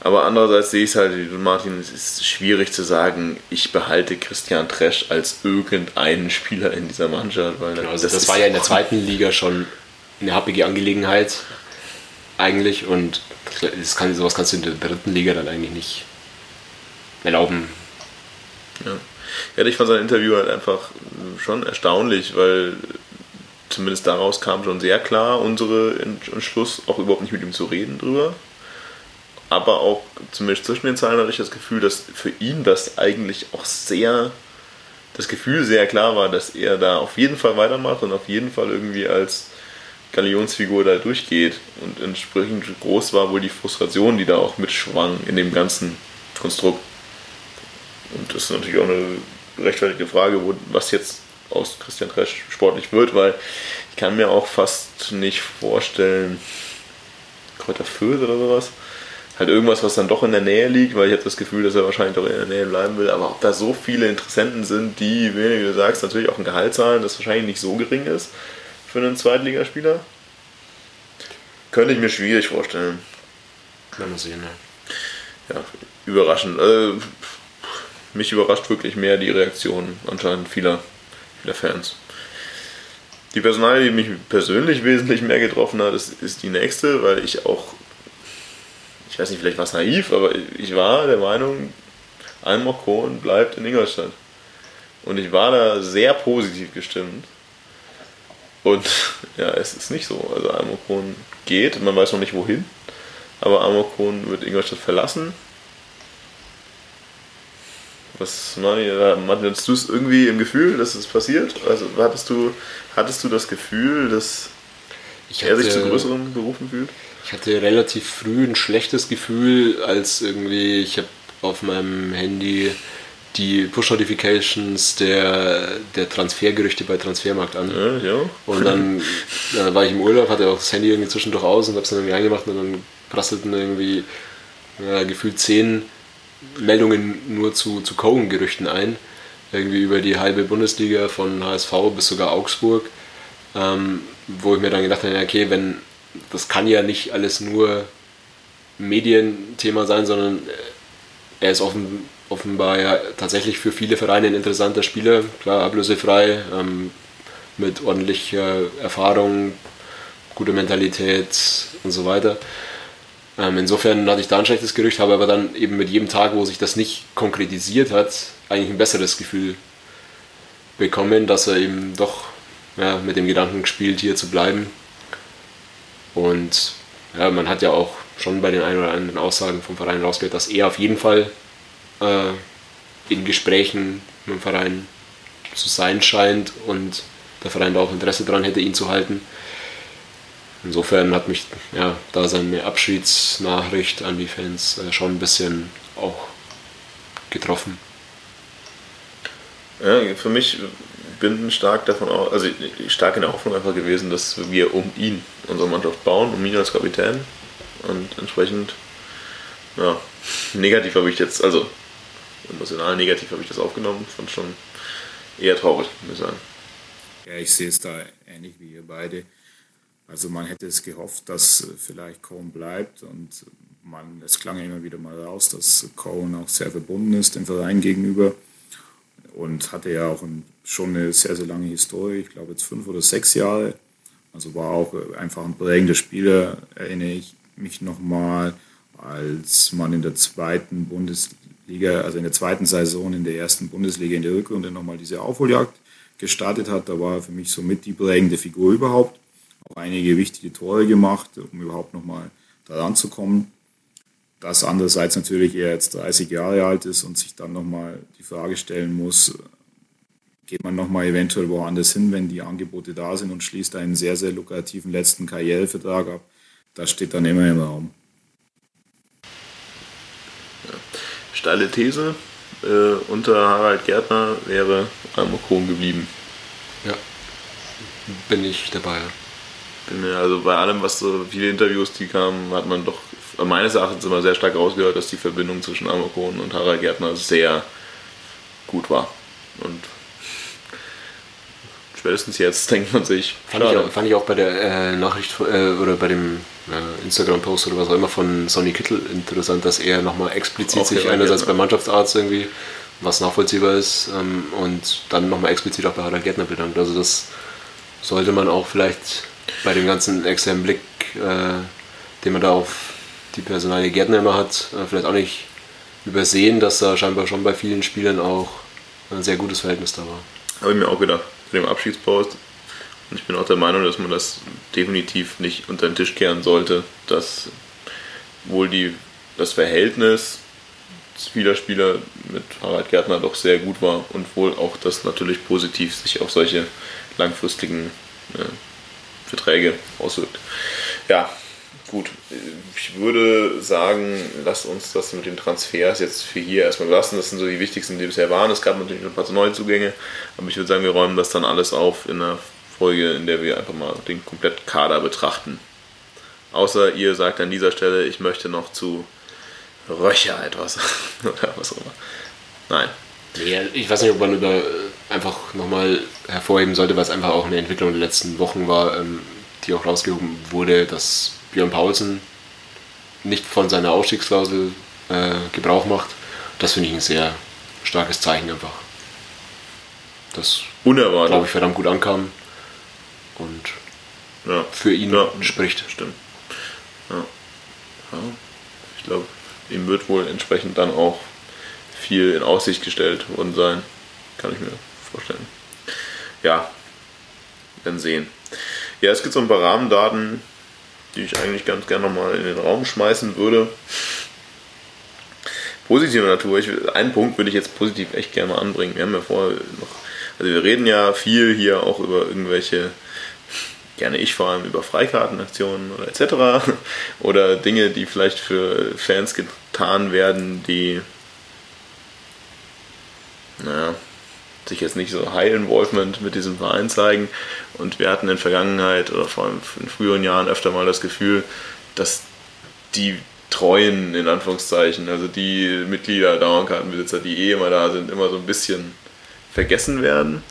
Aber andererseits sehe ich es halt, Martin, es ist schwierig zu sagen, ich behalte Christian Tresch als irgendeinen Spieler in dieser Mannschaft. Weil genau, also das, das war ja in der (laughs) zweiten Liga schon eine happige Angelegenheit eigentlich und das kann, sowas kannst du in der dritten Liga dann eigentlich nicht erlauben. Ja. ja, ich fand sein Interview halt einfach schon erstaunlich, weil zumindest daraus kam schon sehr klar unsere Entschluss, auch überhaupt nicht mit ihm zu reden drüber. Aber auch zumindest zwischen den Zeilen hatte ich das Gefühl, dass für ihn das eigentlich auch sehr, das Gefühl sehr klar war, dass er da auf jeden Fall weitermacht und auf jeden Fall irgendwie als Galionsfigur da durchgeht. Und entsprechend groß war wohl die Frustration, die da auch mitschwang in dem ganzen Konstrukt. Und das ist natürlich auch eine rechtfertigte Frage, was jetzt aus Christian Tresch sportlich wird, weil ich kann mir auch fast nicht vorstellen, Kräuter Fürth oder sowas, halt irgendwas, was dann doch in der Nähe liegt, weil ich habe das Gefühl, dass er wahrscheinlich doch in der Nähe bleiben will, aber ob da so viele Interessenten sind, die, wie du sagst, natürlich auch ein Gehalt zahlen, das wahrscheinlich nicht so gering ist für einen Zweitligaspieler, könnte ich mir schwierig vorstellen. Kann man sehen, ja. Ja, überraschend. Also, mich überrascht wirklich mehr die Reaktion anscheinend vieler der Fans. Die Personalie, die mich persönlich wesentlich mehr getroffen hat, ist, ist die nächste, weil ich auch, ich weiß nicht, vielleicht war es naiv, aber ich war der Meinung, Almor Kohn bleibt in Ingolstadt. Und ich war da sehr positiv gestimmt. Und (laughs) ja, es ist nicht so. Also Almor Kohn geht, man weiß noch nicht wohin, aber Almor Kohn wird Ingolstadt verlassen was, Mani, hattest du es irgendwie im Gefühl, dass es passiert? Also hattest du, hattest du das Gefühl, dass hatte, er sich zu größeren Berufen fühlt? Ich hatte relativ früh ein schlechtes Gefühl, als irgendwie, ich habe auf meinem Handy die Push-Notifications der, der Transfergerüchte bei Transfermarkt an. Ja, ja. Und dann äh, war ich im Urlaub, hatte auch das Handy irgendwie zwischendurch aus und habe es dann irgendwie angemacht und dann prasselten irgendwie ja, gefühlt zehn Meldungen nur zu, zu Cohen-Gerüchten ein. Irgendwie über die halbe Bundesliga von HSV bis sogar Augsburg. Ähm, wo ich mir dann gedacht habe, okay, wenn das kann ja nicht alles nur Medienthema sein, sondern er ist offen, offenbar ja tatsächlich für viele Vereine ein interessanter Spieler, klar, ablösefrei, ähm, mit ordentlicher Erfahrung, guter Mentalität und so weiter. Ähm, insofern hatte ich da ein schlechtes Gerücht, habe aber dann eben mit jedem Tag, wo sich das nicht konkretisiert hat, eigentlich ein besseres Gefühl bekommen, dass er eben doch ja, mit dem Gedanken gespielt, hier zu bleiben. Und ja, man hat ja auch schon bei den ein oder anderen Aussagen vom Verein rausgehört, dass er auf jeden Fall äh, in Gesprächen mit dem Verein zu sein scheint und der Verein da auch Interesse daran hätte, ihn zu halten. Insofern hat mich ja, da seine Abschiedsnachricht an die Fans äh, schon ein bisschen auch getroffen. Ja, für mich bin stark davon aus, also stark in der Hoffnung einfach gewesen, dass wir um ihn unsere Mannschaft bauen, um ihn als Kapitän. Und entsprechend, ja, negativ habe ich jetzt, also emotional negativ habe ich das aufgenommen, fand schon eher traurig, muss ich sagen. Ja, ich sehe es da ähnlich wie ihr beide. Also man hätte es gehofft, dass vielleicht Cohen bleibt und man, es klang immer wieder mal raus, dass Cohen auch sehr verbunden ist dem Verein gegenüber und hatte ja auch ein, schon eine sehr, sehr lange Historie, ich glaube jetzt fünf oder sechs Jahre. Also war auch einfach ein prägender Spieler, erinnere ich mich nochmal, als man in der zweiten Bundesliga, also in der zweiten Saison in der ersten Bundesliga in der Rückrunde nochmal diese Aufholjagd gestartet hat. Da war er für mich somit die prägende Figur überhaupt auch einige wichtige Tore gemacht, um überhaupt nochmal daran zu kommen. Das andererseits natürlich er jetzt 30 Jahre alt ist und sich dann nochmal die Frage stellen muss, geht man nochmal eventuell woanders hin, wenn die Angebote da sind und schließt einen sehr, sehr lukrativen letzten Karrierevertrag ab. Das steht dann immer im Raum. Steile These, äh, unter Harald Gärtner wäre Almokon geblieben. Ja, bin ich dabei mir, also bei allem, was so viele Interviews, die kamen, hat man doch meines Erachtens immer sehr stark rausgehört, dass die Verbindung zwischen Amokon und Harald Gärtner sehr gut war. Und spätestens jetzt (laughs) denkt man sich. Fand, ich auch, fand ich auch, bei der äh, Nachricht äh, oder bei dem äh, Instagram-Post oder was auch immer von Sonny Kittel interessant, dass er nochmal explizit auch sich einerseits beim Mannschaftsarzt irgendwie, was nachvollziehbar ist, ähm, und dann nochmal explizit auch bei Harald Gärtner bedankt. Also das sollte man auch vielleicht bei dem ganzen externen Blick, äh, den man da auf die Personalie Gärtner immer hat, äh, vielleicht auch nicht übersehen, dass da scheinbar schon bei vielen Spielern auch ein sehr gutes Verhältnis da war. Habe ich mir auch gedacht, für dem Abschiedspost. Und ich bin auch der Meinung, dass man das definitiv nicht unter den Tisch kehren sollte, dass wohl die, das Verhältnis vieler Spieler mit Harald Gärtner doch sehr gut war und wohl auch das natürlich positiv sich auf solche langfristigen äh, Verträge auswirkt. Ja, gut. Ich würde sagen, lasst uns das mit den Transfers jetzt für hier erstmal lassen. Das sind so die wichtigsten, die bisher waren. Es gab natürlich noch ein paar neue Zugänge, aber ich würde sagen, wir räumen das dann alles auf in einer Folge, in der wir einfach mal den kompletten Kader betrachten. Außer ihr sagt an dieser Stelle, ich möchte noch zu Röcher etwas (laughs) oder was auch immer. Nein. Nee, ich weiß nicht, ob man über äh, einfach nochmal hervorheben sollte, weil es einfach auch eine Entwicklung der letzten Wochen war, ähm, die auch rausgehoben wurde, dass Björn Paulsen nicht von seiner Ausstiegsklausel äh, Gebrauch macht. Das finde ich ein sehr starkes Zeichen einfach. Das, Unerwartet. glaube ich, verdammt gut ankam und ja. für ihn ja. spricht. Stimmt. Ja. Ich glaube, ihm wird wohl entsprechend dann auch viel in Aussicht gestellt worden sein. Kann ich mir vorstellen. Ja, werden sehen. Ja, es gibt so ein paar Rahmendaten, die ich eigentlich ganz gerne nochmal in den Raum schmeißen würde. Positive Natur, ich, einen Punkt würde ich jetzt positiv echt gerne mal anbringen. Wir haben ja vorher noch, also wir reden ja viel hier auch über irgendwelche, gerne ich vor allem über Freikartenaktionen oder etc. (laughs) Oder Dinge, die vielleicht für Fans getan werden, die naja, sich jetzt nicht so High Involvement mit diesem Verein zeigen. Und wir hatten in der Vergangenheit oder vor allem in früheren Jahren öfter mal das Gefühl, dass die Treuen, in Anführungszeichen, also die Mitglieder, Dauerkartenbesitzer, die eh immer da sind, immer so ein bisschen vergessen werden.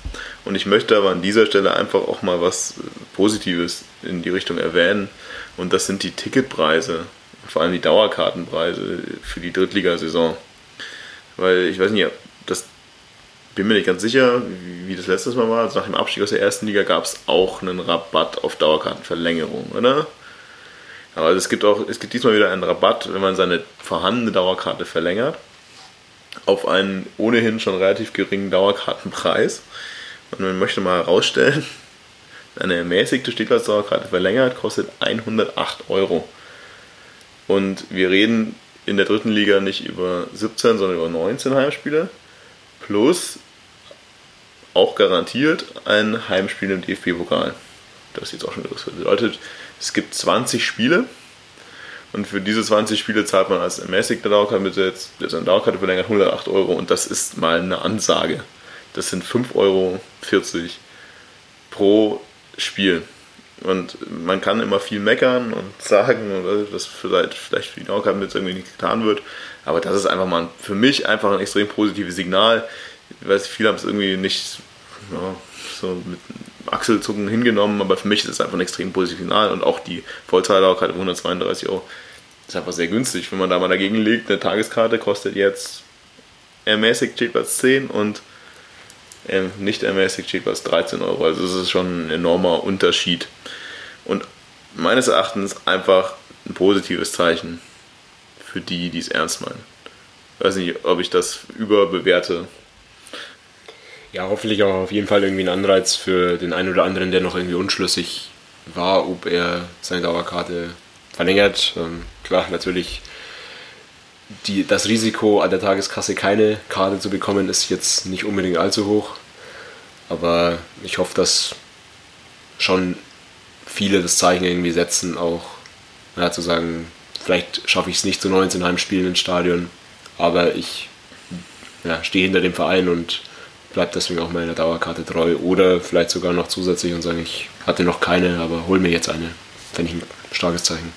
Und ich möchte aber an dieser Stelle einfach auch mal was Positives in die Richtung erwähnen. Und das sind die Ticketpreise, vor allem die Dauerkartenpreise für die Drittligasaison. Weil ich weiß nicht, bin mir nicht ganz sicher, wie das letztes Mal war. Also nach dem Abstieg aus der ersten Liga gab es auch einen Rabatt auf Dauerkartenverlängerung, oder? Aber es gibt auch, es gibt diesmal wieder einen Rabatt, wenn man seine vorhandene Dauerkarte verlängert, auf einen ohnehin schon relativ geringen Dauerkartenpreis. Und man möchte mal herausstellen, eine ermäßigte Stehplatzdauerkarte verlängert kostet 108 Euro. Und wir reden in der dritten Liga nicht über 17, sondern über 19 Heimspiele. Plus auch garantiert ein Heimspiel im DFB-Pokal. Das ist jetzt auch schon Das bedeutet, es gibt 20 Spiele und für diese 20 Spiele zahlt man als ermäßigter Dauerkartenbesitz, der seine Dauerkarte verlängert, 108 Euro und das ist mal eine Ansage. Das sind 5,40 Euro pro Spiel. Und man kann immer viel meckern und sagen, dass vielleicht, vielleicht für die Dauerkartenbesitzer irgendwie nicht getan wird. Aber das ist einfach mal für mich einfach ein extrem positives Signal. Ich weiß, viele haben es irgendwie nicht ja, so mit Achselzucken hingenommen, aber für mich ist es einfach ein extrem positives Signal und auch die Vollzahldauerkarte 132 Euro ist einfach sehr günstig. Wenn man da mal dagegen legt, eine Tageskarte kostet jetzt ermäßigt steht Platz 10 und ähm, nicht ermäßigt steht Platz 13 Euro. Also das ist schon ein enormer Unterschied. Und meines Erachtens einfach ein positives Zeichen für die, die es ernst meinen. Ich weiß nicht, ob ich das überbewerte ja, hoffentlich auch auf jeden Fall irgendwie ein Anreiz für den einen oder anderen, der noch irgendwie unschlüssig war, ob er seine Dauerkarte verlängert. Ähm, klar, natürlich die, das Risiko an der Tageskasse keine Karte zu bekommen ist jetzt nicht unbedingt allzu hoch. Aber ich hoffe, dass schon viele das Zeichen irgendwie setzen, auch ja, zu sagen, vielleicht schaffe ich es nicht zu 19 Heimspielen ins Stadion, aber ich ja, stehe hinter dem Verein und bleibe deswegen auch meiner Dauerkarte treu oder vielleicht sogar noch zusätzlich und sagen, ich hatte noch keine, aber hol mir jetzt eine. Fände ich ein starkes Zeichen.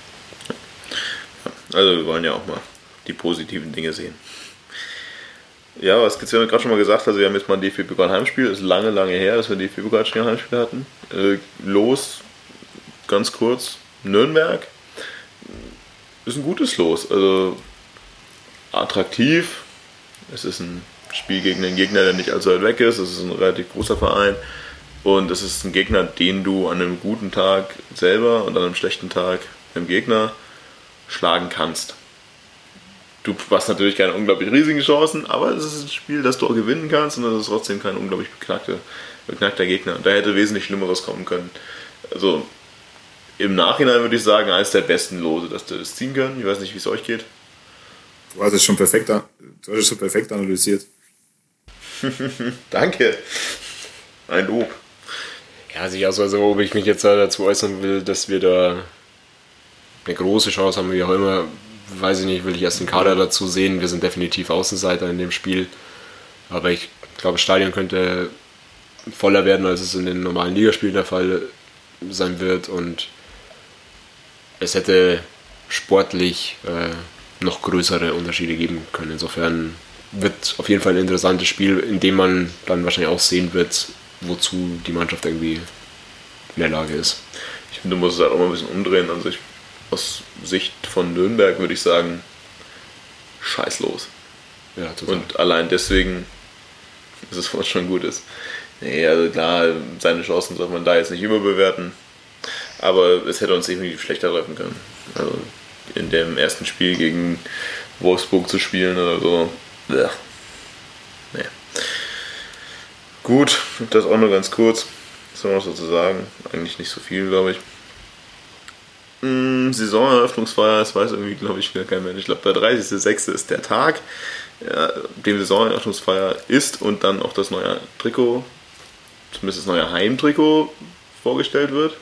Also wir wollen ja auch mal die positiven Dinge sehen. Ja, was gibt's ja gerade schon mal gesagt, also wir haben jetzt mal ein DFB-Pokal Heimspiel, ist lange, lange her, dass wir ein DFB-Pokal Heimspiel hatten. Äh, los, ganz kurz, Nürnberg. Ist ein gutes Los, also attraktiv. Es ist ein Spiel gegen einen Gegner, der nicht allzu weit weg ist. Es ist ein relativ großer Verein. Und es ist ein Gegner, den du an einem guten Tag selber und an einem schlechten Tag dem Gegner schlagen kannst. Du hast natürlich keine unglaublich riesigen Chancen, aber es ist ein Spiel, das du auch gewinnen kannst und das ist trotzdem kein unglaublich beknackter, beknackter Gegner. Da hätte wesentlich Schlimmeres kommen können. Also im Nachhinein würde ich sagen, eines der besten Lose, dass du das ziehen können. Ich weiß nicht, wie es euch geht. Du hast es schon perfekt, du hast es schon perfekt analysiert. (laughs) Danke. Ein Lob. Ja, also, also, also ob ich mich jetzt dazu äußern will, dass wir da eine große Chance haben, wie auch immer, weiß ich nicht, will ich erst den Kader dazu sehen. Wir sind definitiv Außenseiter in dem Spiel. Aber ich glaube, das Stadion könnte voller werden, als es in den normalen Ligaspielen der Fall sein wird. Und es hätte sportlich äh, noch größere Unterschiede geben können. Insofern wird auf jeden Fall ein interessantes Spiel, in dem man dann wahrscheinlich auch sehen wird, wozu die Mannschaft irgendwie in der Lage ist. Ich finde, du musst es halt auch mal ein bisschen umdrehen. Also ich, aus Sicht von Nürnberg würde ich sagen, scheißlos. Ja, total. Und allein deswegen ist es (laughs) was schon gut ist. Nee, also klar, seine Chancen sollte man da jetzt nicht überbewerten. Aber es hätte uns definitiv schlechter treffen können. Also in dem ersten Spiel gegen Wolfsburg zu spielen oder so. Ja. Nee. Gut, das auch nur ganz kurz. Was soll man zu sagen? Eigentlich nicht so viel, glaube ich. Hm, Saisoneröffnungsfeier, das weiß irgendwie, glaube ich, kein Mensch. Ich glaube, der 30.06. ist der Tag, ja, dem Saisoneröffnungsfeier ist und dann auch das neue Trikot, zumindest das neue Heimtrikot vorgestellt wird.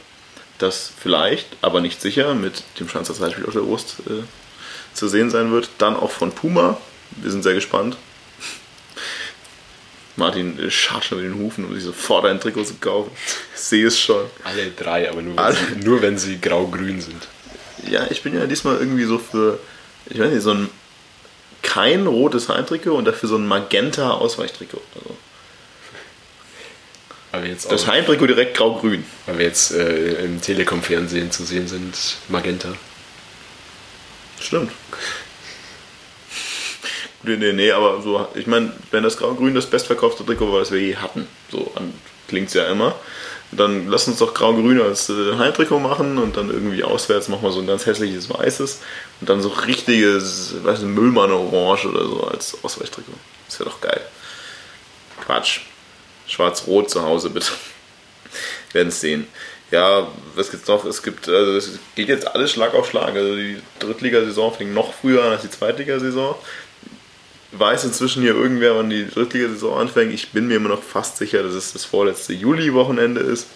Das vielleicht, aber nicht sicher, mit dem Schanzer Zeitspiel auf der Brust äh, zu sehen sein wird. Dann auch von Puma. Wir sind sehr gespannt. Martin scharrt schon mit den Hufen, um sich sofort ein Trikot zu kaufen. Ich sehe es schon. Alle drei, aber nur wenn, sie, nur wenn sie grau-grün sind. Ja, ich bin ja diesmal irgendwie so für, ich weiß nicht, so ein kein rotes Heimtrikot und dafür so ein magenta Ausweichtrikot. Also. das Heimtrikot direkt grau-grün. Weil wir jetzt äh, im Telekom-Fernsehen zu sehen sind, magenta. Stimmt. Nee, nee, nee, aber so, ich meine, wenn das Grau-Grün das bestverkaufte Trikot war, das wir je hatten, so klingt es ja immer, dann lass uns doch Grau-Grün als äh, Heimtrikot machen und dann irgendwie auswärts machen wir so ein ganz hässliches Weißes und dann so richtiges, weiß nicht, Müllmann-Orange oder so als Ausweichtrikot. Das wäre doch geil. Quatsch. Schwarz-Rot zu Hause, bitte. (laughs) Werden es sehen. Ja, was gibt's noch? Es gibt, also es geht jetzt alles Schlag auf Schlag. Also die Drittligasaison fängt noch früher an als die Zweitligasaison weiß inzwischen hier irgendwer, wann die Drittliga-Saison anfängt. Ich bin mir immer noch fast sicher, dass es das vorletzte Juli-Wochenende ist.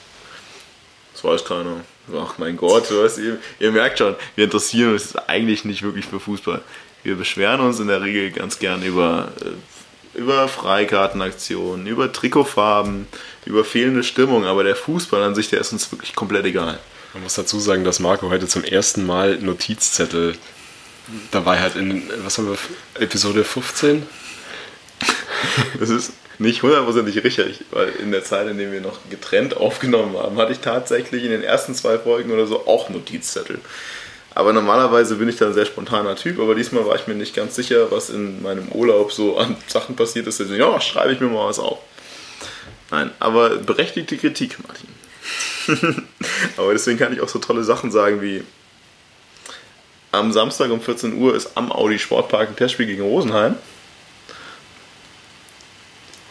Das weiß keiner. Ach mein Gott, weißt, ihr, ihr, merkt schon, wir interessieren uns eigentlich nicht wirklich für Fußball. Wir beschweren uns in der Regel ganz gern über, äh, über Freikartenaktionen, über Trikotfarben, über fehlende Stimmung, aber der Fußball an sich, der ist uns wirklich komplett egal. Man muss dazu sagen, dass Marco heute zum ersten Mal Notizzettel dabei hat in, was haben wir, Episode 15? Das ist nicht hundertprozentig richtig, weil in der Zeit, in der wir noch getrennt aufgenommen haben, hatte ich tatsächlich in den ersten zwei Folgen oder so auch Notizzettel. Aber normalerweise bin ich da ein sehr spontaner Typ, aber diesmal war ich mir nicht ganz sicher, was in meinem Urlaub so an Sachen passiert ist. Also, ja, schreibe ich mir mal was auf. Nein, aber berechtigte Kritik, Martin. (laughs) aber deswegen kann ich auch so tolle Sachen sagen wie, am Samstag um 14 Uhr ist am Audi Sportpark ein Testspiel gegen Rosenheim.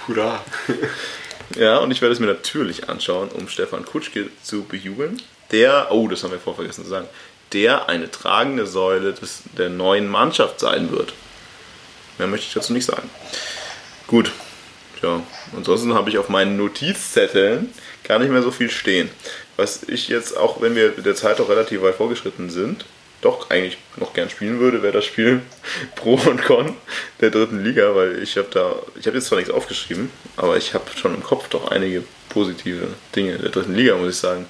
Hurra! (laughs) ja, und ich werde es mir natürlich anschauen, um Stefan Kutschke zu bejubeln. Der, oh, das haben wir vorvergessen zu sagen, der eine tragende Säule des, der neuen Mannschaft sein wird. Mehr möchte ich dazu nicht sagen. Gut. Ja, ansonsten habe ich auf meinen Notizzetteln gar nicht mehr so viel stehen. Was ich jetzt auch, wenn wir mit der Zeit auch relativ weit vorgeschritten sind, doch eigentlich noch gern spielen würde, wäre das Spiel (laughs) Pro und Con der dritten Liga, weil ich habe da, ich habe jetzt zwar nichts aufgeschrieben, aber ich habe schon im Kopf doch einige positive Dinge der dritten Liga, muss ich sagen.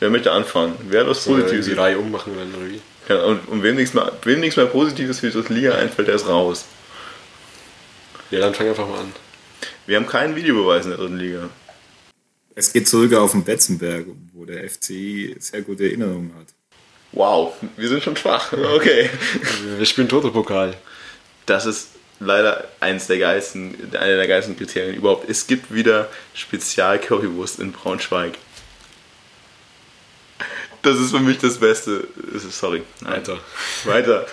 Wer möchte anfangen? Wer hat was Positives? die Reihe ummachen werden, oder wie? Ja, und, und wem nichts mehr, wem nichts mehr Positives für die dritte Liga einfällt, der ist raus. Ja, dann fang einfach mal an. Wir haben keinen Videobeweis in der dritten Liga. Es geht zurück auf den Betzenberg, wo der FCI sehr gute Erinnerungen hat. Wow, wir sind schon schwach. Okay. Wir spielen Toto-Pokal. Das ist leider eins der geilsten, einer der geilsten Kriterien überhaupt. Es gibt wieder Spezial-Currywurst in Braunschweig. Das ist für mich das Beste. Sorry. Nein. Weiter. Weiter.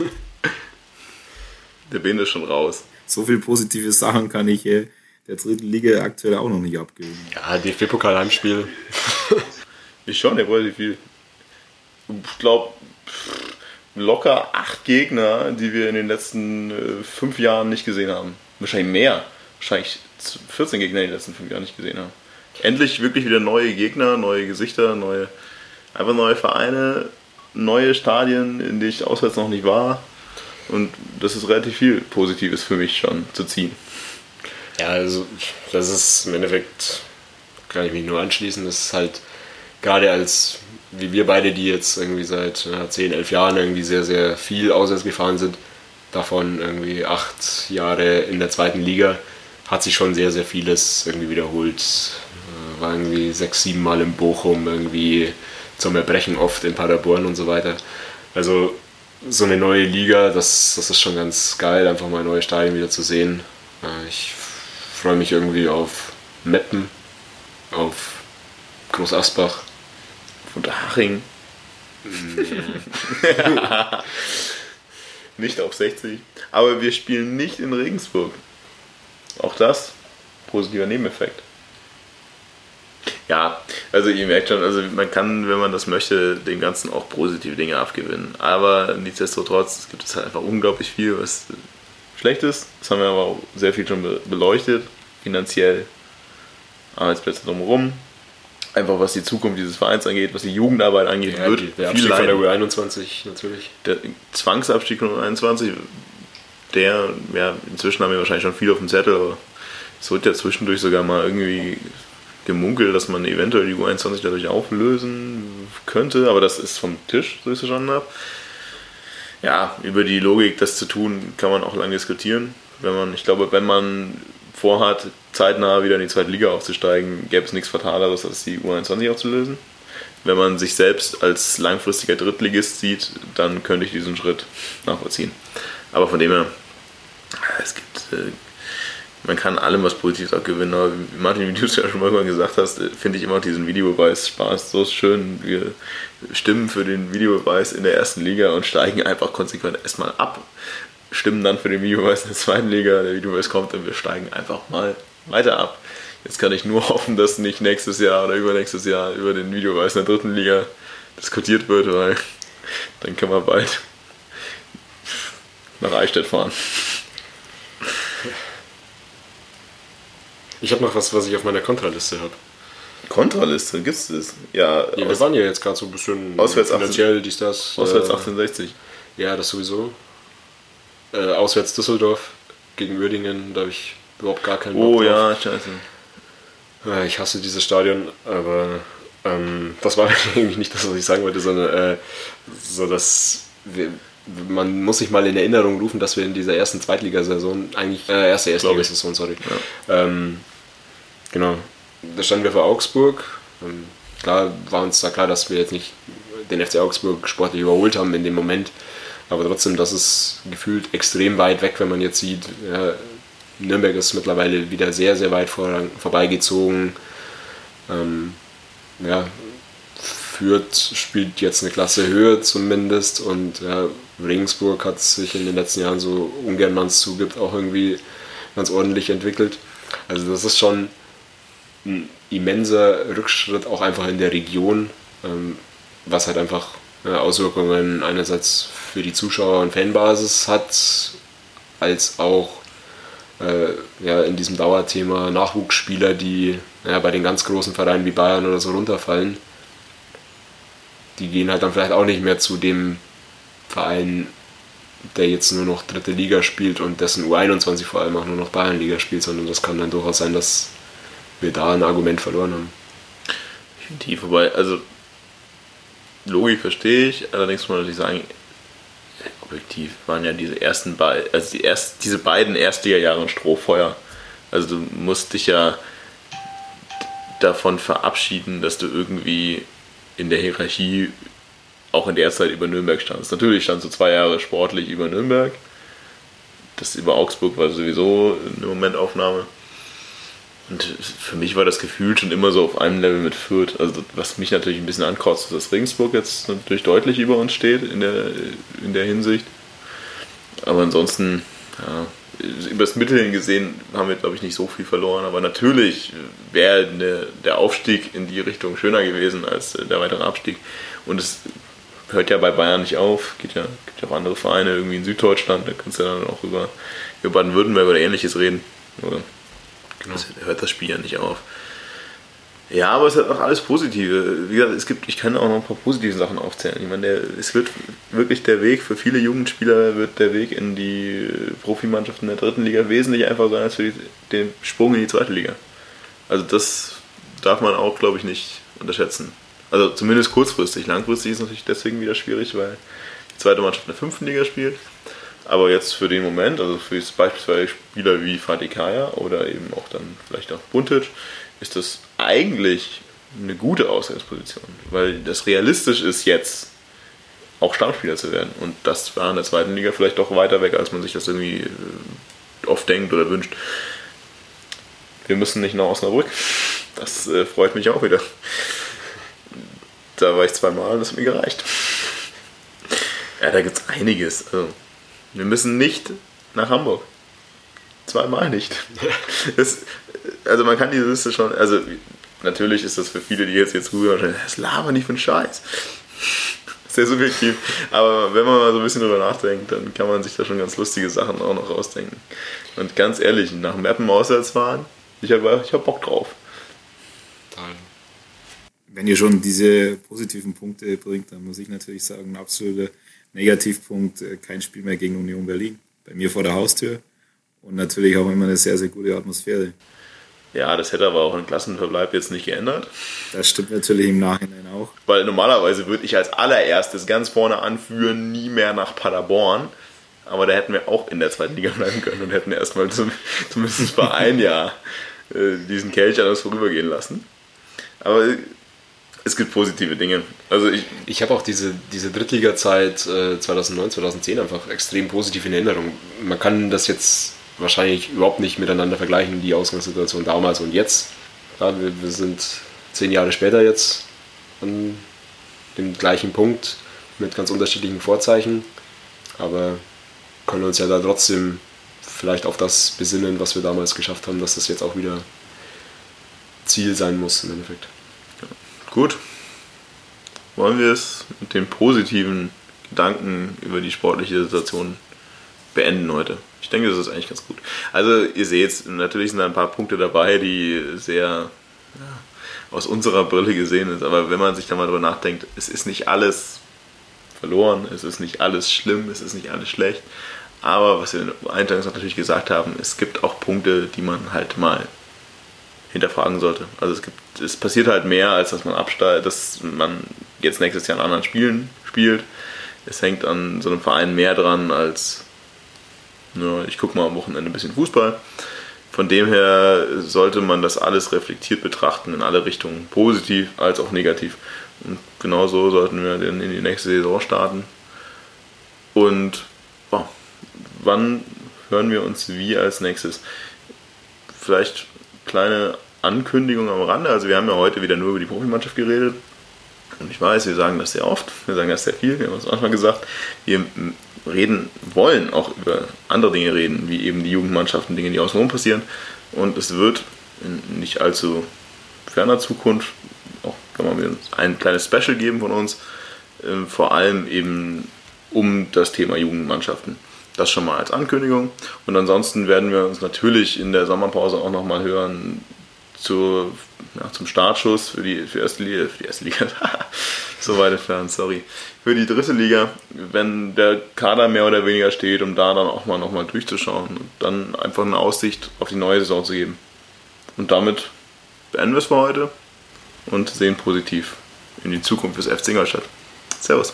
Der Ben ist schon raus. So viele positive Sachen kann ich äh, der dritten Liga aktuell auch noch nicht abgeben. Ja, DFB-Pokal-Heimspiel. Ich schon, der wollte viel. Ich glaube, locker acht Gegner, die wir in den letzten äh, fünf Jahren nicht gesehen haben. Wahrscheinlich mehr. Wahrscheinlich 14 Gegner in den letzten fünf Jahren nicht gesehen haben. Endlich wirklich wieder neue Gegner, neue Gesichter, neue, einfach neue Vereine, neue Stadien, in denen ich auswärts noch nicht war. Und das ist relativ viel Positives für mich schon zu ziehen. Ja, also das ist im Endeffekt, kann ich mich nur anschließen, das ist halt gerade als, wie wir beide, die jetzt irgendwie seit ja, 10, 11 Jahren irgendwie sehr, sehr viel auswärts gefahren sind, davon irgendwie acht Jahre in der zweiten Liga, hat sich schon sehr, sehr vieles irgendwie wiederholt. Äh, War irgendwie sechs, sieben Mal in Bochum, irgendwie zum Erbrechen oft in Paderborn und so weiter. Also so eine neue Liga, das, das ist schon ganz geil, einfach mal neue Stadien wieder zu sehen. Äh, Ich freue mich irgendwie auf Meppen, auf Groß Asbach. Und Haching. (laughs) nicht auf 60. Aber wir spielen nicht in Regensburg. Auch das positiver Nebeneffekt. Ja, also ihr merkt schon, also man kann, wenn man das möchte, dem Ganzen auch positive Dinge abgewinnen. Aber nichtsdestotrotz gibt es halt einfach unglaublich viel, was schlecht ist. Das haben wir aber auch sehr viel schon be- beleuchtet. Finanziell, Arbeitsplätze drumherum. Einfach was die Zukunft dieses Vereins angeht, was die Jugendarbeit angeht, Ja, wird der viel Abstieg von der leiden. U21 natürlich. Der Zwangsabstieg von 21, der, ja, inzwischen haben wir wahrscheinlich schon viel auf dem Zettel, aber es wird ja zwischendurch sogar mal irgendwie gemunkelt, dass man eventuell die U21 dadurch auflösen könnte, aber das ist vom Tisch, so ich es verstanden habe. Ja, über die Logik, das zu tun, kann man auch lange diskutieren. Wenn man, ich glaube, wenn man vorhat, zeitnah wieder in die zweite Liga aufzusteigen, gäbe es nichts Fataleres, als die U21 aufzulösen. Wenn man sich selbst als langfristiger Drittligist sieht, dann könnte ich diesen Schritt nachvollziehen. Aber von dem her, es gibt, äh, man kann allem was Positives abgewinnen. Aber wie Martin, wie du es ja schon mal gesagt hast, äh, finde ich immer diesen Videobeweis Spaß so schön. Wir stimmen für den Videobeweis in der ersten Liga und steigen einfach konsequent erstmal ab. Stimmen dann für den Videobeweis in der zweiten Liga. Der Videobeweis kommt und wir steigen einfach mal weiter ab. Jetzt kann ich nur (laughs) hoffen, dass nicht nächstes Jahr oder übernächstes Jahr über den Videobeweis in der dritten Liga diskutiert wird, weil (laughs) dann können wir bald nach Eichstätt fahren. Ich habe noch was, was ich auf meiner Kontraliste habe. Kontraliste, gibt's das? Ja, Ja, wir waren ja jetzt gerade so ein bisschen Auswärts finanziell, dies, das. auswärts äh, 1860. Ja, das sowieso. Äh, auswärts Düsseldorf gegen Uerdingen, da habe ich überhaupt gar keinen Bock Oh drauf. ja, scheiße. Ja, Ich hasse dieses Stadion, aber ähm, das war (laughs) eigentlich nicht das, was ich sagen wollte, sondern äh, so, dass wir, man muss sich mal in Erinnerung rufen, dass wir in dieser ersten Zweitligasaison, eigentlich äh, erste Erstligasaison, sorry, ähm, genau, da standen wir vor Augsburg. Ähm, klar war uns da klar, dass wir jetzt nicht den FC Augsburg sportlich überholt haben in dem Moment, aber trotzdem, das ist gefühlt extrem weit weg, wenn man jetzt sieht, ja, Nürnberg ist mittlerweile wieder sehr, sehr weit vor, vorbeigezogen. Ähm, ja, Fürth spielt jetzt eine Klasse höher zumindest und ja, Regensburg hat sich in den letzten Jahren so ungern man es zugibt auch irgendwie ganz ordentlich entwickelt. Also das ist schon ein immenser Rückschritt auch einfach in der Region, ähm, was halt einfach Auswirkungen einerseits für die Zuschauer und Fanbasis hat, als auch äh, ja, in diesem Dauerthema Nachwuchsspieler, die ja, bei den ganz großen Vereinen wie Bayern oder so runterfallen, die gehen halt dann vielleicht auch nicht mehr zu dem Verein, der jetzt nur noch dritte Liga spielt und dessen U21 vor allem auch nur noch Bayernliga spielt, sondern das kann dann durchaus sein, dass wir da ein Argument verloren haben. Definitiv, wobei, also Logik verstehe ich, allerdings muss man natürlich sagen, objektiv waren ja diese ersten beiden, also die erst, diese beiden Erstliga-Jahre ein Strohfeuer. Also du musst dich ja davon verabschieden, dass du irgendwie in der Hierarchie auch in der Zeit über Nürnberg standst. Natürlich standst du zwei Jahre sportlich über Nürnberg. Das über Augsburg war sowieso eine Momentaufnahme. Und für mich war das Gefühl schon immer so auf einem Level mit Fürth. Also was mich natürlich ein bisschen ankotzt, ist, dass Regensburg jetzt natürlich deutlich über uns steht in der, in der Hinsicht. Aber ansonsten, ja, über das Mittel hin gesehen haben wir, glaube ich, nicht so viel verloren. Aber natürlich wäre der Aufstieg in die Richtung schöner gewesen als der weitere Abstieg. Und es hört ja bei Bayern nicht auf. Geht ja, gibt ja auch andere Vereine irgendwie in Süddeutschland. Da kannst du ja dann auch über, über Baden-Württemberg oder ähnliches reden. Oder Genau. Das hört das Spiel ja nicht auf. Ja, aber es hat auch alles Positive. Wie gesagt, es gibt, ich kann auch noch ein paar positive Sachen aufzählen. Ich meine, der, es wird wirklich der Weg für viele Jugendspieler wird der Weg in die Profimannschaften der dritten Liga wesentlich einfacher sein als für die, den Sprung in die zweite Liga. Also das darf man auch, glaube ich, nicht unterschätzen. Also zumindest kurzfristig. Langfristig ist es natürlich deswegen wieder schwierig, weil die zweite Mannschaft in der fünften Liga spielt. Aber jetzt für den Moment, also für beispielsweise Spieler wie Fatih Kaya oder eben auch dann vielleicht auch Buntic, ist das eigentlich eine gute Ausgangsposition, weil das realistisch ist jetzt auch Stammspieler zu werden. Und das war in der zweiten Liga vielleicht doch weiter weg, als man sich das irgendwie äh, oft denkt oder wünscht. Wir müssen nicht nach Osnabrück. Das äh, freut mich auch wieder. Da war ich zweimal und das hat mir gereicht. Ja, da gibt es einiges. Also, wir müssen nicht nach Hamburg. Zweimal nicht. (laughs) Das, also man kann diese Liste schon, also natürlich ist das für viele, die jetzt jetzt zuhören, das laber nicht für einen Scheiß. Sehr subjektiv. Aber wenn man mal so ein bisschen drüber nachdenkt, dann kann man sich da schon ganz lustige Sachen auch noch ausdenken. Und ganz ehrlich, nach Mappen auswärts fahren, ich habe ich hab Bock drauf. Wenn ihr schon diese positiven Punkte bringt, dann muss ich natürlich sagen, absolute Negativpunkt, äh, kein Spiel mehr gegen Union Berlin. Bei mir vor der Haustür und natürlich auch immer eine sehr, sehr gute Atmosphäre. Ja, das hätte aber auch ein Klassenverbleib jetzt nicht geändert. Das stimmt natürlich im Nachhinein auch. Weil normalerweise würde ich als allererstes ganz vorne anführen, nie mehr nach Paderborn. Aber da hätten wir auch in der zweiten Liga bleiben können und hätten erstmal zum, zumindest für ein Jahr äh, diesen Kelch an uns vorübergehen lassen. Aber es gibt positive Dinge. Also ich, ich habe auch diese, diese Drittliga-Zeit äh, 2009, 2010 einfach extrem positiv in Erinnerung. Man kann das jetzt wahrscheinlich überhaupt nicht miteinander vergleichen, die Ausgangssituation damals und jetzt. Ja, wir, wir sind zehn Jahre später jetzt an dem gleichen Punkt mit ganz unterschiedlichen Vorzeichen, aber können uns ja da trotzdem vielleicht auf das besinnen, was wir damals geschafft haben, dass das jetzt auch wieder Ziel sein muss im Endeffekt. Gut. Wollen wir es mit den positiven Gedanken über die sportliche Situation beenden heute? Ich denke, das ist eigentlich ganz gut. Also, ihr seht, natürlich sind da ein paar Punkte dabei, die sehr ja, aus unserer Brille gesehen sind. Aber wenn man sich da mal drüber nachdenkt, es ist nicht alles verloren, es ist nicht alles schlimm, es ist nicht alles schlecht. Aber was wir eingangs natürlich gesagt haben, es gibt auch Punkte, die man halt mal hinterfragen sollte. Also es gibt, es passiert halt mehr, als dass man absteigt, dass man jetzt nächstes Jahr an anderen Spielen spielt. Es hängt an so einem Verein mehr dran als ja, ich gucke mal am Wochenende ein bisschen Fußball. Von dem her sollte man das alles reflektiert betrachten, in alle Richtungen, positiv als auch negativ. Und genauso sollten wir dann in die nächste Saison starten. Und oh, wann hören wir uns wie als nächstes? Vielleicht kleine Ankündigung am Rande. Also wir haben ja heute wieder nur über die Profimannschaft geredet. Und ich weiß, wir sagen das sehr oft, wir sagen das sehr viel, wir haben es manchmal gesagt. Wir reden wollen, auch über andere Dinge reden, wie eben die Jugendmannschaften, Dinge, die außenrum passieren. Und es wird in nicht allzu ferner Zukunft auch ein kleines Special geben von uns, ähm, vor allem eben um das Thema Jugendmannschaften. Das schon mal als Ankündigung. Und ansonsten werden wir uns natürlich in der Sommerpause auch nochmal hören zu, ja, zum Startschuss für die, für erste Liga, für die erste Liga, (laughs) so weit entfernt, sorry, für die dritte Liga, wenn der Kader mehr oder weniger steht, um da dann auch mal nochmal durchzuschauen und dann einfach eine Aussicht auf die neue Saison zu geben. Und damit beenden wir es für heute und sehen positiv in die Zukunft des FC Ingolstadt. Servus.